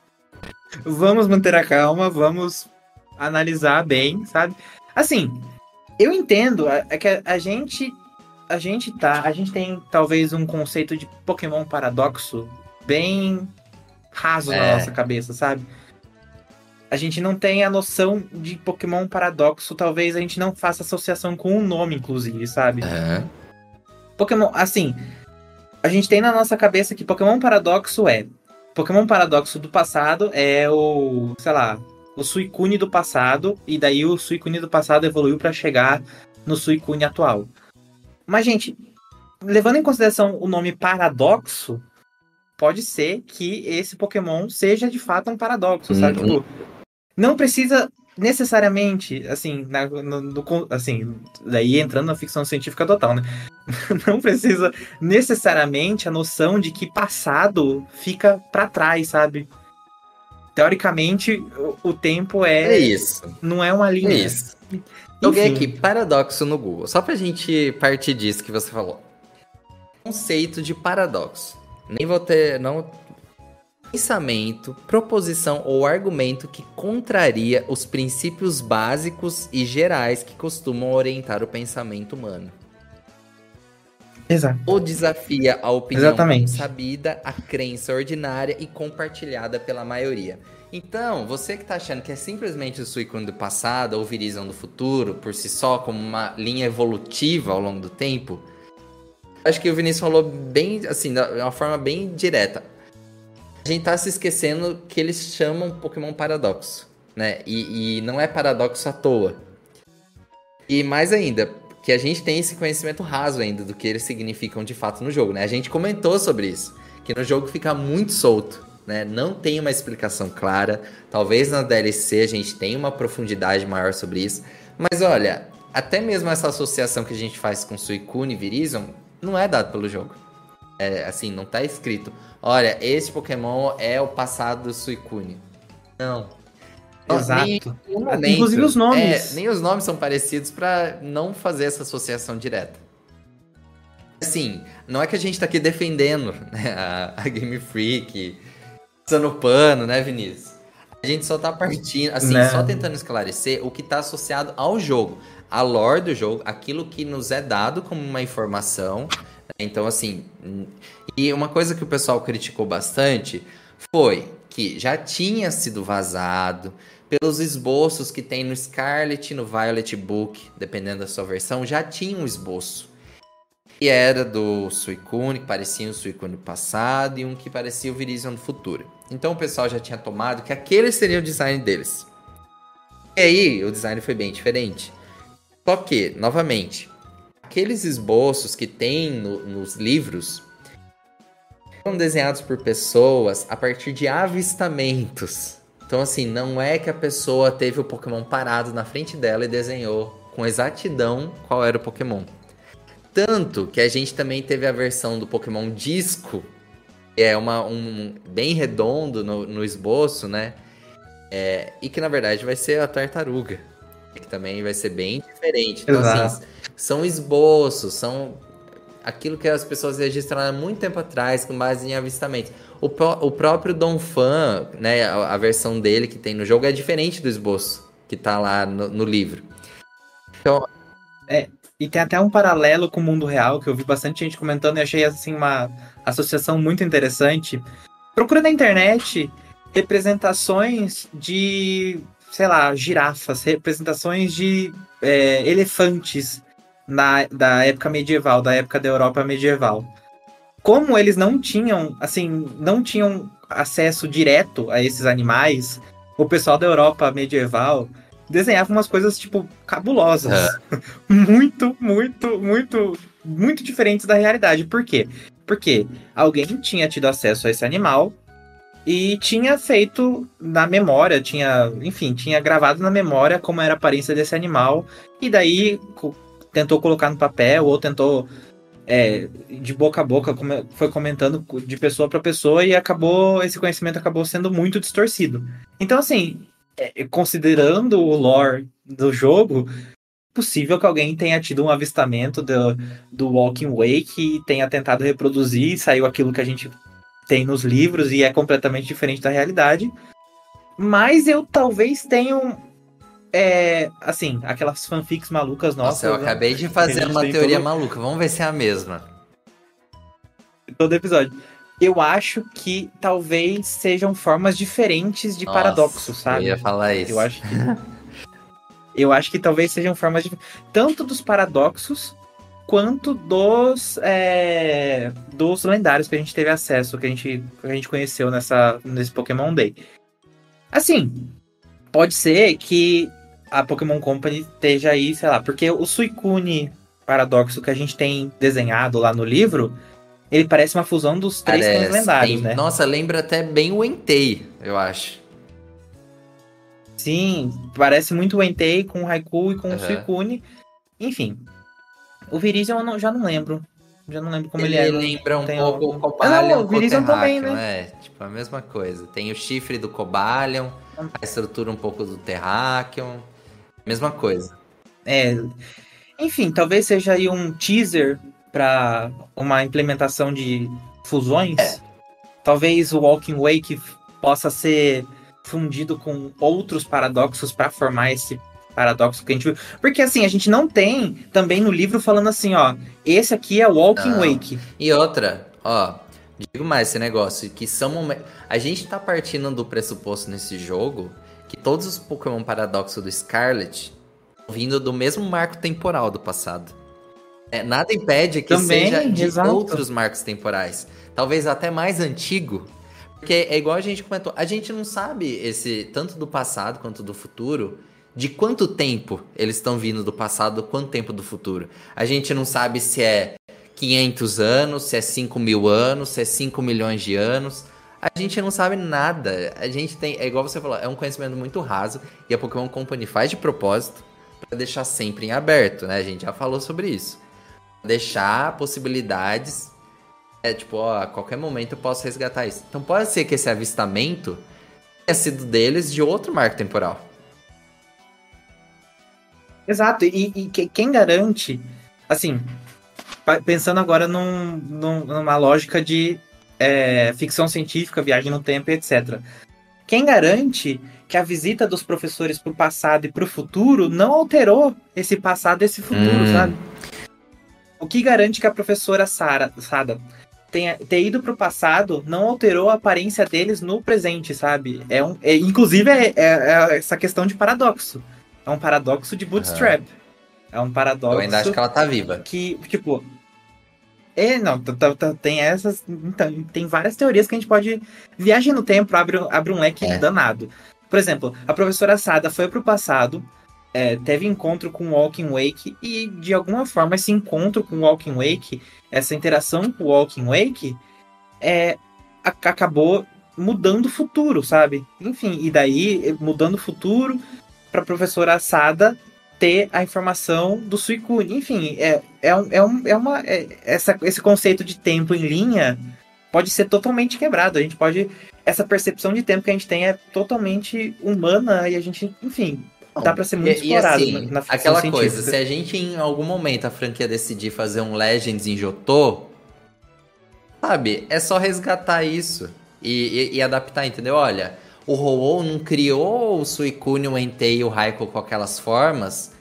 [LAUGHS] vamos manter a calma, vamos analisar bem, sabe? Assim, eu entendo, é é que a, gente a gente tá. A gente tem talvez um conceito de Pokémon paradoxo bem raso é. na nossa cabeça, sabe? A gente não tem a noção de Pokémon paradoxo, talvez a gente não faça associação com o nome, inclusive, sabe? É. Pokémon, assim, a gente tem na nossa cabeça que Pokémon paradoxo é. Pokémon paradoxo do passado é o, sei lá, o Suicune do passado, e daí o Suicune do passado evoluiu para chegar no Suicune atual. Mas, gente, levando em consideração o nome paradoxo, pode ser que esse Pokémon seja de fato um paradoxo, uhum. sabe? Tipo, não precisa necessariamente, assim, na, no, no, assim, daí entrando na ficção científica total, né? [LAUGHS] não precisa necessariamente a noção de que passado fica para trás, sabe? Teoricamente, o, o tempo é. É isso. Não é uma linha. É isso. Joguei aqui, paradoxo no Google, só pra gente partir disso que você falou. Conceito de paradoxo. Nem vou ter. Não. Pensamento, proposição ou argumento que contraria os princípios básicos e gerais que costumam orientar o pensamento humano. Exato. Ou desafia a opinião Exatamente. sabida, a crença ordinária e compartilhada pela maioria. Então, você que tá achando que é simplesmente o Suicune do passado ou o Virizon do futuro, por si só, como uma linha evolutiva ao longo do tempo, acho que o Vinícius falou bem, assim, de uma forma bem direta. A gente tá se esquecendo que eles chamam Pokémon Paradoxo, né? E, e não é paradoxo à toa. E mais ainda, que a gente tem esse conhecimento raso ainda do que eles significam de fato no jogo, né? A gente comentou sobre isso, que no jogo fica muito solto né? Não tem uma explicação clara. Talvez na DLC a gente tenha uma profundidade maior sobre isso. Mas olha, até mesmo essa associação que a gente faz com Suicune e Virizion não é dado pelo jogo. É, assim, não tá escrito. Olha, esse Pokémon é o passado do Suicune. Não. Exato. Nem, Inclusive os nomes. É, nem os nomes são parecidos para não fazer essa associação direta. Assim, não é que a gente tá aqui defendendo né, a, a Game Freak passando pano, né, Vinícius? A gente só tá partindo, assim, né? só tentando esclarecer o que tá associado ao jogo. A lore do jogo, aquilo que nos é dado como uma informação. Né? Então, assim. E uma coisa que o pessoal criticou bastante foi que já tinha sido vazado pelos esboços que tem no Scarlet e no Violet Book, dependendo da sua versão, já tinha um esboço que era do Suicune, que parecia o Suicune passado, e um que parecia o Virizion do futuro. Então o pessoal já tinha tomado que aquele seria o design deles. E aí, o design foi bem diferente. Só que, novamente, aqueles esboços que tem no, nos livros foram desenhados por pessoas a partir de avistamentos. Então, assim, não é que a pessoa teve o Pokémon parado na frente dela e desenhou com exatidão qual era o Pokémon. Tanto que a gente também teve a versão do Pokémon Disco, que é uma, um bem redondo no, no esboço, né? É, e que na verdade vai ser a tartaruga. Que também vai ser bem diferente. Então, assim, Exato. assim, são esboços, são aquilo que as pessoas registraram há muito tempo atrás, com base em avistamento. O, o próprio Don Fan, né, a, a, versão dele que tem no jogo é diferente do esboço que tá lá no, no livro. Então. É, e tem até um paralelo com o mundo real, que eu vi bastante gente comentando e achei assim uma associação muito interessante. Procura na internet representações de, sei lá, girafas, representações de é, elefantes na, da época medieval, da época da Europa medieval. Como eles não tinham, assim, não tinham acesso direto a esses animais, o pessoal da Europa medieval desenhava umas coisas, tipo, cabulosas. É. [LAUGHS] muito, muito, muito, muito diferentes da realidade. Por quê? Porque alguém tinha tido acesso a esse animal e tinha feito na memória, tinha, enfim, tinha gravado na memória como era a aparência desse animal, e daí tentou colocar no papel ou tentou é, de boca a boca, foi comentando de pessoa para pessoa e acabou esse conhecimento acabou sendo muito distorcido. Então, assim, é, considerando o lore do jogo, possível que alguém tenha tido um avistamento do, do Walking Wake e tenha tentado reproduzir, e saiu aquilo que a gente tem nos livros e é completamente diferente da realidade. Mas eu talvez tenha um, é, assim, aquelas fanfics malucas nossas. Nossa, eu acabei de fazer uma teoria todo... maluca. Vamos ver se é a mesma. Todo episódio. Eu acho que talvez sejam formas diferentes de Nossa, paradoxo, sabe? Eu ia falar isso. Eu acho que. [LAUGHS] eu acho que talvez sejam formas de. Tanto dos paradoxos quanto dos é, dos lendários que a gente teve acesso, que a gente, que a gente conheceu nessa, nesse Pokémon Day. Assim, pode ser que a Pokémon Company esteja aí, sei lá, porque o Suicune paradoxo que a gente tem desenhado lá no livro, ele parece uma fusão dos três clãs lendários, tem... né? Nossa, lembra até bem o Entei, eu acho. Sim, parece muito o Entei com o Haiku e com uhum. o Suicune. Enfim, o Virizion eu não, já não lembro. Já não lembro como ele, ele é. Ele lembra um pouco o Cobalion. Ah, não, o Virizion também, né? É, tipo a mesma coisa. Tem o chifre do Cobalion, a estrutura um pouco do Terrakion. Mesma coisa. É. Enfim, talvez seja aí um teaser para uma implementação de fusões. É. Talvez o Walking Wake possa ser fundido com outros paradoxos para formar esse paradoxo que a gente viu. Porque assim, a gente não tem também no livro falando assim, ó, esse aqui é Walking não. Wake. E outra, ó, digo mais esse negócio, que são momentos. A gente tá partindo do pressuposto nesse jogo que todos os Pokémon paradoxos do Scarlet vindo do mesmo marco temporal do passado. É, nada impede que Também, seja de exato. outros marcos temporais. Talvez até mais antigo. Porque é igual a gente comentou, a gente não sabe esse tanto do passado quanto do futuro de quanto tempo eles estão vindo do passado, quanto tempo do futuro. A gente não sabe se é 500 anos, se é 5 mil anos, se é 5 milhões de anos. A gente não sabe nada. A gente tem, é igual você falou, é um conhecimento muito raso e a Pokémon Company faz de propósito para deixar sempre em aberto, né? A gente já falou sobre isso. Deixar possibilidades é tipo, ó, a qualquer momento eu posso resgatar isso. Então pode ser que esse avistamento tenha sido deles de outro marco temporal. Exato, e, e quem garante, assim, pensando agora num, num, numa lógica de é, ficção científica, viagem no tempo, etc. Quem garante que a visita dos professores para o passado e para o futuro não alterou esse passado e esse futuro, hum. sabe? O que garante que a professora Sara, Sada tenha, ter ido para o passado não alterou a aparência deles no presente, sabe? É um, é, inclusive é, é, é essa questão de paradoxo é um paradoxo de Bootstrap. Uhum. É um paradoxo. Eu ainda acho que ela tá viva. Que, tipo. É, não, tem essas. Então, tem várias teorias que a gente pode. Viagem no tempo abre, abre um leque é. danado. Por exemplo, a professora Sada foi pro passado, é, teve encontro com o Walking Wake, e de alguma forma esse encontro com o Walking Wake, essa interação com o Walking Wake, é, acabou mudando o futuro, sabe? Enfim, e daí, mudando o futuro, para a professora Assada ter a informação do Suicune. Enfim, é, é, um, é, um, é uma. É, essa, esse conceito de tempo em linha pode ser totalmente quebrado. A gente pode. Essa percepção de tempo que a gente tem é totalmente humana e a gente, enfim, dá para ser muito e, explorado e assim, na, na Aquela científica. coisa, se a gente em algum momento a franquia decidir fazer um Legends em Jotô, sabe, é só resgatar isso e, e, e adaptar, entendeu? Olha, o ho não criou o Suicune, o Entei e o Raikou com aquelas formas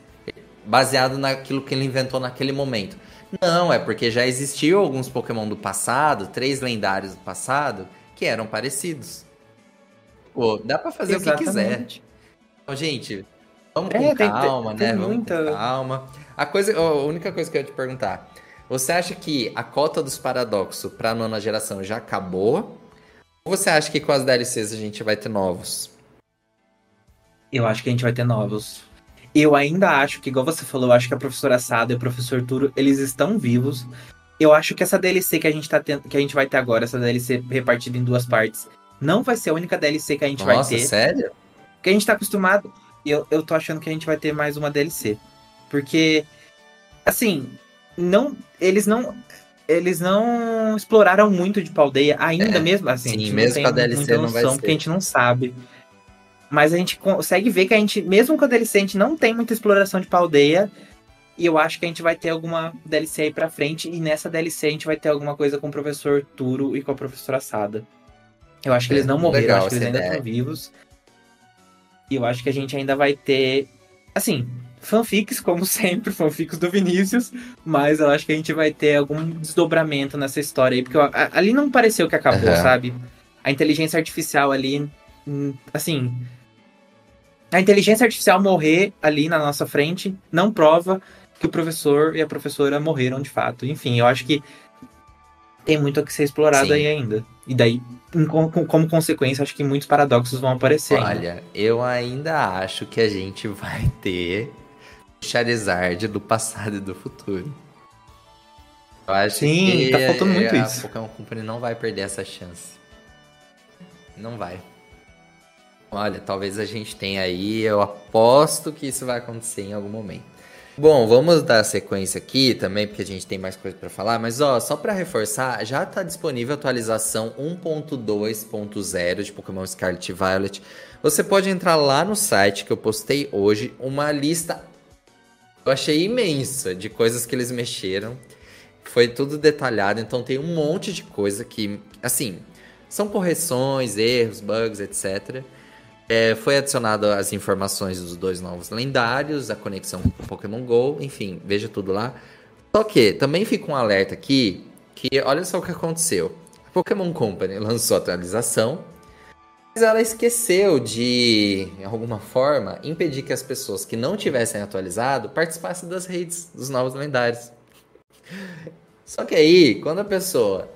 baseado naquilo que ele inventou naquele momento. Não, é porque já existiam alguns Pokémon do passado, três lendários do passado, que eram parecidos. Pô, dá pra fazer Exatamente. o que quiser. Então, gente, vamos é, com calma, tem, né? Tem vamos muita... com calma. A, coisa, a única coisa que eu ia te perguntar, você acha que a cota dos paradoxos pra nona geração já acabou? Ou você acha que com as DLCs a gente vai ter novos? Eu acho que a gente vai ter novos. Eu ainda acho que, igual você falou, eu acho que a professora Sada e o professor Turo, eles estão vivos. Eu acho que essa DLC que a gente tá tendo, que a gente vai ter agora, essa DLC repartida em duas partes, não vai ser a única DLC que a gente Nossa, vai ter. sério? Porque a gente tá acostumado. Eu, eu tô achando que a gente vai ter mais uma DLC. Porque, assim, não. Eles não eles não exploraram muito de Paldeia ainda é, mesmo assim. Sim, mesmo com a DLC não vai ser. Porque a gente não sabe. Mas a gente consegue ver que a gente, mesmo com a DLC, a gente não tem muita exploração de Paldeia. E eu acho que a gente vai ter alguma DLC aí pra frente. E nessa DLC a gente vai ter alguma coisa com o professor Turo e com a professora Sada. Eu acho que é, eles não morreram, legal, acho que eles ainda estão vivos. E eu acho que a gente ainda vai ter Assim, fanfics, como [LAUGHS] sempre, fanfics do Vinícius, mas eu acho que a gente vai ter algum desdobramento nessa história aí, porque ali não pareceu que acabou, uhum. sabe? A inteligência artificial ali, assim. A inteligência artificial morrer ali na nossa frente não prova que o professor e a professora morreram de fato. Enfim, eu acho que tem muito a que ser explorado Sim. aí ainda. E daí, como, como consequência, acho que muitos paradoxos vão aparecer. Olha, ainda. eu ainda acho que a gente [LAUGHS] vai ter Charizard do passado e do futuro. Eu acho Sim, que tá faltando muito a isso. A Pokémon Company não vai perder essa chance. Não vai. Olha, talvez a gente tenha aí, eu aposto que isso vai acontecer em algum momento. Bom, vamos dar sequência aqui também, porque a gente tem mais coisa para falar, mas ó, só para reforçar, já está disponível a atualização 1.2.0 de Pokémon Scarlet e Violet. Você pode entrar lá no site que eu postei hoje, uma lista eu achei imensa de coisas que eles mexeram. Foi tudo detalhado, então tem um monte de coisa que, assim, são correções, erros, bugs, etc. É, foi adicionado as informações dos dois novos lendários, a conexão com o Pokémon GO, enfim, veja tudo lá. Só que também fica um alerta aqui que olha só o que aconteceu. A Pokémon Company [LAUGHS] lançou a atualização, ela esqueceu de, de alguma forma, impedir que as pessoas que não tivessem atualizado participassem das redes dos novos lendários. Só que aí, quando a pessoa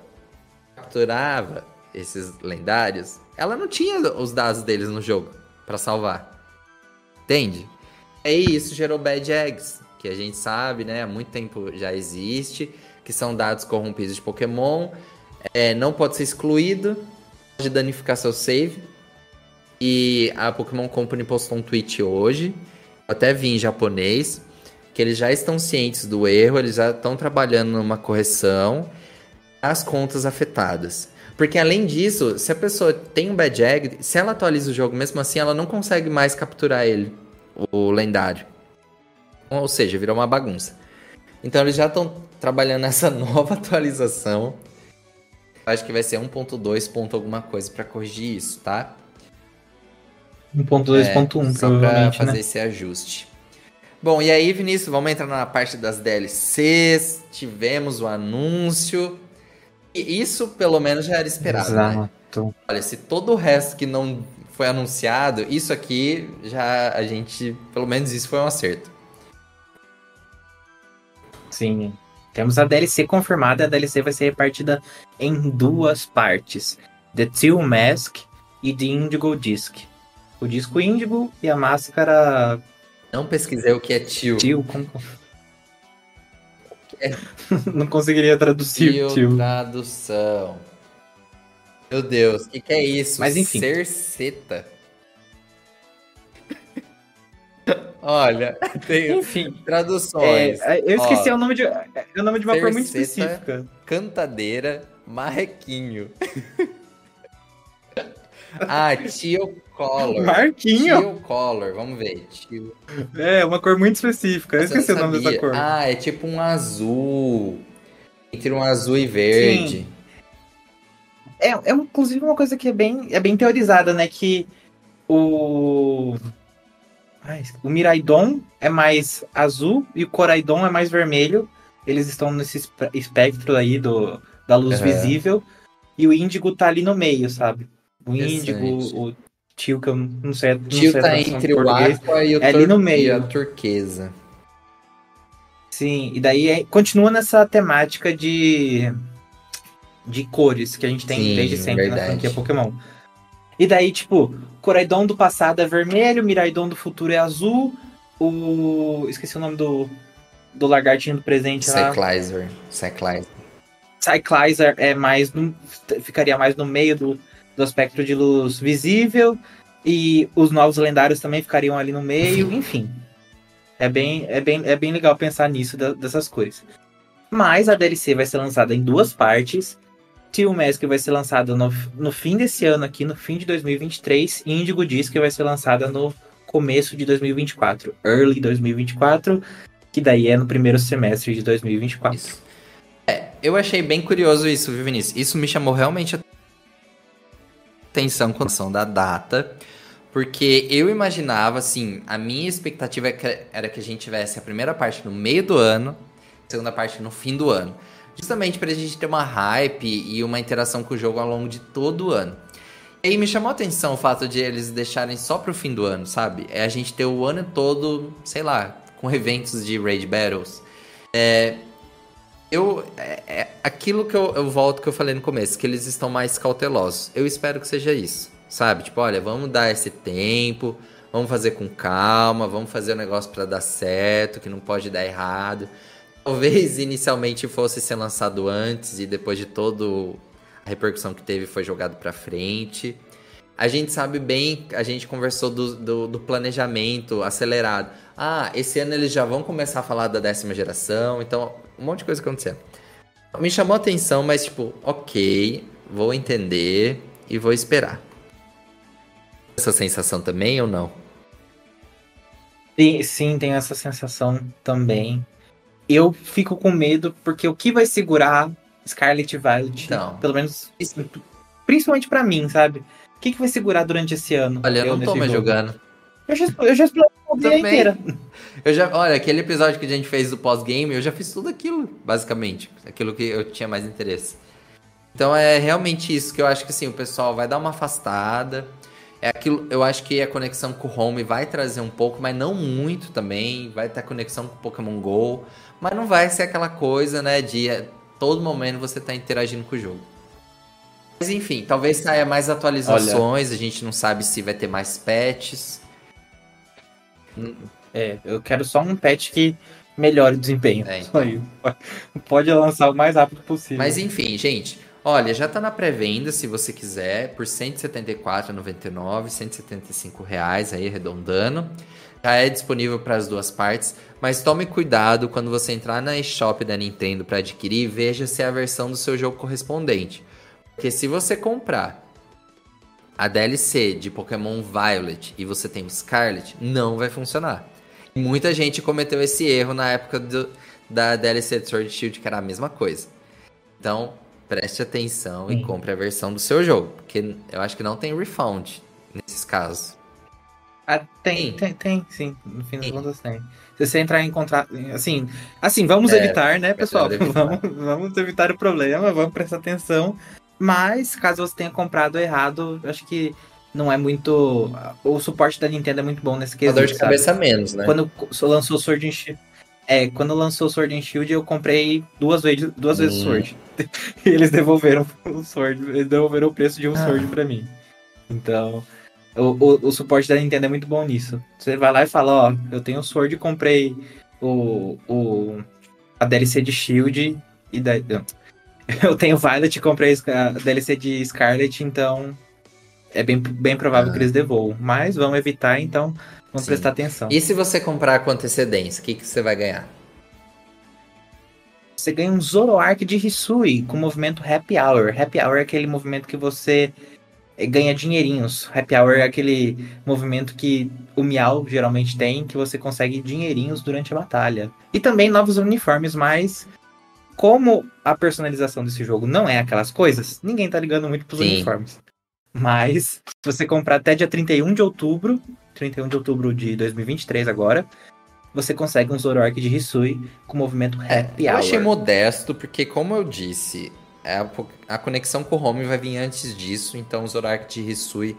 capturava esses lendários, ela não tinha os dados deles no jogo para salvar. Entende? Aí isso gerou bad eggs, que a gente sabe, né? Há muito tempo já existe, que são dados corrompidos de Pokémon. É, não pode ser excluído, pode danificar seu save. E a Pokémon Company postou um tweet hoje, até vi em japonês, que eles já estão cientes do erro, eles já estão trabalhando numa correção as contas afetadas. Porque além disso, se a pessoa tem um bad egg, se ela atualiza o jogo mesmo assim, ela não consegue mais capturar ele, o lendário. Ou seja, virou uma bagunça. Então eles já estão trabalhando nessa [LAUGHS] nova atualização. Acho que vai ser 1.2 ponto alguma coisa para corrigir isso, tá? 1.2.1 é, só pra fazer né? esse ajuste. Bom, e aí, Vinícius, vamos entrar na parte das DLCs. Tivemos o anúncio isso, pelo menos, já era esperado, né? Exato. Né? Olha, se todo o resto que não foi anunciado, isso aqui já a gente, pelo menos isso foi um acerto. Sim. Temos a DLC confirmada, a DLC vai ser repartida em duas partes: The Teal Mask e The Indigo Disc. O disco índigo e a máscara. Não pesquisei o que é Teal. Teal, [LAUGHS] como... [LAUGHS] Não conseguiria traduzir. Tio, tio. Tradução. Meu Deus, o que, que, é isso? Mas enfim. Cerceta. [LAUGHS] Olha, tem enfim, traduções. É, eu esqueci Ó, o nome de é o nome de uma cor muito específica. Cantadeira, marrequinho. ah, tio color. Marquinho. Tio color, vamos ver. Tio. É, uma cor muito específica. Eu esqueci o nome dessa cor. Ah, é tipo um azul. Entre um azul e verde. Sim. É, é inclusive uma coisa que é bem, é bem teorizada, né? Que o. Ai, o Miraidon é mais azul e o Coraidon é mais vermelho. Eles estão nesse espectro aí do, da luz uhum. visível. E o índigo tá ali no meio, sabe? O índigo, o tio, que eu não sei. Não tio sei tá entre o aqua e o é ali no meio. E a turquesa. Sim, e daí é, continua nessa temática de de cores que a gente tem Sim, desde sempre verdade. na franquia Pokémon. E daí, tipo, Coraidon do passado é vermelho, Miraidon do futuro é azul, o. Esqueci o nome do. Do lagartinho do presente Cyclizer. lá. Cyclizer. Cyclizer é mais. No, ficaria mais no meio do, do aspecto de luz visível. E os novos lendários também ficariam ali no meio, enfim. É bem, é bem, é bem legal pensar nisso, da, dessas coisas. Mas a DLC vai ser lançada em duas partes. Tio Mask vai ser lançada no, no fim desse ano aqui, no fim de 2023. E Indigo Disc vai ser lançada no começo de 2024. Early 2024. Que daí é no primeiro semestre de 2024. Isso. É, eu achei bem curioso isso, viu, Vinícius? Isso me chamou realmente a atenção com a da data, Porque eu imaginava, assim, a minha expectativa é era que a gente tivesse a primeira parte no meio do ano, a segunda parte no fim do ano. Justamente pra gente ter uma hype e uma interação com o jogo ao longo de todo o ano. E aí me chamou a atenção o fato de eles deixarem só pro fim do ano, sabe? É a gente ter o ano todo, sei lá, com eventos de Raid Battles. É, eu é, é, aquilo que eu, eu volto que eu falei no começo, que eles estão mais cautelosos. Eu espero que seja isso, sabe? Tipo, olha, vamos dar esse tempo, vamos fazer com calma, vamos fazer o negócio para dar certo, que não pode dar errado. Talvez inicialmente fosse ser lançado antes e depois de todo a repercussão que teve foi jogado para frente. A gente sabe bem, a gente conversou do, do, do, planejamento acelerado. Ah, esse ano eles já vão começar a falar da décima geração, então um monte de coisa acontecendo. Me chamou a atenção, mas tipo, ok, vou entender e vou esperar. Essa sensação também ou não? Sim, sim, tenho essa sensação também. Eu fico com medo porque o que vai segurar Scarlet Violet. Então. Pelo menos. Principalmente para mim, sabe? O que, que vai segurar durante esse ano? Olha, eu não tô mais jogo? jogando. Eu já, eu já explorei a inteira. Eu já, olha, aquele episódio que a gente fez do pós-game, eu já fiz tudo aquilo, basicamente. Aquilo que eu tinha mais interesse. Então é realmente isso que eu acho que assim, o pessoal vai dar uma afastada. É aquilo, eu acho que a conexão com o Home vai trazer um pouco, mas não muito também. Vai ter conexão com o Pokémon GO, mas não vai ser aquela coisa, né, de todo momento você está interagindo com o jogo. Mas enfim, talvez saia mais atualizações, Olha, a gente não sabe se vai ter mais patches. É, eu quero só um patch que melhore o desempenho. É, então. [LAUGHS] Pode lançar o mais rápido possível. Mas enfim, gente, olha, já está na pré-venda se você quiser, por R$ 174,99, 175 reais aí arredondando. Já é disponível para as duas partes. Mas tome cuidado quando você entrar na eShop da Nintendo para adquirir, veja se é a versão do seu jogo correspondente. Porque se você comprar a DLC de Pokémon Violet e você tem o Scarlet, não vai funcionar. Muita gente cometeu esse erro na época do, da DLC de Sword Shield, que era a mesma coisa. Então, preste atenção Sim. e compre a versão do seu jogo, porque eu acho que não tem refund nesses casos. Ah, tem, tem, tem, sim. No fim das contas tem. Se você entrar em contrato. Assim, assim vamos é, evitar, né, pessoal? [LAUGHS] Vamos, vamos evitar o problema, vamos prestar atenção. Mas, caso você tenha comprado errado, acho que não é muito. O suporte da Nintendo é muito bom nesse quesito. Uma dor de cabeça menos, né? Quando lançou Sword and Shield. É, quando lançou Sword and Shield, eu comprei duas vezes, duas hum. vezes Sword. [LAUGHS] e eles devolveram o Sword. Eles devolveram o preço de um ah. Sword pra mim. Então. O, o, o, suporte da Nintendo é muito bom nisso. Você vai lá e fala, ó, eu tenho o Sword e comprei o, o, a DLC de Shield e daí. [LAUGHS] Eu tenho Violet e comprei a DLC de Scarlet, então é bem, bem provável ah. que eles devolvam. Mas vamos evitar, então vamos Sim. prestar atenção. E se você comprar com antecedência, o que, que você vai ganhar? Você ganha um Zoroark de Hisui com o movimento Happy Hour. Happy Hour é aquele movimento que você é, ganha dinheirinhos. Happy Hour é aquele movimento que o Miau geralmente tem, que você consegue dinheirinhos durante a batalha. E também novos uniformes, mas como a personalização desse jogo não é aquelas coisas, ninguém tá ligando muito pros Sim. uniformes. Mas, se você comprar até dia 31 de outubro, 31 de outubro de 2023 agora, você consegue um Zoroark de Hisui com movimento Happy Hour. Eu achei modesto, porque como eu disse, a, a conexão com o home vai vir antes disso, então o Zorak de Hisui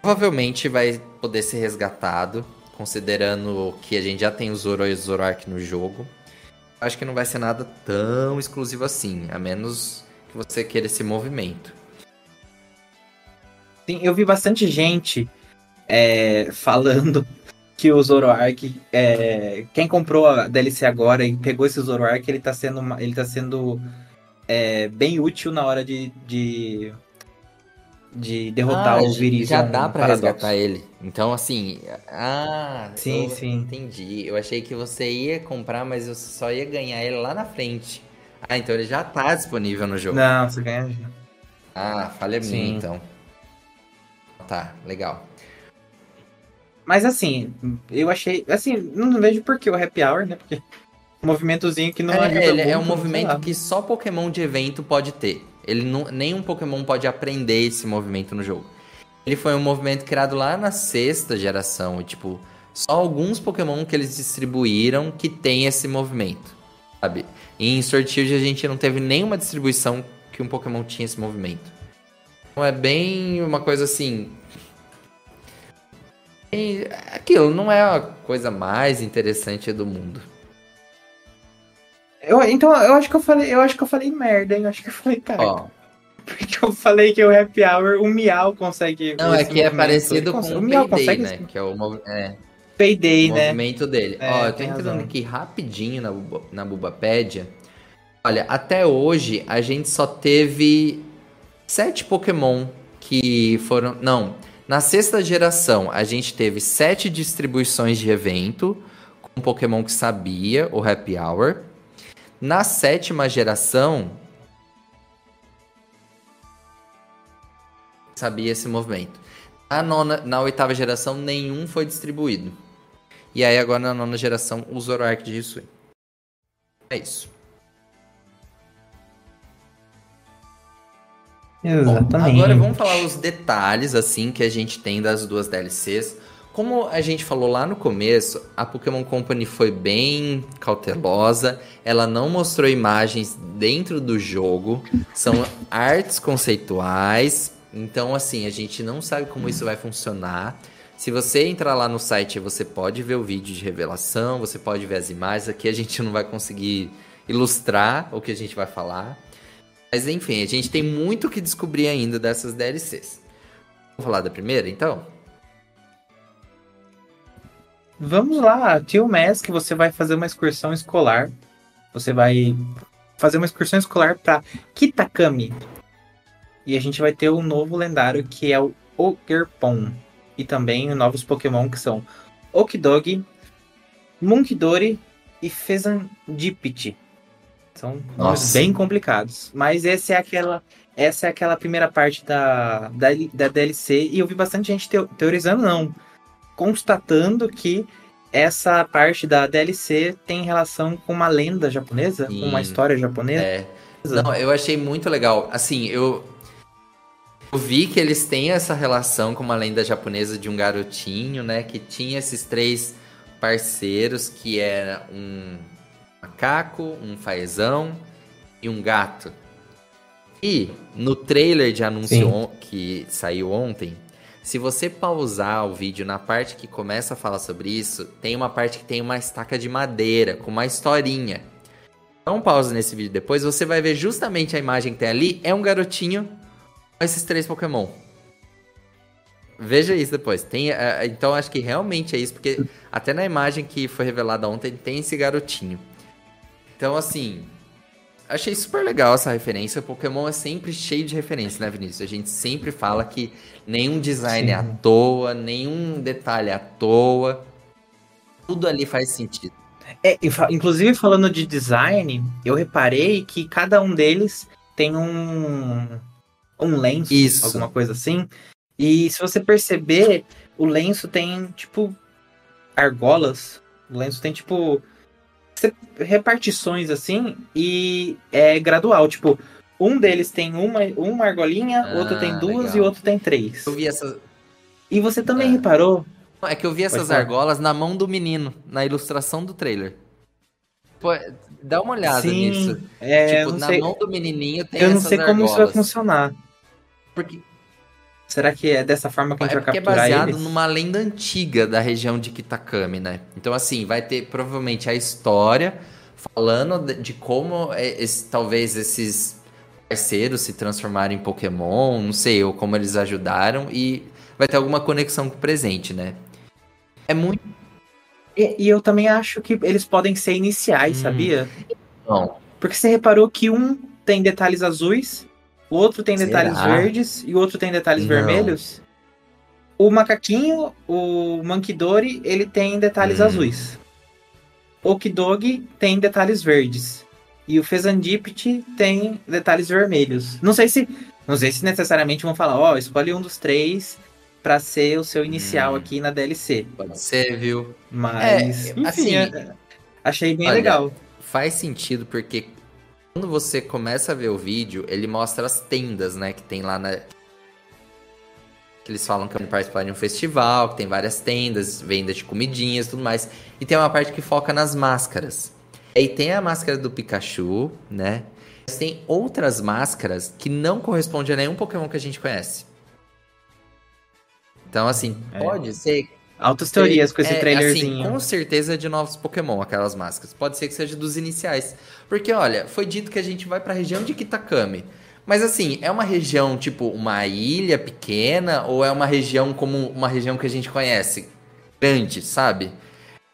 provavelmente vai poder ser resgatado, considerando que a gente já tem o Zoro e o Zorak no jogo. Acho que não vai ser nada tão exclusivo assim, a menos que você queira esse movimento. Sim, eu vi bastante gente é, falando [LAUGHS] que o Zoroark, é, quem comprou a DLC agora e pegou esse Zoroark, ele tá sendo, ele tá sendo é bem útil na hora de, de, de derrotar ah, o Virizion. Já dá para resgatar ele. Então, assim. Ah, sim, sim. Entendi. Eu achei que você ia comprar, mas você só ia ganhar ele lá na frente. Ah, então ele já tá disponível no jogo. Não, você ganha. Ah, falha minha então. Tá, legal. Mas assim, eu achei. Assim, não vejo por que o happy hour, né? Porque movimentozinho que não é, ajuda ele, É um movimento que só Pokémon de evento pode ter. Ele não, nenhum Pokémon pode aprender esse movimento no jogo. ele foi um movimento criado lá na sexta geração. E, tipo, só alguns Pokémon que eles distribuíram que tem esse movimento, sabe? E em Sword Shield a gente não teve nenhuma distribuição que um Pokémon tinha esse movimento. Então é bem uma coisa assim. Aquilo não é a coisa mais interessante do mundo. Eu, então, eu acho que eu falei, eu acho que eu falei merda, hein? Eu acho que eu falei cara. Ó, porque eu falei que o Happy Hour, o Miau consegue. Não, é que é parecido com o Miau Payday, consegue, né? Que é o é, Payday, o né? movimento dele. É, Ó, eu tô entrando razão. aqui rapidinho na, na Bubapédia. Olha, até hoje a gente só teve sete Pokémon que foram. Não, na sexta geração a gente teve sete distribuições de evento com Pokémon que sabia, o Happy Hour. Na sétima geração. Sabia esse movimento. Na, nona, na oitava geração, nenhum foi distribuído. E aí, agora na nona geração, o Zoroark de Hisui. É isso. Exatamente. Bom, agora vamos falar os detalhes assim que a gente tem das duas DLCs. Como a gente falou lá no começo, a Pokémon Company foi bem cautelosa. Ela não mostrou imagens dentro do jogo, são artes conceituais. Então, assim, a gente não sabe como isso vai funcionar. Se você entrar lá no site, você pode ver o vídeo de revelação, você pode ver as imagens. Aqui a gente não vai conseguir ilustrar o que a gente vai falar. Mas enfim, a gente tem muito que descobrir ainda dessas DLCs. Vamos falar da primeira, então? Vamos lá, Tio Mask, você vai fazer uma excursão escolar. Você vai fazer uma excursão escolar para Kitakami. E a gente vai ter um novo lendário que é o Ogerpon. E também novos Pokémon que são Okidog, Munkidori e Fezandipiti. São nomes bem complicados. Mas essa é aquela, essa é aquela primeira parte da, da, da DLC. E eu vi bastante gente teorizando, não. Constatando que essa parte da DLC tem relação com uma lenda japonesa, Sim, com uma história japonesa. É. Não, eu achei muito legal. Assim, eu, eu vi que eles têm essa relação com uma lenda japonesa de um garotinho, né? Que tinha esses três parceiros, que era um macaco, um fazão e um gato. E no trailer de anúncio que saiu ontem, se você pausar o vídeo na parte que começa a falar sobre isso, tem uma parte que tem uma estaca de madeira com uma historinha. Então pausa nesse vídeo depois, você vai ver justamente a imagem que tem ali, é um garotinho com esses três Pokémon. Veja isso depois. Tem, uh, então acho que realmente é isso, porque até na imagem que foi revelada ontem tem esse garotinho. Então, assim, achei super legal essa referência. Pokémon é sempre cheio de referência, né, Vinícius? A gente sempre fala que nenhum design Sim. é à toa, nenhum detalhe é à toa. Tudo ali faz sentido. É, inclusive falando de design, eu reparei que cada um deles tem um um lenço, Isso. alguma coisa assim. E se você perceber, o lenço tem tipo argolas. O lenço tem tipo repartições assim e é gradual. Tipo, um deles tem uma, uma argolinha, ah, outro tem duas legal. e outro tem três. Eu vi essa. E você também é. reparou? É que eu vi essas argolas na mão do menino, na ilustração do trailer. Pô, dá uma olhada Sim, nisso. É, tipo, na sei. mão do menininho tem Eu não sei como isso vai funcionar. Porque Será que é dessa forma que a gente é vai capturar é baseado eles? numa lenda antiga da região de Kitakami, né? Então, assim, vai ter provavelmente a história falando de como é esse, talvez esses parceiros se transformaram em Pokémon, não sei, ou como eles ajudaram, e vai ter alguma conexão com o presente, né? É muito. E, e eu também acho que eles podem ser iniciais, hum. sabia? Não. Porque você reparou que um tem detalhes azuis o outro tem detalhes Será? verdes e o outro tem detalhes Não. vermelhos. O macaquinho, o Mankidori, ele tem detalhes hum. azuis. O Okidog tem detalhes verdes. E o Fezandipit tem detalhes vermelhos. Não sei se, não sei se necessariamente vão falar, ó, oh, escolhe um dos três para ser o seu inicial hum. aqui na DLC. Pode ser, viu? Mas, é, enfim, assim, é, achei bem olha, legal. Faz sentido porque quando você começa a ver o vídeo, ele mostra as tendas, né, que tem lá na Eles falam que vão participar de um festival, que tem várias tendas, venda de comidinhas e tudo mais. E tem uma parte que foca nas máscaras. Aí tem a máscara do Pikachu, né? Mas tem outras máscaras que não correspondem a nenhum Pokémon que a gente conhece. Então, assim, é. pode ser. Altas teorias com esse é, assim, trailerzinho. Assim, com certeza é de novos Pokémon, aquelas máscaras. Pode ser que seja dos iniciais. Porque, olha, foi dito que a gente vai pra região de Kitakami. Mas assim, é uma região tipo uma ilha pequena ou é uma região como uma região que a gente conhece? Grande, sabe?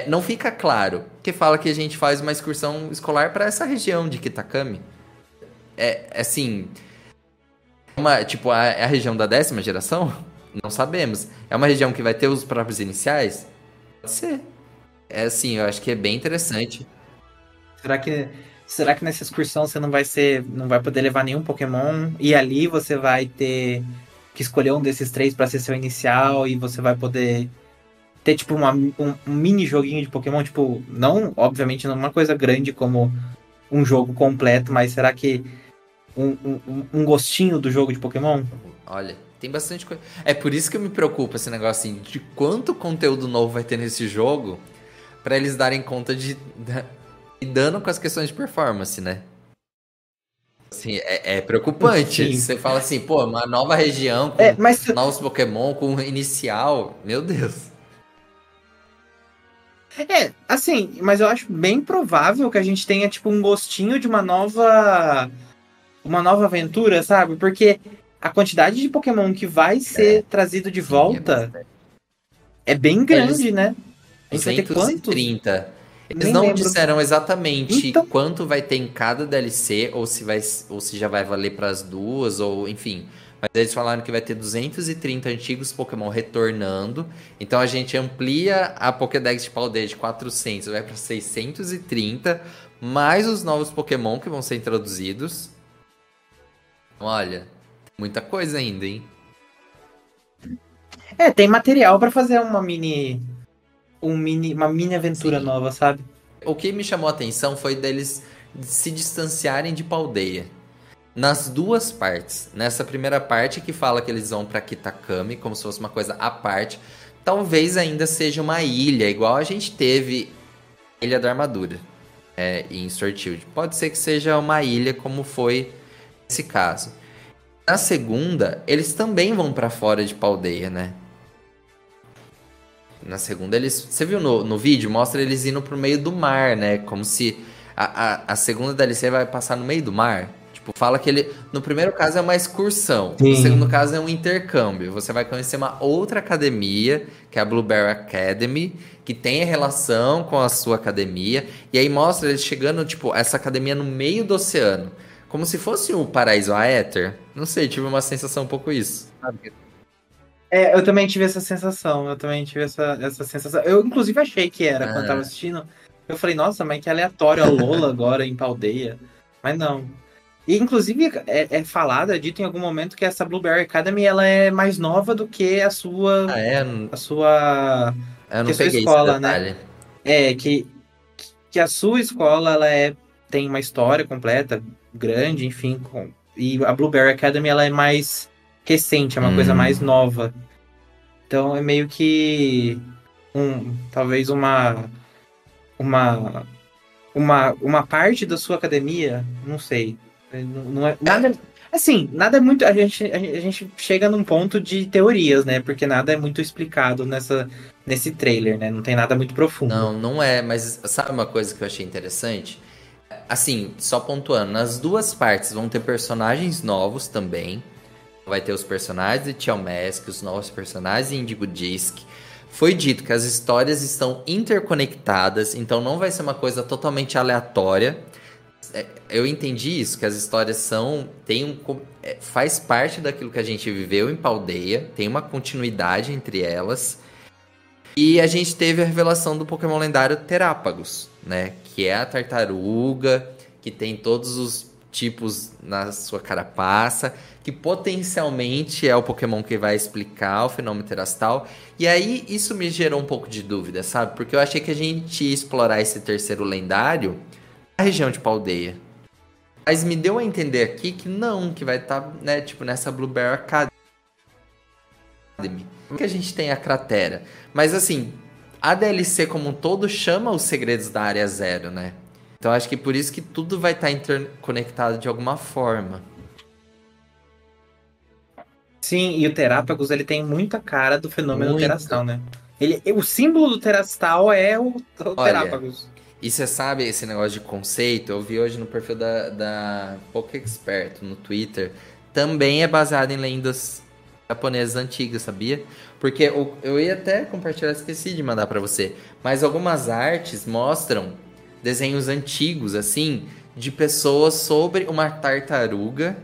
Não fica claro. Que fala que a gente faz uma excursão escolar para essa região de Kitakami. É assim. Uma, tipo, a, é a região da décima geração? Não sabemos. É uma região que vai ter os próprios iniciais? Pode ser. É assim, eu acho que é bem interessante. Será que será que nessa excursão você não vai ser, não vai poder levar nenhum Pokémon e ali você vai ter que escolher um desses três para ser seu inicial e você vai poder ter tipo uma, um, um, mini joguinho de Pokémon, tipo, não, obviamente não uma coisa grande como um jogo completo, mas será que um, um, um gostinho do jogo de Pokémon? Olha, tem bastante coisa. É por isso que eu me preocupo esse negócio assim, de quanto conteúdo novo vai ter nesse jogo para eles darem conta de lidando com as questões de performance, né? Assim, é, é preocupante. Sim. Você fala assim, pô, uma nova região com é, mas... novos Pokémon, com inicial. Meu Deus. É, assim, mas eu acho bem provável que a gente tenha, tipo, um gostinho de uma nova. Uma nova aventura, sabe? Porque a quantidade de Pokémon que vai ser é. trazido de volta é, é, bem grande, Eles... né? A gente vai ter quantos? Eles Nem não lembro. disseram exatamente então... quanto vai ter em cada DLC, ou se, vai, ou se já vai valer para as duas, ou enfim. Mas eles falaram que vai ter 230 antigos Pokémon retornando. Então a gente amplia a Pokédex de Paldeia de 400, vai para 630, mais os novos Pokémon que vão ser introduzidos. Olha, muita coisa ainda, hein? É, tem material para fazer uma mini um mini, uma mini aventura Sim. nova, sabe? O que me chamou a atenção foi deles se distanciarem de Paldeia. Nas duas partes. Nessa primeira parte que fala que eles vão para Kitakami, como se fosse uma coisa à parte. Talvez ainda seja uma ilha, igual a gente teve Ilha da Armadura é, em Sword Pode ser que seja uma ilha, como foi esse caso. Na segunda, eles também vão para fora de Paldeia, né? Na segunda, eles. Você viu no, no vídeo? Mostra eles indo pro meio do mar, né? Como se. A, a, a segunda DLC vai passar no meio do mar. Tipo, fala que ele. No primeiro caso é uma excursão. Sim. No segundo caso é um intercâmbio. Você vai conhecer uma outra academia, que é a Blueberry Academy, que tem relação com a sua academia. E aí mostra eles chegando, tipo, essa academia no meio do oceano. Como se fosse o paraíso Aether. Não sei, tive uma sensação um pouco isso. É, eu também tive essa sensação. Eu também tive essa, essa sensação. Eu, inclusive, achei que era quando tava assistindo. Eu falei, nossa, mas que aleatório a Lola agora em Paldeia. Mas não. E, inclusive, é, é falado, é dito em algum momento que essa Blueberry Academy ela é mais nova do que a sua. Ah, é? A sua. Eu não peguei escola, né? É, que, que a sua escola ela é, tem uma história completa, grande, enfim. Com, e a Blueberry Academy ela é mais recente, é uma hum. coisa mais nova. Então é meio que um, talvez uma uma uma uma parte da sua academia, não sei. Não é nada assim, nada é muito a gente a gente chega num ponto de teorias, né? Porque nada é muito explicado nessa nesse trailer, né? Não tem nada muito profundo. Não, não é, mas sabe uma coisa que eu achei interessante? Assim, só pontuando, nas duas partes vão ter personagens novos também vai ter os personagens de Tchau Mask, os novos personagens de Indigo Disc. Foi dito que as histórias estão interconectadas, então não vai ser uma coisa totalmente aleatória. É, eu entendi isso, que as histórias são. Tem um, é, faz parte daquilo que a gente viveu em Paldeia, tem uma continuidade entre elas. E a gente teve a revelação do Pokémon lendário Terápagos, né? Que é a tartaruga, que tem todos os tipos na sua carapaça que potencialmente é o Pokémon que vai explicar o fenômeno terastal. E aí isso me gerou um pouco de dúvida, sabe? Porque eu achei que a gente ia explorar esse terceiro lendário na região de Paldeia. Mas me deu a entender aqui que não, que vai estar, tá, né, tipo, nessa Blueberry Academy. Que a gente tem a cratera. Mas assim, a DLC como um todo chama os segredos da área zero, né? Então acho que por isso que tudo vai estar interconectado de alguma forma. Sim, e o Terápagos ele tem muita cara do fenômeno Muito. terastal, né? Ele, o símbolo do terastal é o, o Olha, Terápagos. E você sabe esse negócio de conceito? Eu vi hoje no perfil da, da Poké Expert no Twitter. Também é baseado em lendas japonesas antigas, sabia? Porque eu, eu ia até compartilhar, esqueci de mandar para você. Mas algumas artes mostram desenhos antigos, assim, de pessoas sobre uma tartaruga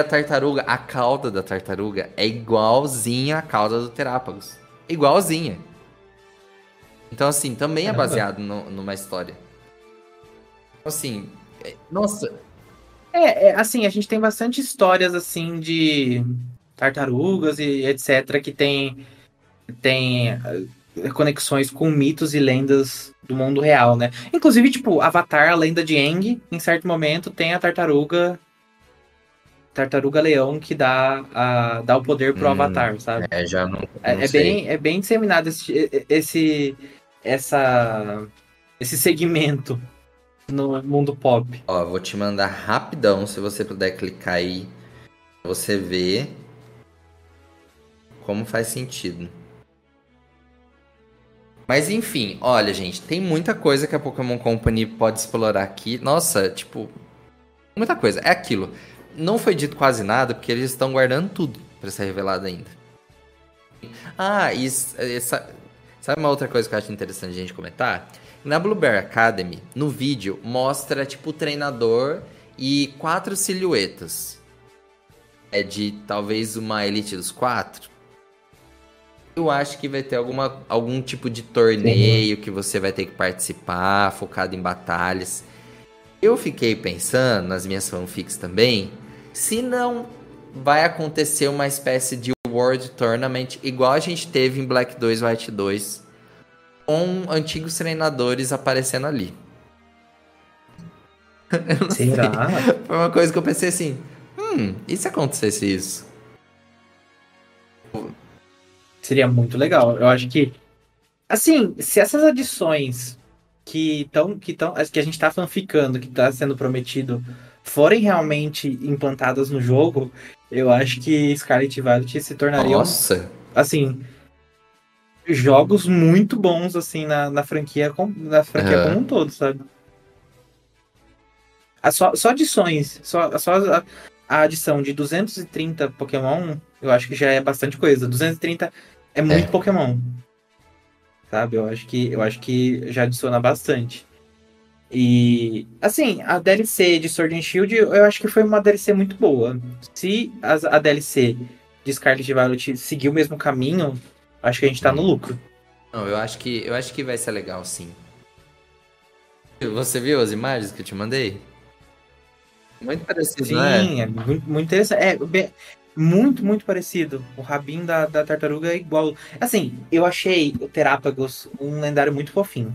a tartaruga, a cauda da tartaruga é igualzinha à cauda do Terápagos. Igualzinha. Então, assim, também é Caramba. é baseado no, numa história. Então, assim, é, nossa. É, é, assim, a gente tem bastante histórias, assim, de tartarugas e etc., que tem, tem eh, conexões com mitos e lendas do mundo real, né? Inclusive, tipo, Avatar, a lenda de Aang, em certo momento tem a tartaruga Tartaruga Leão que dá, a, dá o poder pro hum, Avatar, sabe? É, já não. não é, é, bem, é bem disseminado esse, esse, essa, esse segmento no mundo pop. Ó, vou te mandar rapidão, se você puder clicar aí, você vê como faz sentido. Mas enfim, olha, gente, tem muita coisa que a Pokémon Company pode explorar aqui. Nossa, tipo, muita coisa. É aquilo não foi dito quase nada, porque eles estão guardando tudo para ser revelado ainda. Ah, e essa, sabe uma outra coisa que eu acho interessante a gente comentar? Na Blueberry Academy, no vídeo, mostra tipo o treinador e quatro silhuetas. É de talvez uma elite dos quatro. Eu acho que vai ter alguma, algum tipo de torneio que você vai ter que participar, focado em batalhas. Eu fiquei pensando nas minhas fanfics também se não vai acontecer uma espécie de World Tournament igual a gente teve em Black 2 White 2, com antigos treinadores aparecendo ali. Será? [LAUGHS] Foi uma coisa que eu pensei assim, hum, e se acontecesse isso? Seria muito legal. Eu acho que, assim, se essas adições que estão que, tão, que a gente tá fanficando, que tá sendo prometido forem realmente implantadas no jogo, eu acho que Scarlet Violet se tornaria Nossa. assim jogos muito bons assim na, na franquia na franquia como um todo, sabe? A só, só adições, só, só a, a, adição de 230 Pokémon, eu acho que já é bastante coisa. 230 é muito é. Pokémon. Sabe? Eu acho que eu acho que já adiciona bastante. E, assim, a DLC de Sword and Shield, eu acho que foi uma DLC muito boa. Se a, a DLC de Scarlet Violet seguir o mesmo caminho, acho que a gente tá no lucro. Não, eu acho que, eu acho que vai ser legal, sim. Você viu as imagens que eu te mandei? Muito parecido, Sim, é? é muito, muito interessante. É, muito, muito parecido. O rabinho da, da tartaruga é igual. Assim, eu achei o Terápagos um lendário muito fofinho.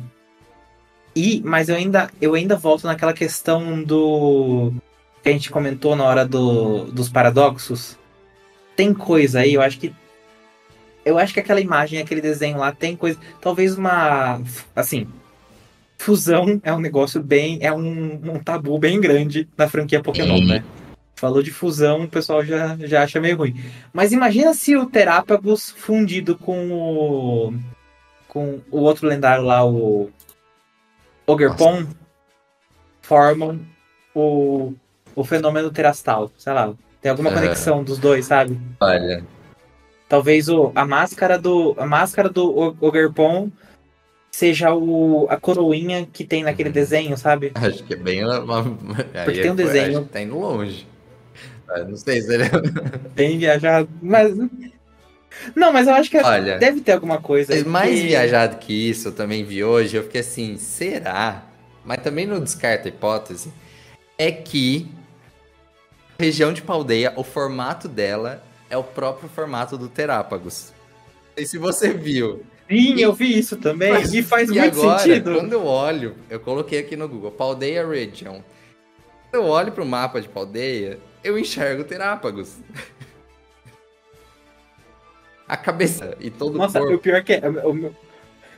E, mas eu ainda, eu ainda volto naquela questão do. que a gente comentou na hora do, dos paradoxos. Tem coisa aí, eu acho que. Eu acho que aquela imagem, aquele desenho lá tem coisa. Talvez uma. Assim. Fusão é um negócio bem. É um, um tabu bem grande na franquia Pokémon, né? Falou de fusão, o pessoal já, já acha meio ruim. Mas imagina se o Terápagos fundido com o. com o outro lendário lá, o. Ogerpon formam o, o fenômeno terastal. Sei lá, tem alguma é. conexão dos dois, sabe? Olha. Talvez o, a máscara do a máscara do Ogerpon seja o, a coroinha que tem naquele uhum. desenho, sabe? Acho que é bem uma... Porque tem um desenho. Acho que tá indo longe. Não sei se ele... Tem viajado, mas não, mas eu acho que Olha, deve ter alguma coisa. Mais que... viajado que isso, eu também vi hoje. Eu fiquei assim, será? Mas também não descarta a hipótese. É que a região de Paldeia, o formato dela é o próprio formato do Terápagos. E se você viu. Sim, eu vi isso também. Mas, e faz e muito agora, sentido. Quando eu olho, eu coloquei aqui no Google, Paldeia Region. Quando eu olho para o mapa de Paldeia, eu enxergo Terápagos. a cabeça e todo Nossa, o corpo. o pior que é. O meu...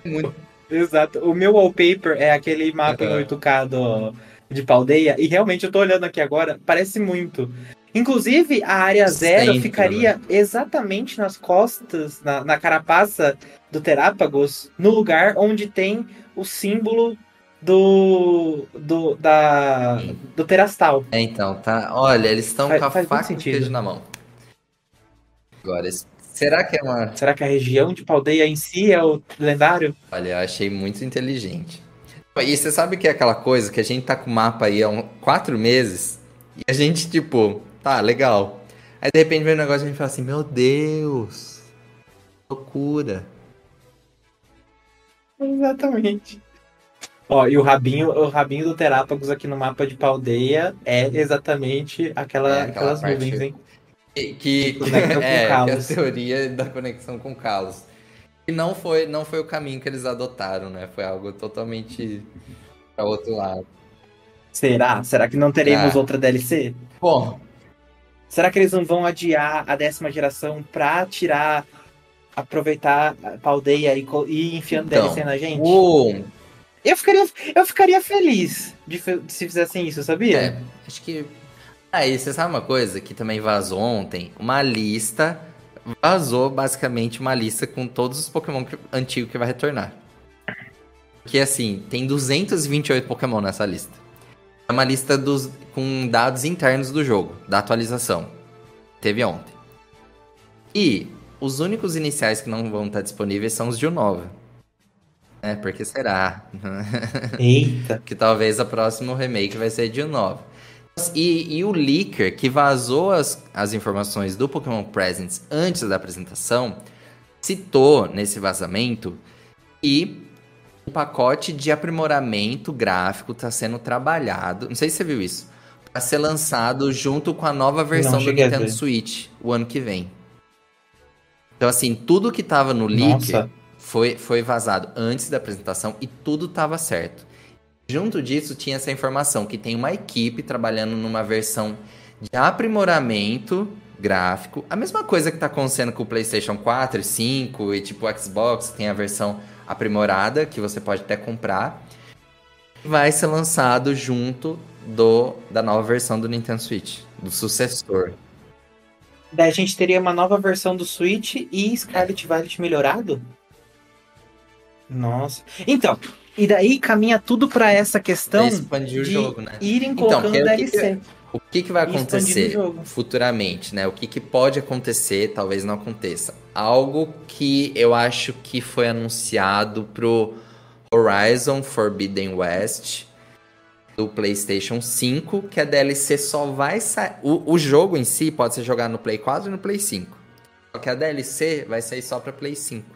Muito... Exato. O meu wallpaper é aquele mapa Uhum. em 8K do, de Paldeia. E realmente eu tô olhando aqui agora, parece muito. Inclusive, a área zero Centro, ficaria exatamente nas costas, na, na carapaça do Terápagos, no lugar onde tem o símbolo do. do. da. do Terastal. É, então, tá. Olha, eles estão com a faca e queijo na mão. Agora, será que é uma. Será que a região de Paldeia em si é o lendário? Olha, eu achei muito inteligente. E você sabe que é aquela coisa que a gente tá com o mapa aí há um, quatro meses e a gente, tipo, tá, legal. Aí de repente vem um negócio e a gente fala assim: Meu Deus, loucura. Exatamente. Ó, e o rabinho, o rabinho do Terápagos aqui no mapa de Paldeia é exatamente aquela, É, aquela aquelas parte- nuvens, hein? Que, que, com [LAUGHS] é, que Kalos. a teoria da conexão com Kalos. E não foi, não foi o caminho que eles adotaram, né? Foi algo totalmente para outro lado. Será? Será que não teremos Ah. outra DLC? Bom, Será que eles não vão adiar a décima geração pra tirar, aproveitar a Paldeia e, e ir enfiando Então, DLC na gente? o, Eu, ficaria, eu ficaria feliz de, se fizessem isso, sabia? É, acho que. Ah, e você sabe uma coisa que também vazou ontem? Uma lista. Vazou basicamente uma lista com todos os Pokémon antigos que vai retornar. Que assim, tem 228 Pokémon nessa lista. É uma lista dos, com dados internos do jogo, da atualização. Teve ontem. E os únicos iniciais que não vão estar disponíveis são os de Unova. É, porque será? Eita. [LAUGHS] que talvez a próximo remake vai ser de 9. E, e o leaker que vazou as, as informações do Pokémon Presents antes da apresentação citou nesse vazamento que um pacote de aprimoramento gráfico está sendo trabalhado. Não sei se você viu isso. Para ser lançado junto com a nova versão do cheguei a Nintendo. Switch o ano que vem. Então, assim, tudo que tava no leak Nossa. Foi, foi vazado antes da apresentação e tudo estava certo. Junto disso, tinha essa informação que tem uma equipe trabalhando numa versão de aprimoramento gráfico. A mesma coisa que está acontecendo com o PlayStation 4 e 5 e tipo o Xbox, tem a versão aprimorada que você pode até comprar. Vai ser lançado junto do da nova versão do Nintendo Switch, do sucessor. Daí a gente teria uma nova versão do Switch e Scarlet Violet melhorado? Nossa. Então, e daí caminha tudo pra essa questão expandir o jogo, né? irem Então, colocando que é o que DLC. O que, que vai acontecer futuramente, né? O que, que pode acontecer, talvez não aconteça. Algo que eu acho que foi anunciado pro Horizon Forbidden West do PlayStation 5, que a DLC só vai sair. O, o jogo em si pode ser jogado no Play 4 e no Play 5. Só que a DLC vai sair só pra Play 5.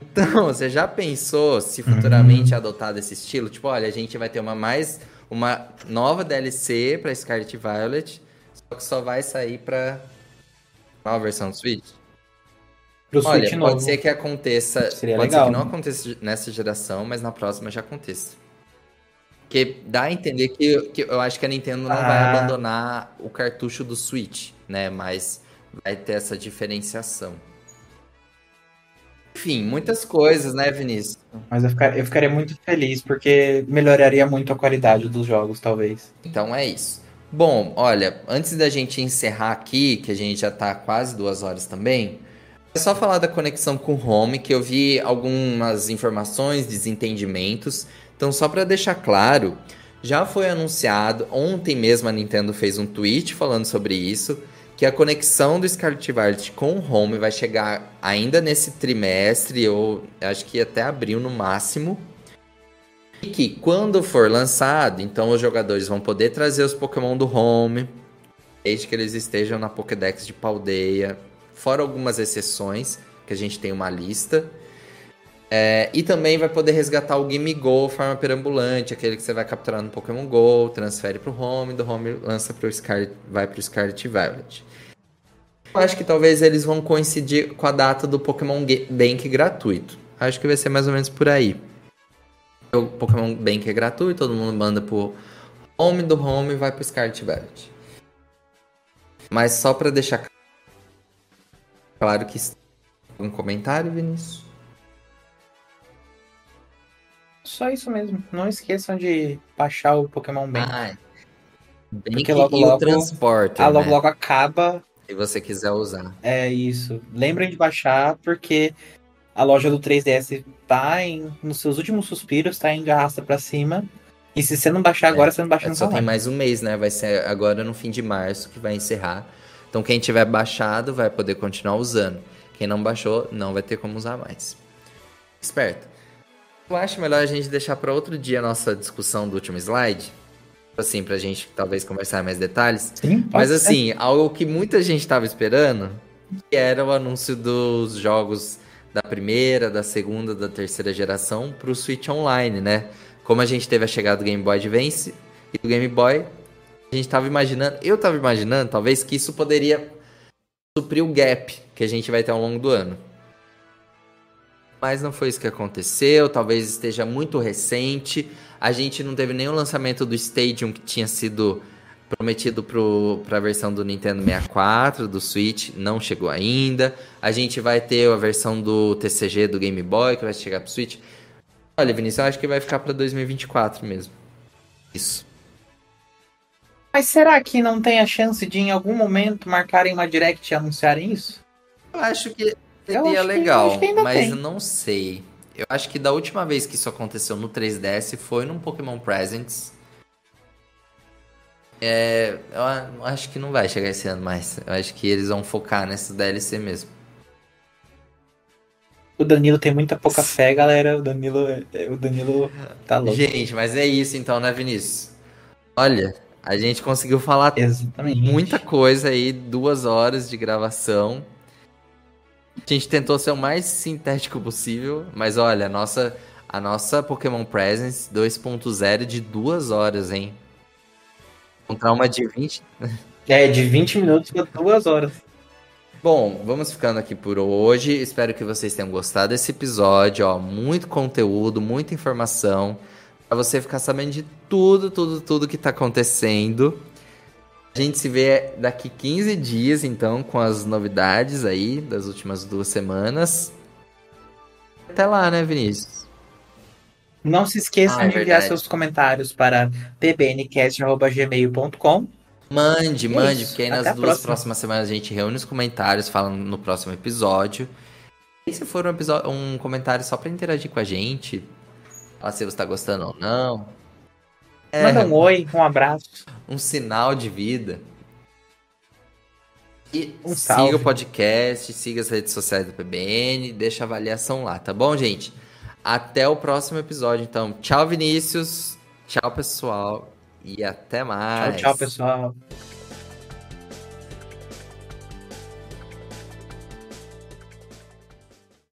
Então, [LAUGHS] você já pensou se futuramente é adotado esse estilo? Tipo, olha, a gente vai ter uma mais uma nova DLC pra Scarlet Violet, só que só vai sair pra nova versão do Switch. Pro Olha, Switch pode novo. ser que aconteça, Seria pode legal. ser que não aconteça nessa geração, mas na próxima já aconteça. Porque dá a entender que, que eu acho que a Nintendo não vai Ah. abandonar o cartucho do Switch, né? Mas vai ter essa diferenciação. Enfim, muitas coisas, né, Vinícius? Mas eu, ficar- eu ficaria muito feliz, porque melhoraria muito a qualidade dos jogos, talvez. Então é isso. Bom, olha, antes da gente encerrar aqui, que a gente já tá quase duas horas também, é só falar da conexão com o Home, que eu vi algumas informações, desentendimentos. Então, só para deixar claro, já foi anunciado, ontem mesmo a Nintendo fez um tweet falando sobre isso, que a conexão do Scarlet Violet com o Home vai chegar ainda nesse trimestre, ou acho que até abril no máximo. E que quando for lançado, então os jogadores vão poder trazer os Pokémon do Home, desde que eles estejam na Pokédex de Paldeia, fora algumas exceções, que a gente tem uma lista. É, e também vai poder resgatar o Game Go, forma perambulante, aquele que você vai capturar no Pokémon Go, transfere pro Home, do Home lança pro Scarlet, vai pro Scarlet Violet. Eu acho que talvez eles vão coincidir com a data do Pokémon Bank gratuito. Acho que vai ser mais ou menos por aí. O Pokémon Bank é gratuito, todo mundo manda pro Home do Home e vai pro Scarlet Violet. Mas só pra deixar Claro que um comentário, Vinícius. Só isso mesmo. Não esqueçam de baixar o Pokémon Bank. Ah, Porque que logo, e o logo- transporte, Ah, logo né? logo acaba. Se você quiser usar. É isso. Lembrem de baixar, porque a loja do 3DS tá em, nos seus últimos suspiros, tá em garraça pra cima. E se você não baixar agora, você não baixa É, só tem mais um mês, né? Vai ser agora no fim de março que vai encerrar. Então quem tiver baixado vai poder continuar usando. Quem não baixou não vai ter como usar mais. Esperto. Eu acho melhor a gente deixar para outro dia a nossa discussão do último slide. Assim, pra gente talvez conversar em mais detalhes. Sim, pode Mas ser. assim, algo que muita gente estava esperando, que era o anúncio dos jogos da primeira, da segunda, da terceira geração pro Switch Online, né? Como a gente teve a chegada do Game Boy Advance e do Game Boy, a gente tava imaginando, eu tava imaginando, talvez que isso poderia suprir o gap que a gente vai ter ao longo do ano. Mas não foi isso que aconteceu, talvez esteja muito recente. A gente não teve nenhum lançamento do Stadium que tinha sido prometido para a versão do Nintendo 64, do Switch, não chegou ainda. A gente vai ter a versão do TCG do Game Boy que vai chegar pro Switch. Olha, Vinícius, eu acho que vai ficar para 2024 mesmo. Isso. Mas será que não tem a chance de em algum momento marcarem uma direct e anunciarem isso? Eu acho que seria legal, que mas tem. não sei. Eu acho que da última vez que isso aconteceu no 3DS foi num Pokémon Presents. É, eu acho que não vai chegar esse ano mais. Eu acho que eles vão focar nessa DLC mesmo. O Danilo tem muita pouca fé, galera. O Danilo, é- o Danilo tá louco. Gente, mas é isso então, né, Vinícius? Olha, a gente conseguiu falar Exatamente. muita coisa aí, duas horas de gravação. A gente tentou ser o mais sintético possível, mas olha, a nossa, a nossa Pokémon Presence 2.0 de duas horas, hein? Um trauma de 20. [LAUGHS] É, de 20 minutos pra duas horas. Bom, vamos ficando aqui por hoje. Espero que vocês tenham gostado desse episódio, ó, muito conteúdo, muita informação para você ficar sabendo de tudo, tudo, tudo que tá acontecendo. A gente se vê daqui 15 dias, então, com as novidades aí das últimas duas semanas. Até lá, né, Vinícius? Não se esqueçam Ah, é de enviar seus comentários para pbncast.gmail.com. Mande, É mande, isso. porque aí nas Até a duas próxima. próximas semanas a gente reúne os comentários, fala no próximo episódio. E se for um, episódio, um comentário só pra interagir com a gente, falar se você tá gostando ou não. É, Manda um oi, um abraço. um sinal de vida. E Um siga salve. o podcast, siga as redes sociais do PBN, deixa a avaliação lá, tá bom, gente? Até o próximo episódio, então. Tchau, Vinícius. Tchau, pessoal. E até mais. Tchau, tchau, pessoal.